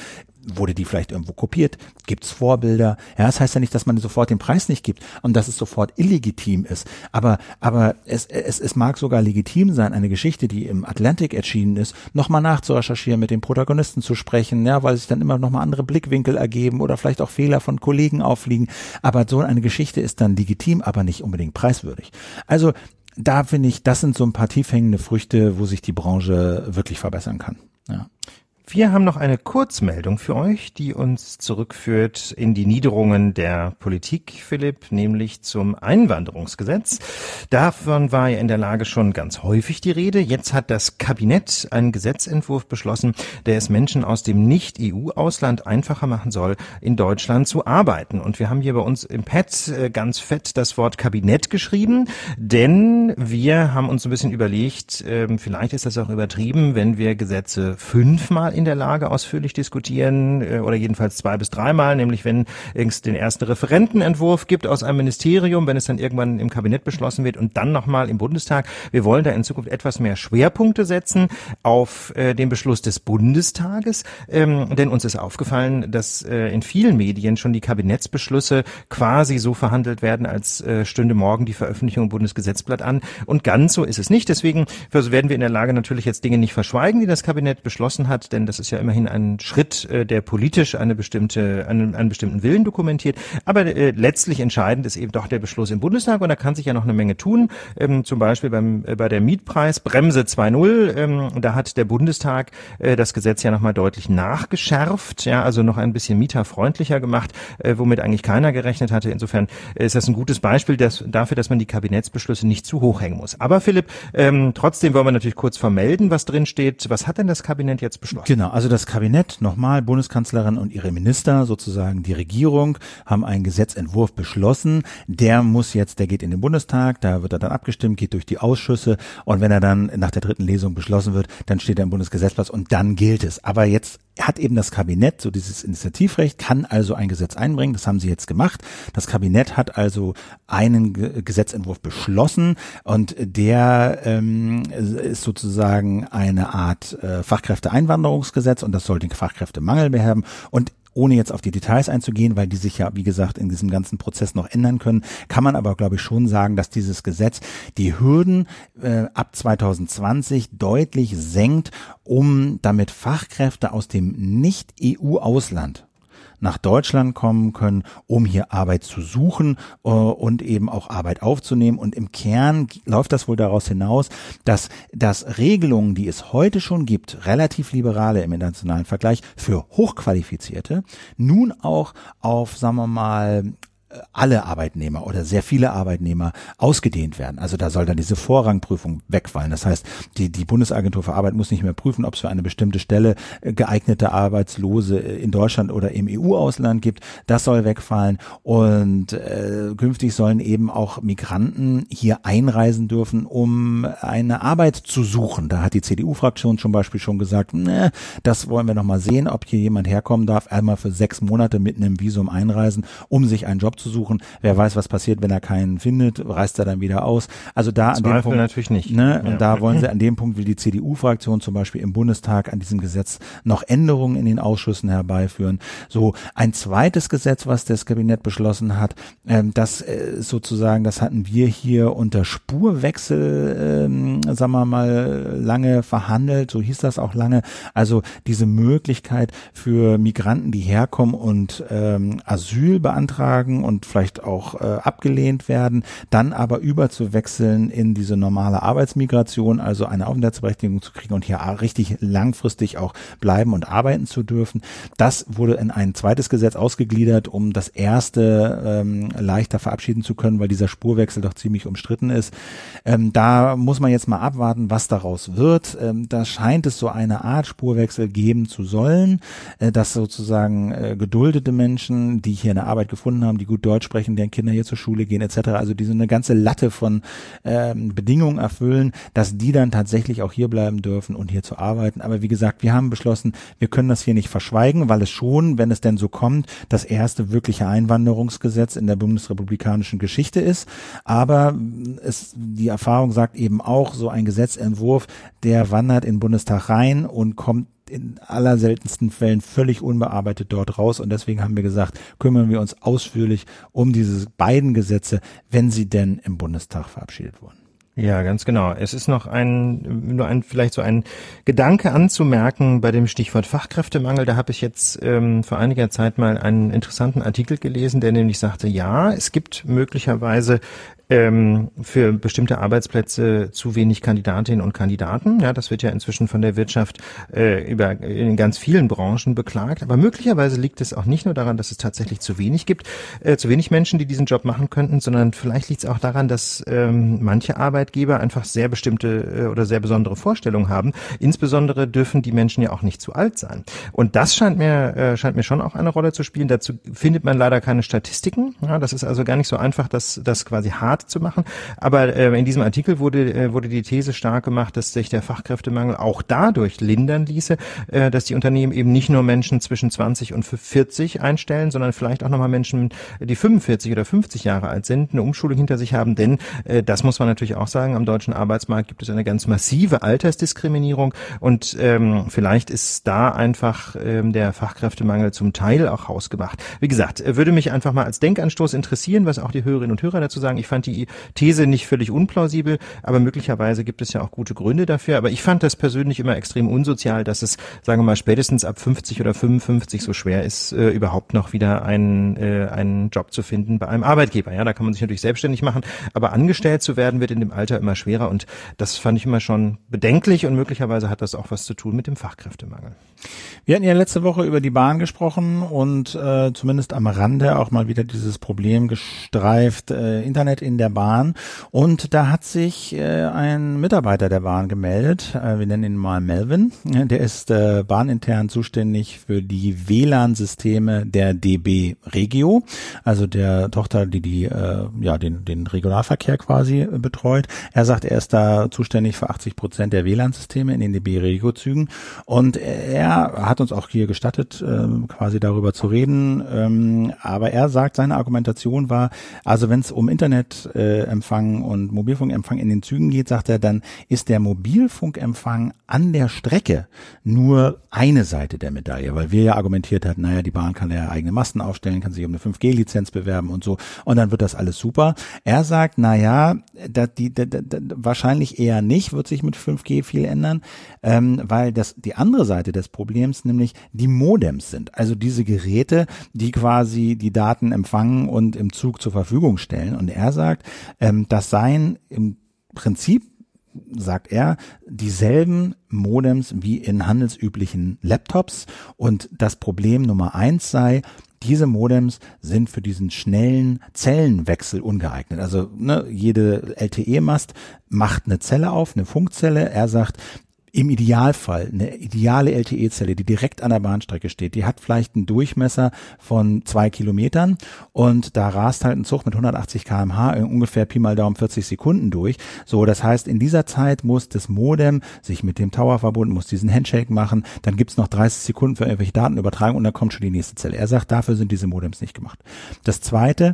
wurde die vielleicht irgendwo kopiert? Gibt es Vorbilder? Ja, das heißt ja nicht, dass man sofort den Preis nicht gibt und dass es sofort illegitim ist. Aber, aber es, es, es mag sogar legitim sein, eine Geschichte, die im Atlantic erschienen ist, nochmal nachzurecherchieren, mit den Protagonisten zu sprechen, ja, weil sich dann immer nochmal andere Blickwinkel ergeben oder vielleicht auch Fehler von Kollegen aufliegen. Aber so eine Geschichte ist dann legitim, aber nicht unbedingt preiswürdig. Also da finde ich, das sind so ein paar tiefhängende Früchte, wo sich die Branche wirklich verbessern kann. Ja. Wir haben noch eine Kurzmeldung für euch, die uns zurückführt in die Niederungen der Politik, Philipp, nämlich zum Einwanderungsgesetz. Davon war ja in der Lage schon ganz häufig die Rede. Jetzt hat das Kabinett einen Gesetzentwurf beschlossen, der es Menschen aus dem Nicht-EU-Ausland einfacher machen soll, in Deutschland zu arbeiten. Und wir haben hier bei uns im Pad äh, ganz fett das Wort Kabinett geschrieben, denn wir haben uns ein bisschen überlegt, ähm, vielleicht ist das auch übertrieben, wenn wir Gesetze fünfmal in der Lage ausführlich diskutieren äh, oder jedenfalls zwei bis dreimal, nämlich wenn es den ersten Referentenentwurf gibt aus einem Ministerium, wenn es dann irgendwann im Kabinett beschlossen wird und dann nochmal im Bundestag. Wir wollen da in Zukunft etwas mehr Schwerpunkte setzen auf äh, den Beschluss des Bundestages, ähm, denn uns ist aufgefallen, dass äh, in vielen Medien schon die Kabinettsbeschlüsse quasi so verhandelt werden, als äh, stünde morgen die Veröffentlichung im Bundesgesetzblatt an und ganz so ist es nicht. Deswegen werden wir in der Lage natürlich jetzt Dinge nicht verschweigen, die das Kabinett beschlossen hat, denn denn das ist ja immerhin ein Schritt, äh, der politisch eine bestimmte, einen, einen bestimmten Willen dokumentiert. Aber äh, letztlich entscheidend ist eben doch der Beschluss im Bundestag und da kann sich ja noch eine Menge tun. Ähm, zum Beispiel beim, äh, bei der Mietpreisbremse 2.0, ähm, da hat der Bundestag äh, das Gesetz ja nochmal deutlich nachgeschärft, ja, also noch ein bisschen mieterfreundlicher gemacht, äh, womit eigentlich keiner gerechnet hatte. Insofern ist das ein gutes Beispiel dass, dafür, dass man die Kabinettsbeschlüsse nicht zu hoch hängen muss. Aber Philipp, ähm, trotzdem wollen wir natürlich kurz vermelden, was drin steht. Was hat denn das Kabinett jetzt beschlossen? Genau, also das Kabinett, nochmal, Bundeskanzlerin und ihre Minister, sozusagen die Regierung, haben einen Gesetzentwurf beschlossen. Der muss jetzt, der geht in den Bundestag, da wird er dann abgestimmt, geht durch die Ausschüsse und wenn er dann nach der dritten Lesung beschlossen wird, dann steht er im Bundesgesetzplatz und dann gilt es. Aber jetzt hat eben das Kabinett so dieses Initiativrecht, kann also ein Gesetz einbringen. Das haben sie jetzt gemacht. Das Kabinett hat also einen Gesetzentwurf beschlossen und der ähm, ist sozusagen eine Art äh, Fachkräfteeinwanderungsgesetz und das soll den Fachkräftemangel beherben. Und ohne jetzt auf die Details einzugehen, weil die sich ja, wie gesagt, in diesem ganzen Prozess noch ändern können, kann man aber, glaube ich, schon sagen, dass dieses Gesetz die Hürden äh, ab 2020 deutlich senkt, um damit Fachkräfte aus dem Nicht-EU-Ausland nach Deutschland kommen können, um hier Arbeit zu suchen äh, und eben auch Arbeit aufzunehmen. Und im Kern läuft das wohl daraus hinaus, dass, dass Regelungen, die es heute schon gibt, relativ liberale im internationalen Vergleich, für Hochqualifizierte, nun auch auf, sagen wir mal, alle Arbeitnehmer oder sehr viele Arbeitnehmer ausgedehnt werden. Also da soll dann diese Vorrangprüfung wegfallen. Das heißt, die, die Bundesagentur für Arbeit muss nicht mehr prüfen, ob es für eine bestimmte Stelle äh, geeignete Arbeitslose äh, in Deutschland oder im EU-Ausland gibt. Das soll wegfallen. Und äh, künftig sollen eben auch Migranten hier einreisen dürfen, um eine Arbeit zu suchen. Da hat die CDU-Fraktion zum Beispiel schon gesagt, ne, das wollen wir noch mal sehen, ob hier jemand herkommen darf, einmal für sechs Monate mit einem Visum einreisen, um sich einen Job zu suchen. Wer weiß, was passiert, wenn er keinen findet, reist er dann wieder aus. Also da an dem Punkt natürlich nicht. Ne, ja. Und da wollen sie an dem Punkt will die CDU-Fraktion zum Beispiel im Bundestag an diesem Gesetz noch Änderungen in den Ausschüssen herbeiführen. So ein zweites Gesetz, was das Kabinett beschlossen hat, ähm, das äh, sozusagen, das hatten wir hier unter Spurwechsel, ähm, sagen wir mal, lange verhandelt. So hieß das auch lange. Also diese Möglichkeit für Migranten, die herkommen und ähm, Asyl beantragen und und vielleicht auch äh, abgelehnt werden, dann aber überzuwechseln in diese normale Arbeitsmigration, also eine Aufenthaltsberechtigung zu kriegen und hier richtig langfristig auch bleiben und arbeiten zu dürfen. Das wurde in ein zweites Gesetz ausgegliedert, um das erste ähm, leichter verabschieden zu können, weil dieser Spurwechsel doch ziemlich umstritten ist. Ähm, da muss man jetzt mal abwarten, was daraus wird. Ähm, da scheint es so eine Art Spurwechsel geben zu sollen, äh, dass sozusagen äh, geduldete Menschen, die hier eine Arbeit gefunden haben, die gut Deutsch sprechen, deren Kinder hier zur Schule gehen etc. Also die so eine ganze Latte von ähm, Bedingungen erfüllen, dass die dann tatsächlich auch hier bleiben dürfen und hier zu arbeiten. Aber wie gesagt, wir haben beschlossen, wir können das hier nicht verschweigen, weil es schon, wenn es denn so kommt, das erste wirkliche Einwanderungsgesetz in der bundesrepublikanischen Geschichte ist. Aber es, die Erfahrung sagt eben auch, so ein Gesetzentwurf, der wandert in Bundestag rein und kommt in aller seltensten Fällen völlig unbearbeitet dort raus. Und deswegen haben wir gesagt, kümmern wir uns ausführlich um diese beiden Gesetze, wenn sie denn im Bundestag verabschiedet wurden. Ja, ganz genau. Es ist noch ein, nur ein, vielleicht so ein Gedanke anzumerken bei dem Stichwort Fachkräftemangel. Da habe ich jetzt ähm, vor einiger Zeit mal einen interessanten Artikel gelesen, der nämlich sagte, ja, es gibt möglicherweise ähm, für bestimmte Arbeitsplätze zu wenig Kandidatinnen und Kandidaten. Ja, das wird ja inzwischen von der Wirtschaft äh, über in ganz vielen Branchen beklagt. Aber möglicherweise liegt es auch nicht nur daran, dass es tatsächlich zu wenig gibt, äh, zu wenig Menschen, die diesen Job machen könnten, sondern vielleicht liegt es auch daran, dass ähm, manche Arbeitgeber einfach sehr bestimmte äh, oder sehr besondere Vorstellungen haben. Insbesondere dürfen die Menschen ja auch nicht zu alt sein. Und das scheint mir äh, scheint mir schon auch eine Rolle zu spielen. Dazu findet man leider keine Statistiken. Ja, das ist also gar nicht so einfach, das das quasi hart zu machen. Aber äh, in diesem Artikel wurde äh, wurde die These stark gemacht, dass sich der Fachkräftemangel auch dadurch lindern ließe, äh, dass die Unternehmen eben nicht nur Menschen zwischen 20 und 40 einstellen, sondern vielleicht auch nochmal Menschen, die 45 oder 50 Jahre alt sind, eine Umschulung hinter sich haben. Denn äh, das muss man natürlich auch sagen, am deutschen Arbeitsmarkt gibt es eine ganz massive Altersdiskriminierung und ähm, vielleicht ist da einfach ähm, der Fachkräftemangel zum Teil auch hausgemacht. Wie gesagt, würde mich einfach mal als Denkanstoß interessieren, was auch die Hörerinnen und Hörer dazu sagen. Ich fand die These nicht völlig unplausibel, aber möglicherweise gibt es ja auch gute Gründe dafür. Aber ich fand das persönlich immer extrem unsozial, dass es, sagen wir mal, spätestens ab 50 oder 55 so schwer ist, äh, überhaupt noch wieder einen, äh, einen Job zu finden bei einem Arbeitgeber. Ja, da kann man sich natürlich selbstständig machen, aber angestellt zu werden wird in dem Alter immer schwerer und das fand ich immer schon bedenklich und möglicherweise hat das auch was zu tun mit dem Fachkräftemangel. Wir hatten ja letzte Woche über die Bahn gesprochen und äh, zumindest am Rande auch mal wieder dieses Problem gestreift, äh, Internet in der Bahn. Und da hat sich äh, ein Mitarbeiter der Bahn gemeldet, äh, wir nennen ihn mal Melvin. Der ist äh, bahnintern zuständig für die WLAN-Systeme der DB Regio, also der Tochter, die die äh, ja den den Regionalverkehr quasi äh, betreut. Er sagt, er ist da zuständig für 80 Prozent der WLAN-Systeme in den DB Regio-Zügen und er hat uns auch hier gestattet, äh, quasi darüber zu reden. Ähm, aber er sagt, seine Argumentation war, also wenn es um Internetempfang äh, und Mobilfunkempfang in den Zügen geht, sagt er, dann ist der Mobilfunkempfang an der Strecke nur eine Seite der Medaille, weil wir ja argumentiert hatten, naja, die Bahn kann ja eigene Masten aufstellen, kann sich um eine 5G-Lizenz bewerben und so, und dann wird das alles super. Er sagt, naja, da, die, da, da, wahrscheinlich eher nicht, wird sich mit 5G viel ändern, ähm, weil das die andere Seite des Problems nämlich die Modems sind. Also diese Geräte, die quasi die Daten empfangen und im Zug zur Verfügung stellen. Und er sagt, ähm, das seien im Prinzip sagt er, dieselben Modems wie in handelsüblichen Laptops. Und das Problem Nummer eins sei, diese Modems sind für diesen schnellen Zellenwechsel ungeeignet. Also ne, jede LTE-Mast macht eine Zelle auf, eine Funkzelle. Er sagt, im Idealfall eine ideale LTE-Zelle, die direkt an der Bahnstrecke steht, die hat vielleicht einen Durchmesser von zwei Kilometern und da rast halt ein Zug mit 180 kmh in ungefähr Pi mal Daumen 40 Sekunden durch. So, das heißt, in dieser Zeit muss das Modem sich mit dem Tower verbunden, muss diesen Handshake machen, dann gibt's noch 30 Sekunden für irgendwelche Datenübertragung und dann kommt schon die nächste Zelle. Er sagt, dafür sind diese Modems nicht gemacht. Das zweite,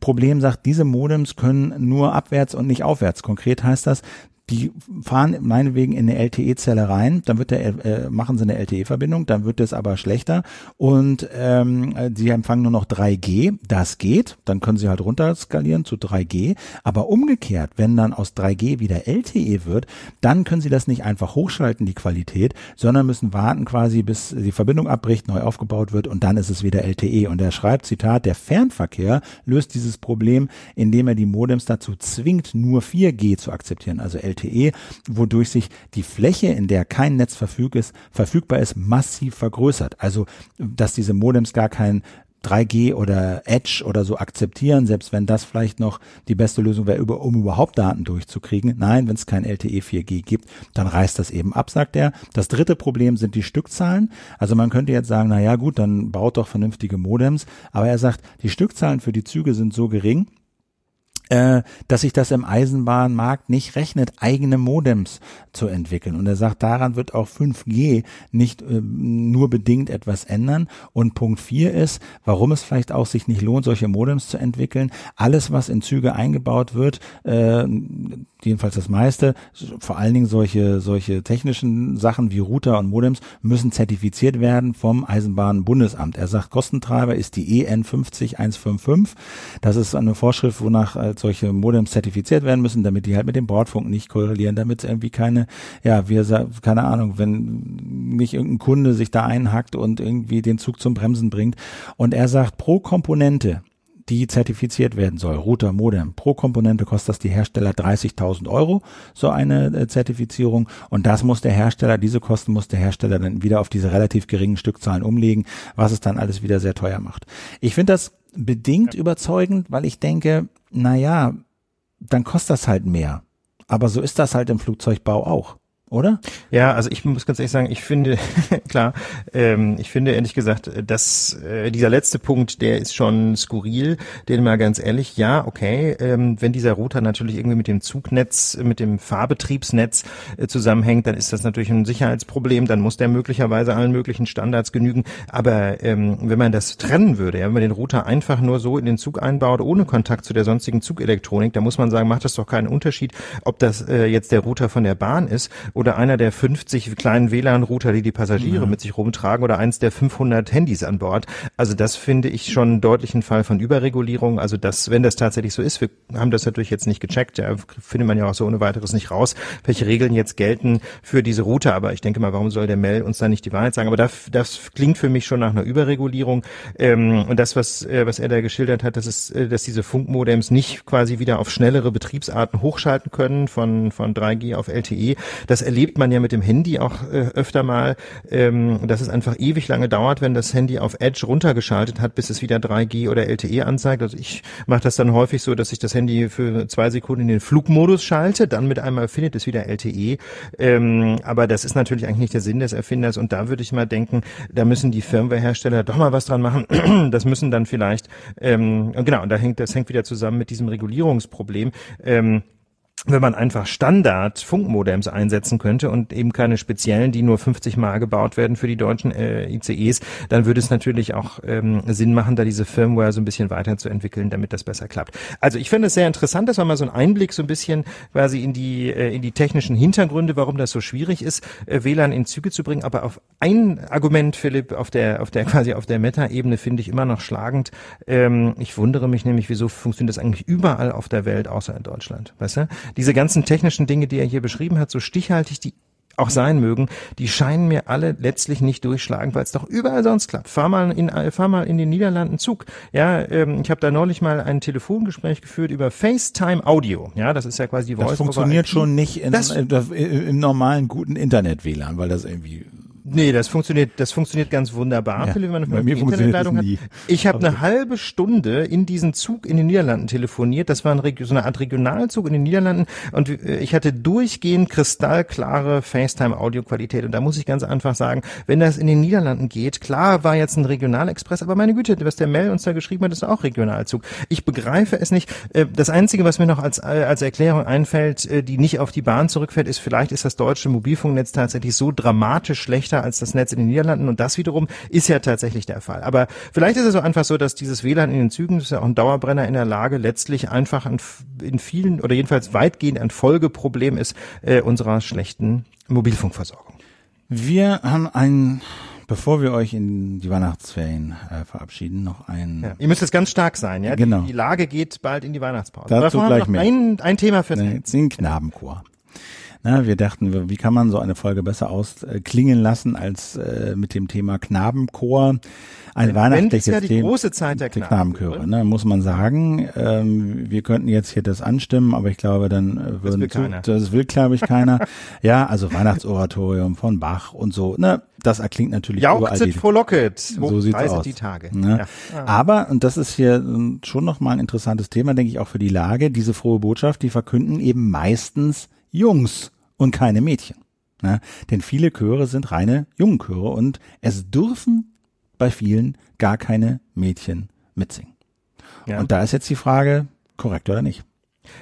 Problem sagt, diese Modems können nur abwärts und nicht aufwärts. Konkret heißt das, die fahren meinetwegen in eine LTE-Zelle rein, dann wird der, äh, machen sie eine LTE-Verbindung, dann wird es aber schlechter. Und ähm, sie empfangen nur noch 3G, das geht, dann können sie halt runterskalieren zu 3G, aber umgekehrt, wenn dann aus 3G wieder LTE wird, dann können sie das nicht einfach hochschalten, die Qualität, sondern müssen warten quasi, bis die Verbindung abbricht, neu aufgebaut wird und dann ist es wieder LTE und er schreibt, Zitat, der Fernverkehr löst dieses Problem, indem er die Modems dazu zwingt, nur 4G zu akzeptieren, also LTE LTE, wodurch sich die Fläche, in der kein Netz verfüg ist, verfügbar ist, massiv vergrößert. Also, dass diese Modems gar kein 3G oder Edge oder so akzeptieren, selbst wenn das vielleicht noch die beste Lösung wäre, um überhaupt Daten durchzukriegen. Nein, wenn es kein LTE 4G gibt, dann reißt das eben ab, sagt er. Das dritte Problem sind die Stückzahlen. Also man könnte jetzt sagen, na ja, gut, dann baut doch vernünftige Modems. Aber er sagt, die Stückzahlen für die Züge sind so gering, äh, dass sich das im Eisenbahnmarkt nicht rechnet, eigene Modems zu entwickeln. Und er sagt, daran wird auch 5G nicht äh, nur bedingt etwas ändern. Und Punkt 4 ist, warum es vielleicht auch sich nicht lohnt, solche Modems zu entwickeln. Alles, was in Züge eingebaut wird, äh, jedenfalls das meiste, vor allen Dingen solche, solche technischen Sachen wie Router und Modems müssen zertifiziert werden vom Eisenbahnbundesamt. Er sagt, Kostentreiber ist die EN 50155. Das ist eine Vorschrift, wonach als solche Modems zertifiziert werden müssen, damit die halt mit dem Bordfunk nicht korrelieren, damit es irgendwie keine, ja, wir keine Ahnung, wenn nicht irgendein Kunde sich da einhackt und irgendwie den Zug zum Bremsen bringt. Und er sagt, pro Komponente die zertifiziert werden soll. Router, Modem. Pro Komponente kostet das die Hersteller 30.000 Euro, so eine äh, Zertifizierung. Und das muss der Hersteller, diese Kosten muss der Hersteller dann wieder auf diese relativ geringen Stückzahlen umlegen, was es dann alles wieder sehr teuer macht. Ich finde das bedingt ja. überzeugend, weil ich denke, na ja, dann kostet das halt mehr. Aber so ist das halt im Flugzeugbau auch oder? Ja, also ich muss ganz ehrlich sagen, ich finde, klar, ähm, ich finde ehrlich gesagt, dass äh, dieser letzte Punkt, der ist schon skurril, den mal ganz ehrlich, ja, okay, ähm, wenn dieser Router natürlich irgendwie mit dem Zugnetz, mit dem Fahrbetriebsnetz äh, zusammenhängt, dann ist das natürlich ein Sicherheitsproblem, dann muss der möglicherweise allen möglichen Standards genügen, aber ähm, wenn man das trennen würde, ja, wenn man den Router einfach nur so in den Zug einbaut, ohne Kontakt zu der sonstigen Zugelektronik, da muss man sagen, macht das doch keinen Unterschied, ob das äh, jetzt der Router von der Bahn ist oder einer der 50 kleinen WLAN-Router, die die Passagiere ja. mit sich rumtragen oder eins der 500 Handys an Bord. Also das finde ich schon einen deutlichen Fall von Überregulierung. Also das, wenn das tatsächlich so ist, wir haben das natürlich jetzt nicht gecheckt, ja, findet man ja auch so ohne weiteres nicht raus, welche Regeln jetzt gelten für diese Router. Aber ich denke mal, warum soll der Mel uns da nicht die Wahrheit sagen? Aber das, das klingt für mich schon nach einer Überregulierung. Ähm, und das, was, äh, was er da geschildert hat, dass es, äh, dass diese Funkmodems nicht quasi wieder auf schnellere Betriebsarten hochschalten können von, von 3G auf LTE, das erlebt man ja mit dem Handy auch äh, öfter mal, ähm, dass es einfach ewig lange dauert, wenn das Handy auf Edge runtergeschaltet hat, bis es wieder 3G oder LTE anzeigt. Also ich mache das dann häufig so, dass ich das Handy für zwei Sekunden in den Flugmodus schalte, dann mit einmal findet es wieder LTE. Ähm, aber das ist natürlich eigentlich nicht der Sinn des Erfinders und da würde ich mal denken, da müssen die Firmwarehersteller doch mal was dran machen. das müssen dann vielleicht, ähm, genau, und da hängt, das hängt wieder zusammen mit diesem Regulierungsproblem. Ähm, wenn man einfach Standard Funkmodems einsetzen könnte und eben keine speziellen, die nur 50 Mal gebaut werden für die deutschen äh, ICEs, dann würde es natürlich auch ähm, Sinn machen, da diese Firmware so ein bisschen weiterzuentwickeln, damit das besser klappt. Also ich finde es sehr interessant, das war mal so ein Einblick so ein bisschen quasi in die äh, in die technischen Hintergründe, warum das so schwierig ist, äh, WLAN in Züge zu bringen. Aber auf ein Argument, Philipp, auf der auf der quasi auf der Meta-Ebene finde ich immer noch schlagend. Ähm, ich wundere mich nämlich, wieso funktioniert das eigentlich überall auf der Welt außer in Deutschland, weißt du? Diese ganzen technischen Dinge, die er hier beschrieben hat, so stichhaltig die auch sein mögen, die scheinen mir alle letztlich nicht durchschlagen, weil es doch überall sonst klappt. Fahr mal in, fahr mal in den Niederlanden Zug. Ja, ähm, ich habe da neulich mal ein Telefongespräch geführt über FaceTime Audio. Ja, das ist ja quasi die Voice. Das funktioniert schon nicht in, das, in, in, im normalen guten Internet-WLAN, weil das irgendwie Nee, das funktioniert, das funktioniert ganz wunderbar, ja, Philipp, wenn man eine Internetleitung hat. Ich habe eine halbe Stunde in diesen Zug in den Niederlanden telefoniert. Das war ein, so eine Art Regionalzug in den Niederlanden und äh, ich hatte durchgehend kristallklare FaceTime-Audioqualität. Und da muss ich ganz einfach sagen, wenn das in den Niederlanden geht, klar war jetzt ein Regionalexpress, aber meine Güte, was der Mel uns da geschrieben hat, ist auch Regionalzug. Ich begreife es nicht. Äh, das Einzige, was mir noch als, äh, als Erklärung einfällt, die nicht auf die Bahn zurückfällt, ist, vielleicht ist das deutsche Mobilfunknetz tatsächlich so dramatisch schlechter als das Netz in den Niederlanden und das wiederum ist ja tatsächlich der Fall. Aber vielleicht ist es auch einfach so, dass dieses WLAN in den Zügen, das ist ja auch ein Dauerbrenner in der Lage, letztlich einfach in vielen oder jedenfalls weitgehend ein Folgeproblem ist äh, unserer schlechten Mobilfunkversorgung. Wir haben ein Bevor wir euch in die Weihnachtsferien äh, verabschieden, noch ein. Ja, ihr müsst jetzt ganz stark sein, ja? Genau. Die, die Lage geht bald in die Weihnachtspause. Dazu gleich mehr. Ein, ein Thema für nee, den Knabenchor. Na, wir dachten, wie kann man so eine Folge besser ausklingen lassen als äh, mit dem Thema Knabenchor? Ein weihnachtliches ja die Thema. große Zeit der, der Knabenchöre, ne, muss man sagen. Ähm, wir könnten jetzt hier das anstimmen, aber ich glaube, dann äh, würden das will, zu, das will glaube ich keiner. ja, also Weihnachtsoratorium von Bach und so. Ne, das erklingt natürlich Jauchzet überall. Die, frohlocket. So sieht's aus. die Tage. Ne? Ja. Aber und das ist hier schon noch mal ein interessantes Thema, denke ich, auch für die Lage. Diese frohe Botschaft, die verkünden eben meistens Jungs und keine Mädchen. Ne? Denn viele Chöre sind reine Jungchöre und es dürfen bei vielen gar keine Mädchen mitsingen. Ja. Und da ist jetzt die Frage, korrekt oder nicht?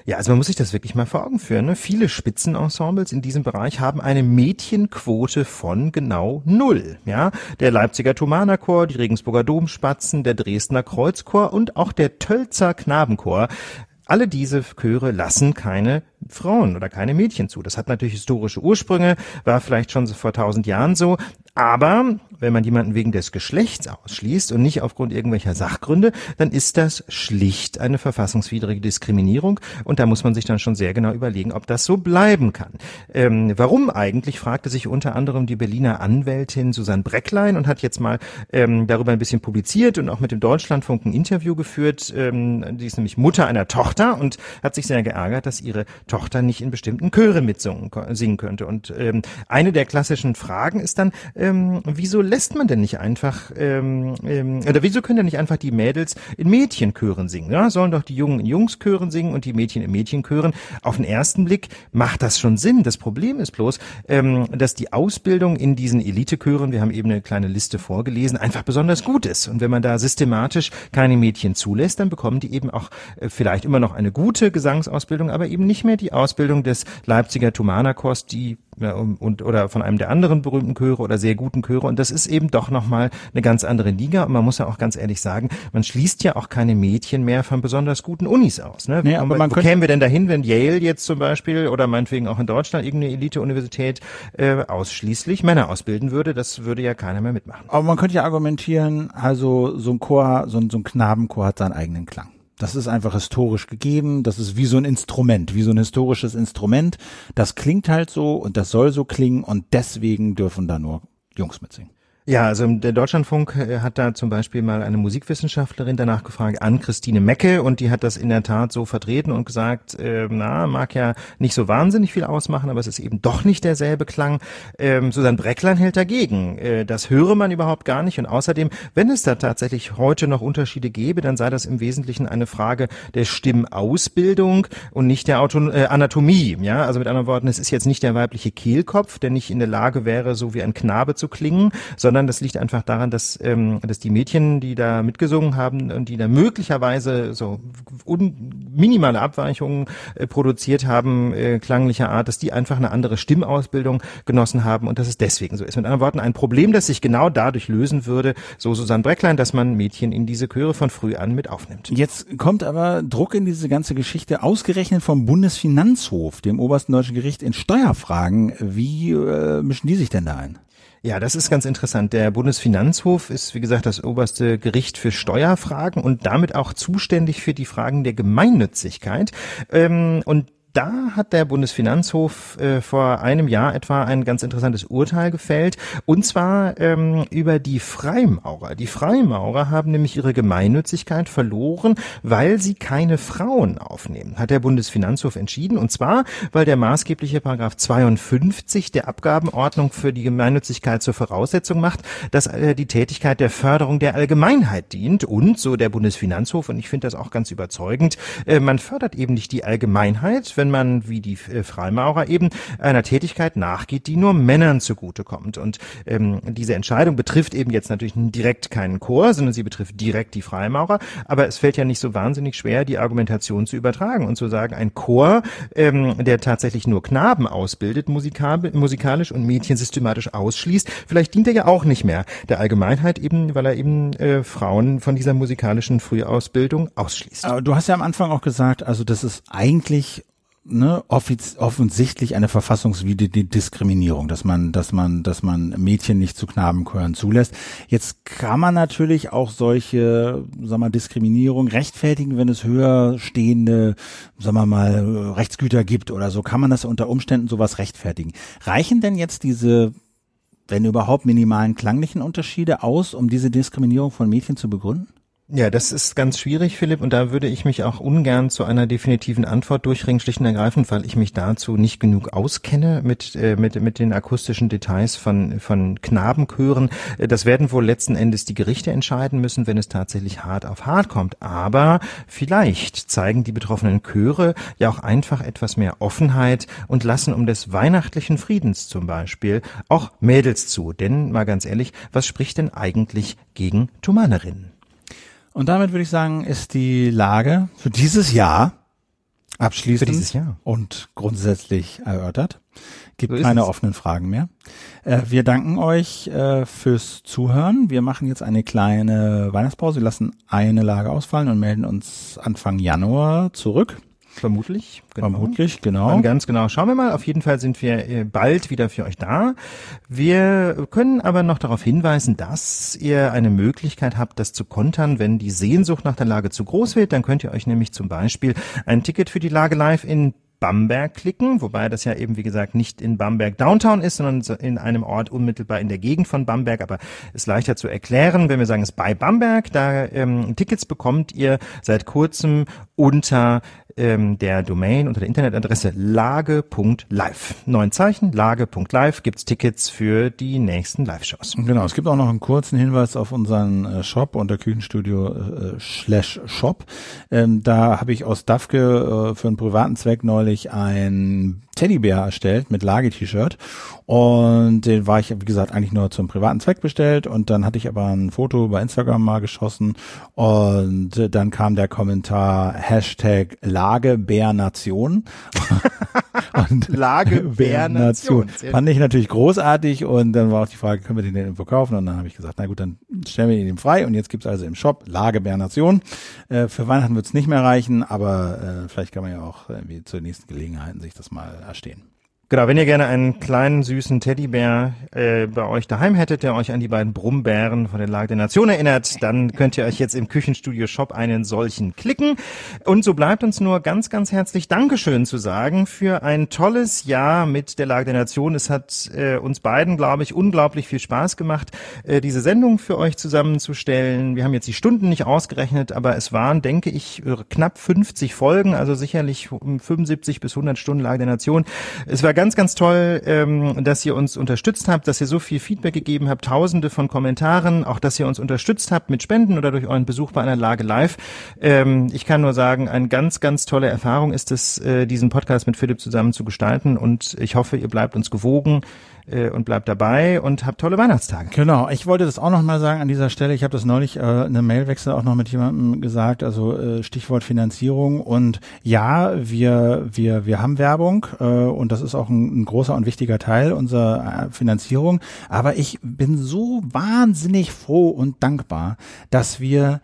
Ja, also man muss sich das wirklich mal vor Augen führen. Ne? Viele Spitzenensembles in diesem Bereich haben eine Mädchenquote von genau null. Ja, der Leipziger Thomanerchor, die Regensburger Domspatzen, der Dresdner Kreuzchor und auch der Tölzer Knabenchor alle diese Chöre lassen keine Frauen oder keine Mädchen zu. Das hat natürlich historische Ursprünge, war vielleicht schon vor tausend Jahren so, Aber wenn man jemanden wegen des Geschlechts ausschließt und nicht aufgrund irgendwelcher Sachgründe, dann ist das schlicht eine verfassungswidrige Diskriminierung und da muss man sich dann schon sehr genau überlegen, ob das so bleiben kann. Ähm, warum eigentlich, fragte sich unter anderem die Berliner Anwältin Susanne Brecklein und hat jetzt mal ähm, darüber ein bisschen publiziert und auch mit dem Deutschlandfunk ein Interview geführt. Ähm, die ist nämlich Mutter einer Tochter und hat sich sehr geärgert, dass ihre Tochter nicht in bestimmten Chören mitsingen könnte. Und ähm, eine der klassischen Fragen ist dann, ähm, wieso lässt man denn nicht einfach, ähm, ähm, oder wieso können denn nicht einfach die Mädels in Mädchenchören singen? Ja, sollen doch die Jungen in Jungschören singen und die Mädchen in Mädchenchören. Auf den ersten Blick macht das schon Sinn. Das Problem ist bloß, ähm, dass die Ausbildung in diesen Elitechören, wir haben eben eine kleine Liste vorgelesen, einfach besonders gut ist. Und wenn man da systematisch keine Mädchen zulässt, dann bekommen die eben auch äh, vielleicht immer noch eine gute Gesangsausbildung, aber eben nicht mehr die Ausbildung des Leipziger Thumana-Chors, die und oder von einem der anderen berühmten Chöre oder sehr guten Chöre und das ist eben doch nochmal eine ganz andere Liga und man muss ja auch ganz ehrlich sagen, man schließt ja auch keine Mädchen mehr von besonders guten Unis aus. Ne? Nee, aber man wo kämen wir denn dahin, wenn Yale jetzt zum Beispiel oder meinetwegen auch in Deutschland irgendeine Elite-Universität äh, ausschließlich Männer ausbilden würde? Das würde ja keiner mehr mitmachen. Aber man könnte ja argumentieren, also so ein Chor, so ein, so ein Knabenchor hat seinen eigenen Klang. Das ist einfach historisch gegeben. Das ist wie so ein Instrument, wie so ein historisches Instrument. Das klingt halt so und das soll so klingen und deswegen dürfen da nur Jungs mitsingen. Ja, also der Deutschlandfunk äh, hat da zum Beispiel mal eine Musikwissenschaftlerin danach gefragt, an Christine Mecke, und die hat das in der Tat so vertreten und gesagt, äh, na, mag ja nicht so wahnsinnig viel ausmachen, aber es ist eben doch nicht derselbe Klang. Ähm, Susanne Brecklein hält dagegen. Äh, das höre man überhaupt gar nicht. Und außerdem, wenn es da tatsächlich heute noch Unterschiede gäbe, dann sei das im Wesentlichen eine Frage der Stimmausbildung und nicht der Auto äh, Anatomie. Ja, also mit anderen Worten, es ist jetzt nicht der weibliche Kehlkopf, der nicht in der Lage wäre, so wie ein Knabe zu klingen, sondern sondern das liegt einfach daran, dass, ähm, dass die Mädchen, die da mitgesungen haben und die da möglicherweise so minimale Abweichungen äh, produziert haben, äh, klanglicher Art, dass die einfach eine andere Stimmausbildung genossen haben und dass es deswegen so ist. Mit anderen Worten, ein Problem, das sich genau dadurch lösen würde, so Susanne Brecklein, dass man Mädchen in diese Chöre von früh an mit aufnimmt. Jetzt kommt aber Druck in diese ganze Geschichte, ausgerechnet vom Bundesfinanzhof, dem obersten deutschen Gericht in Steuerfragen. Wie äh, mischen die sich denn da ein? Ja, das ist ganz interessant. Der Bundesfinanzhof ist, wie gesagt, das oberste Gericht für Steuerfragen und damit auch zuständig für die Fragen der Gemeinnützigkeit. Ähm, und da hat der Bundesfinanzhof äh, vor einem Jahr etwa ein ganz interessantes Urteil gefällt, und zwar ähm, über die Freimaurer. Die Freimaurer haben nämlich ihre Gemeinnützigkeit verloren, weil sie keine Frauen aufnehmen, hat der Bundesfinanzhof entschieden, und zwar, weil der maßgebliche Paragraph 52 der Abgabenordnung für die Gemeinnützigkeit zur Voraussetzung macht, dass äh, die Tätigkeit der Förderung der Allgemeinheit dient. Und, so der Bundesfinanzhof, und ich finde das auch ganz überzeugend, äh, man fördert eben nicht die Allgemeinheit, wenn wenn man, wie die äh, Freimaurer eben, einer Tätigkeit nachgeht, die nur Männern zugutekommt. Und ähm, diese Entscheidung betrifft eben jetzt natürlich direkt keinen Chor, sondern sie betrifft direkt die Freimaurer. Aber es fällt ja nicht so wahnsinnig schwer, die Argumentation zu übertragen und zu sagen, ein Chor, ähm, der tatsächlich nur Knaben ausbildet, musikalisch und Mädchen systematisch ausschließt, vielleicht dient er ja auch nicht mehr der Allgemeinheit eben, weil er eben äh, Frauen von dieser musikalischen Frühausbildung ausschließt. Aber du hast ja am Anfang auch gesagt, also das ist eigentlich ne, offensichtlich eine verfassungswidrige Diskriminierung, dass man, dass man, dass man Mädchen nicht zu Knabenchören zulässt. Jetzt kann man natürlich auch solche, sag mal, Diskriminierung rechtfertigen, wenn es höher stehende, sagen wir mal, Rechtsgüter gibt oder so, kann man das unter Umständen sowas rechtfertigen. Reichen denn jetzt diese wenn überhaupt minimalen klanglichen Unterschiede aus, um diese Diskriminierung von Mädchen zu begründen? Ja, das ist ganz schwierig, Philipp, und da würde ich mich auch ungern zu einer definitiven Antwort durchringen, schlicht und ergreifend, weil ich mich dazu nicht genug auskenne mit, äh, mit, mit den akustischen Details von, von Knabenchören. Äh, das werden wohl letzten Endes die Gerichte entscheiden müssen, wenn es tatsächlich hart auf hart kommt. Aber vielleicht zeigen die betroffenen Chöre ja auch einfach etwas mehr Offenheit und lassen um des weihnachtlichen Friedens zum Beispiel auch Mädels zu. Denn, mal ganz ehrlich, was spricht denn eigentlich gegen Tumanerinnen? Und damit würde ich sagen, ist die Lage für dieses Jahr abschließend dieses Jahr. und grundsätzlich erörtert. Gibt so keine es. offenen Fragen mehr. Äh, wir danken euch äh, fürs Zuhören. Wir machen jetzt eine kleine Weihnachtspause. Wir lassen eine Lage ausfallen und melden uns Anfang Januar zurück. Vermutlich, genau. Vermutlich, genau. Und ganz genau. Schauen wir mal. Auf jeden Fall sind wir äh, bald wieder für euch da. Wir können aber noch darauf hinweisen, dass ihr eine Möglichkeit habt, das zu kontern, wenn die Sehnsucht nach der Lage zu groß wird. Dann könnt ihr euch nämlich zum Beispiel ein Ticket für die Lage live in Bamberg klicken, wobei das ja eben, wie gesagt, nicht in Bamberg Downtown ist, sondern in einem Ort unmittelbar in der Gegend von Bamberg, aber ist leichter zu erklären, wenn wir sagen, es ist bei Bamberg, da ähm, Tickets bekommt ihr seit kurzem unter ähm, der Domain unter der Internetadresse lage.live. Neun Zeichen, lage.live gibt's Tickets für die nächsten Live-Shows. Genau, es gibt auch noch einen kurzen Hinweis auf unseren äh, Shop unter Küchenstudio äh, slash Shop. Ähm, da habe ich aus Dafke äh, für einen privaten Zweck neulich ein Teddybär erstellt mit Lage-T-Shirt. Und den war ich, wie gesagt, eigentlich nur zum privaten Zweck bestellt. Und dann hatte ich aber ein Foto bei Instagram mal geschossen. Und dann kam der Kommentar Hashtag Lagebärnation und Lagebärnation. Fand ich natürlich großartig und dann war auch die Frage, können wir den denn irgendwo kaufen? Und dann habe ich gesagt, na gut, dann stellen wir ihn frei und jetzt gibt's also im Shop Lagebärnation. Äh, für Weihnachten wird's nicht mehr reichen, aber äh, vielleicht kann man ja auch irgendwie zur nächsten Gelegenheit sich das mal erstehen. Genau, wenn ihr gerne einen kleinen süßen Teddybär äh, bei euch daheim hättet, der euch an die beiden Brummbären von der Lage der Nation erinnert, dann könnt ihr euch jetzt im Küchenstudio Shop einen solchen klicken. Und so bleibt uns nur ganz, ganz herzlich Dankeschön zu sagen für ein tolles Jahr mit der Lage der Nation. Es hat äh, uns beiden, glaube ich, unglaublich viel Spaß gemacht, äh, diese Sendung für euch zusammenzustellen. Wir haben jetzt die Stunden nicht ausgerechnet, aber es waren, denke ich, knapp 50 Folgen, also sicherlich 75 bis 100 Stunden Lage der Nation. Es war ganz, ganz toll, ähm, dass ihr uns unterstützt habt, dass ihr so viel Feedback gegeben habt, tausende von Kommentaren, auch dass ihr uns unterstützt habt mit Spenden oder durch euren Besuch bei einer Lage live. Ähm, ich kann nur sagen, eine ganz, ganz tolle Erfahrung ist es, äh, diesen Podcast mit Philipp zusammen zu gestalten und ich hoffe, ihr bleibt uns gewogen äh, und bleibt dabei und habt tolle Weihnachtstage. Genau, ich wollte das auch noch mal sagen an dieser Stelle. Ich habe das neulich äh, in einem Mailwechsel auch noch mit jemandem gesagt, also äh, Stichwort Finanzierung und ja, wir wir wir haben Werbung äh, und das ist auch ein, ein großer und wichtiger Teil unserer äh, Finanzierung, aber ich bin so wahnsinnig froh und dankbar, dass wir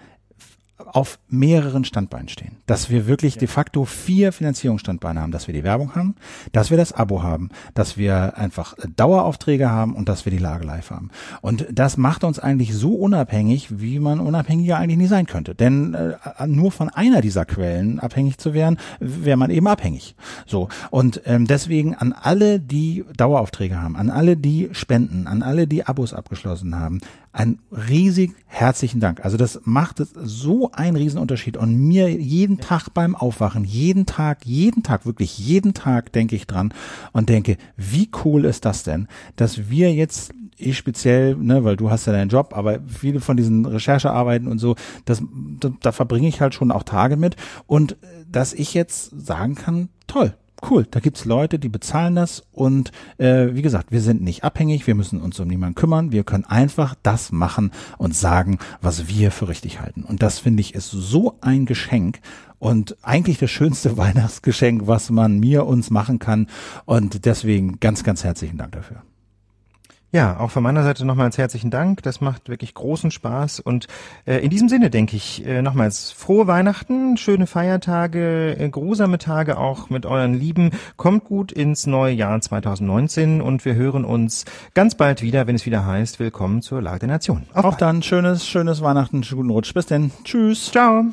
auf mehreren Standbeinen stehen. Dass wir wirklich ja. de facto vier Finanzierungsstandbeine haben, dass wir die Werbung haben, dass wir das Abo haben, dass wir einfach Daueraufträge haben und dass wir die Lage live haben. Und das macht uns eigentlich so unabhängig, wie man unabhängiger eigentlich nie sein könnte. Denn äh, nur von einer dieser Quellen abhängig zu werden, wäre man eben abhängig. So. Und ähm, deswegen an alle, die Daueraufträge haben, an alle, die spenden, an alle, die Abos abgeschlossen haben, ein riesig herzlichen Dank. Also das macht so einen Riesenunterschied. Und mir jeden Tag beim Aufwachen, jeden Tag, jeden Tag, wirklich jeden Tag denke ich dran und denke, wie cool ist das denn, dass wir jetzt ich speziell, ne, weil du hast ja deinen Job, aber viele von diesen Recherchearbeiten und so, das, da, da verbringe ich halt schon auch Tage mit und dass ich jetzt sagen kann, toll, cool, da gibt's Leute, die bezahlen das und äh, wie gesagt, wir sind nicht abhängig, wir müssen uns um niemanden kümmern, wir können einfach das machen und sagen, was wir für richtig halten. Und das finde ich ist so ein Geschenk und eigentlich das schönste Weihnachtsgeschenk, was man mir uns machen kann. Und deswegen ganz, ganz herzlichen Dank dafür. Ja, auch von meiner Seite nochmals herzlichen Dank. Das macht wirklich großen Spaß. Und äh, in diesem Sinne denke ich äh, nochmals frohe Weihnachten, schöne Feiertage, äh, grusame Tage auch mit euren Lieben. Kommt gut ins neue Jahr 2019 und wir hören uns ganz bald wieder, wenn es wieder heißt, willkommen zur Lage der Nation. Auf auch bald. dann, schönes, schönes Weihnachten, guten Rutsch. Bis denn. Tschüss. Ciao.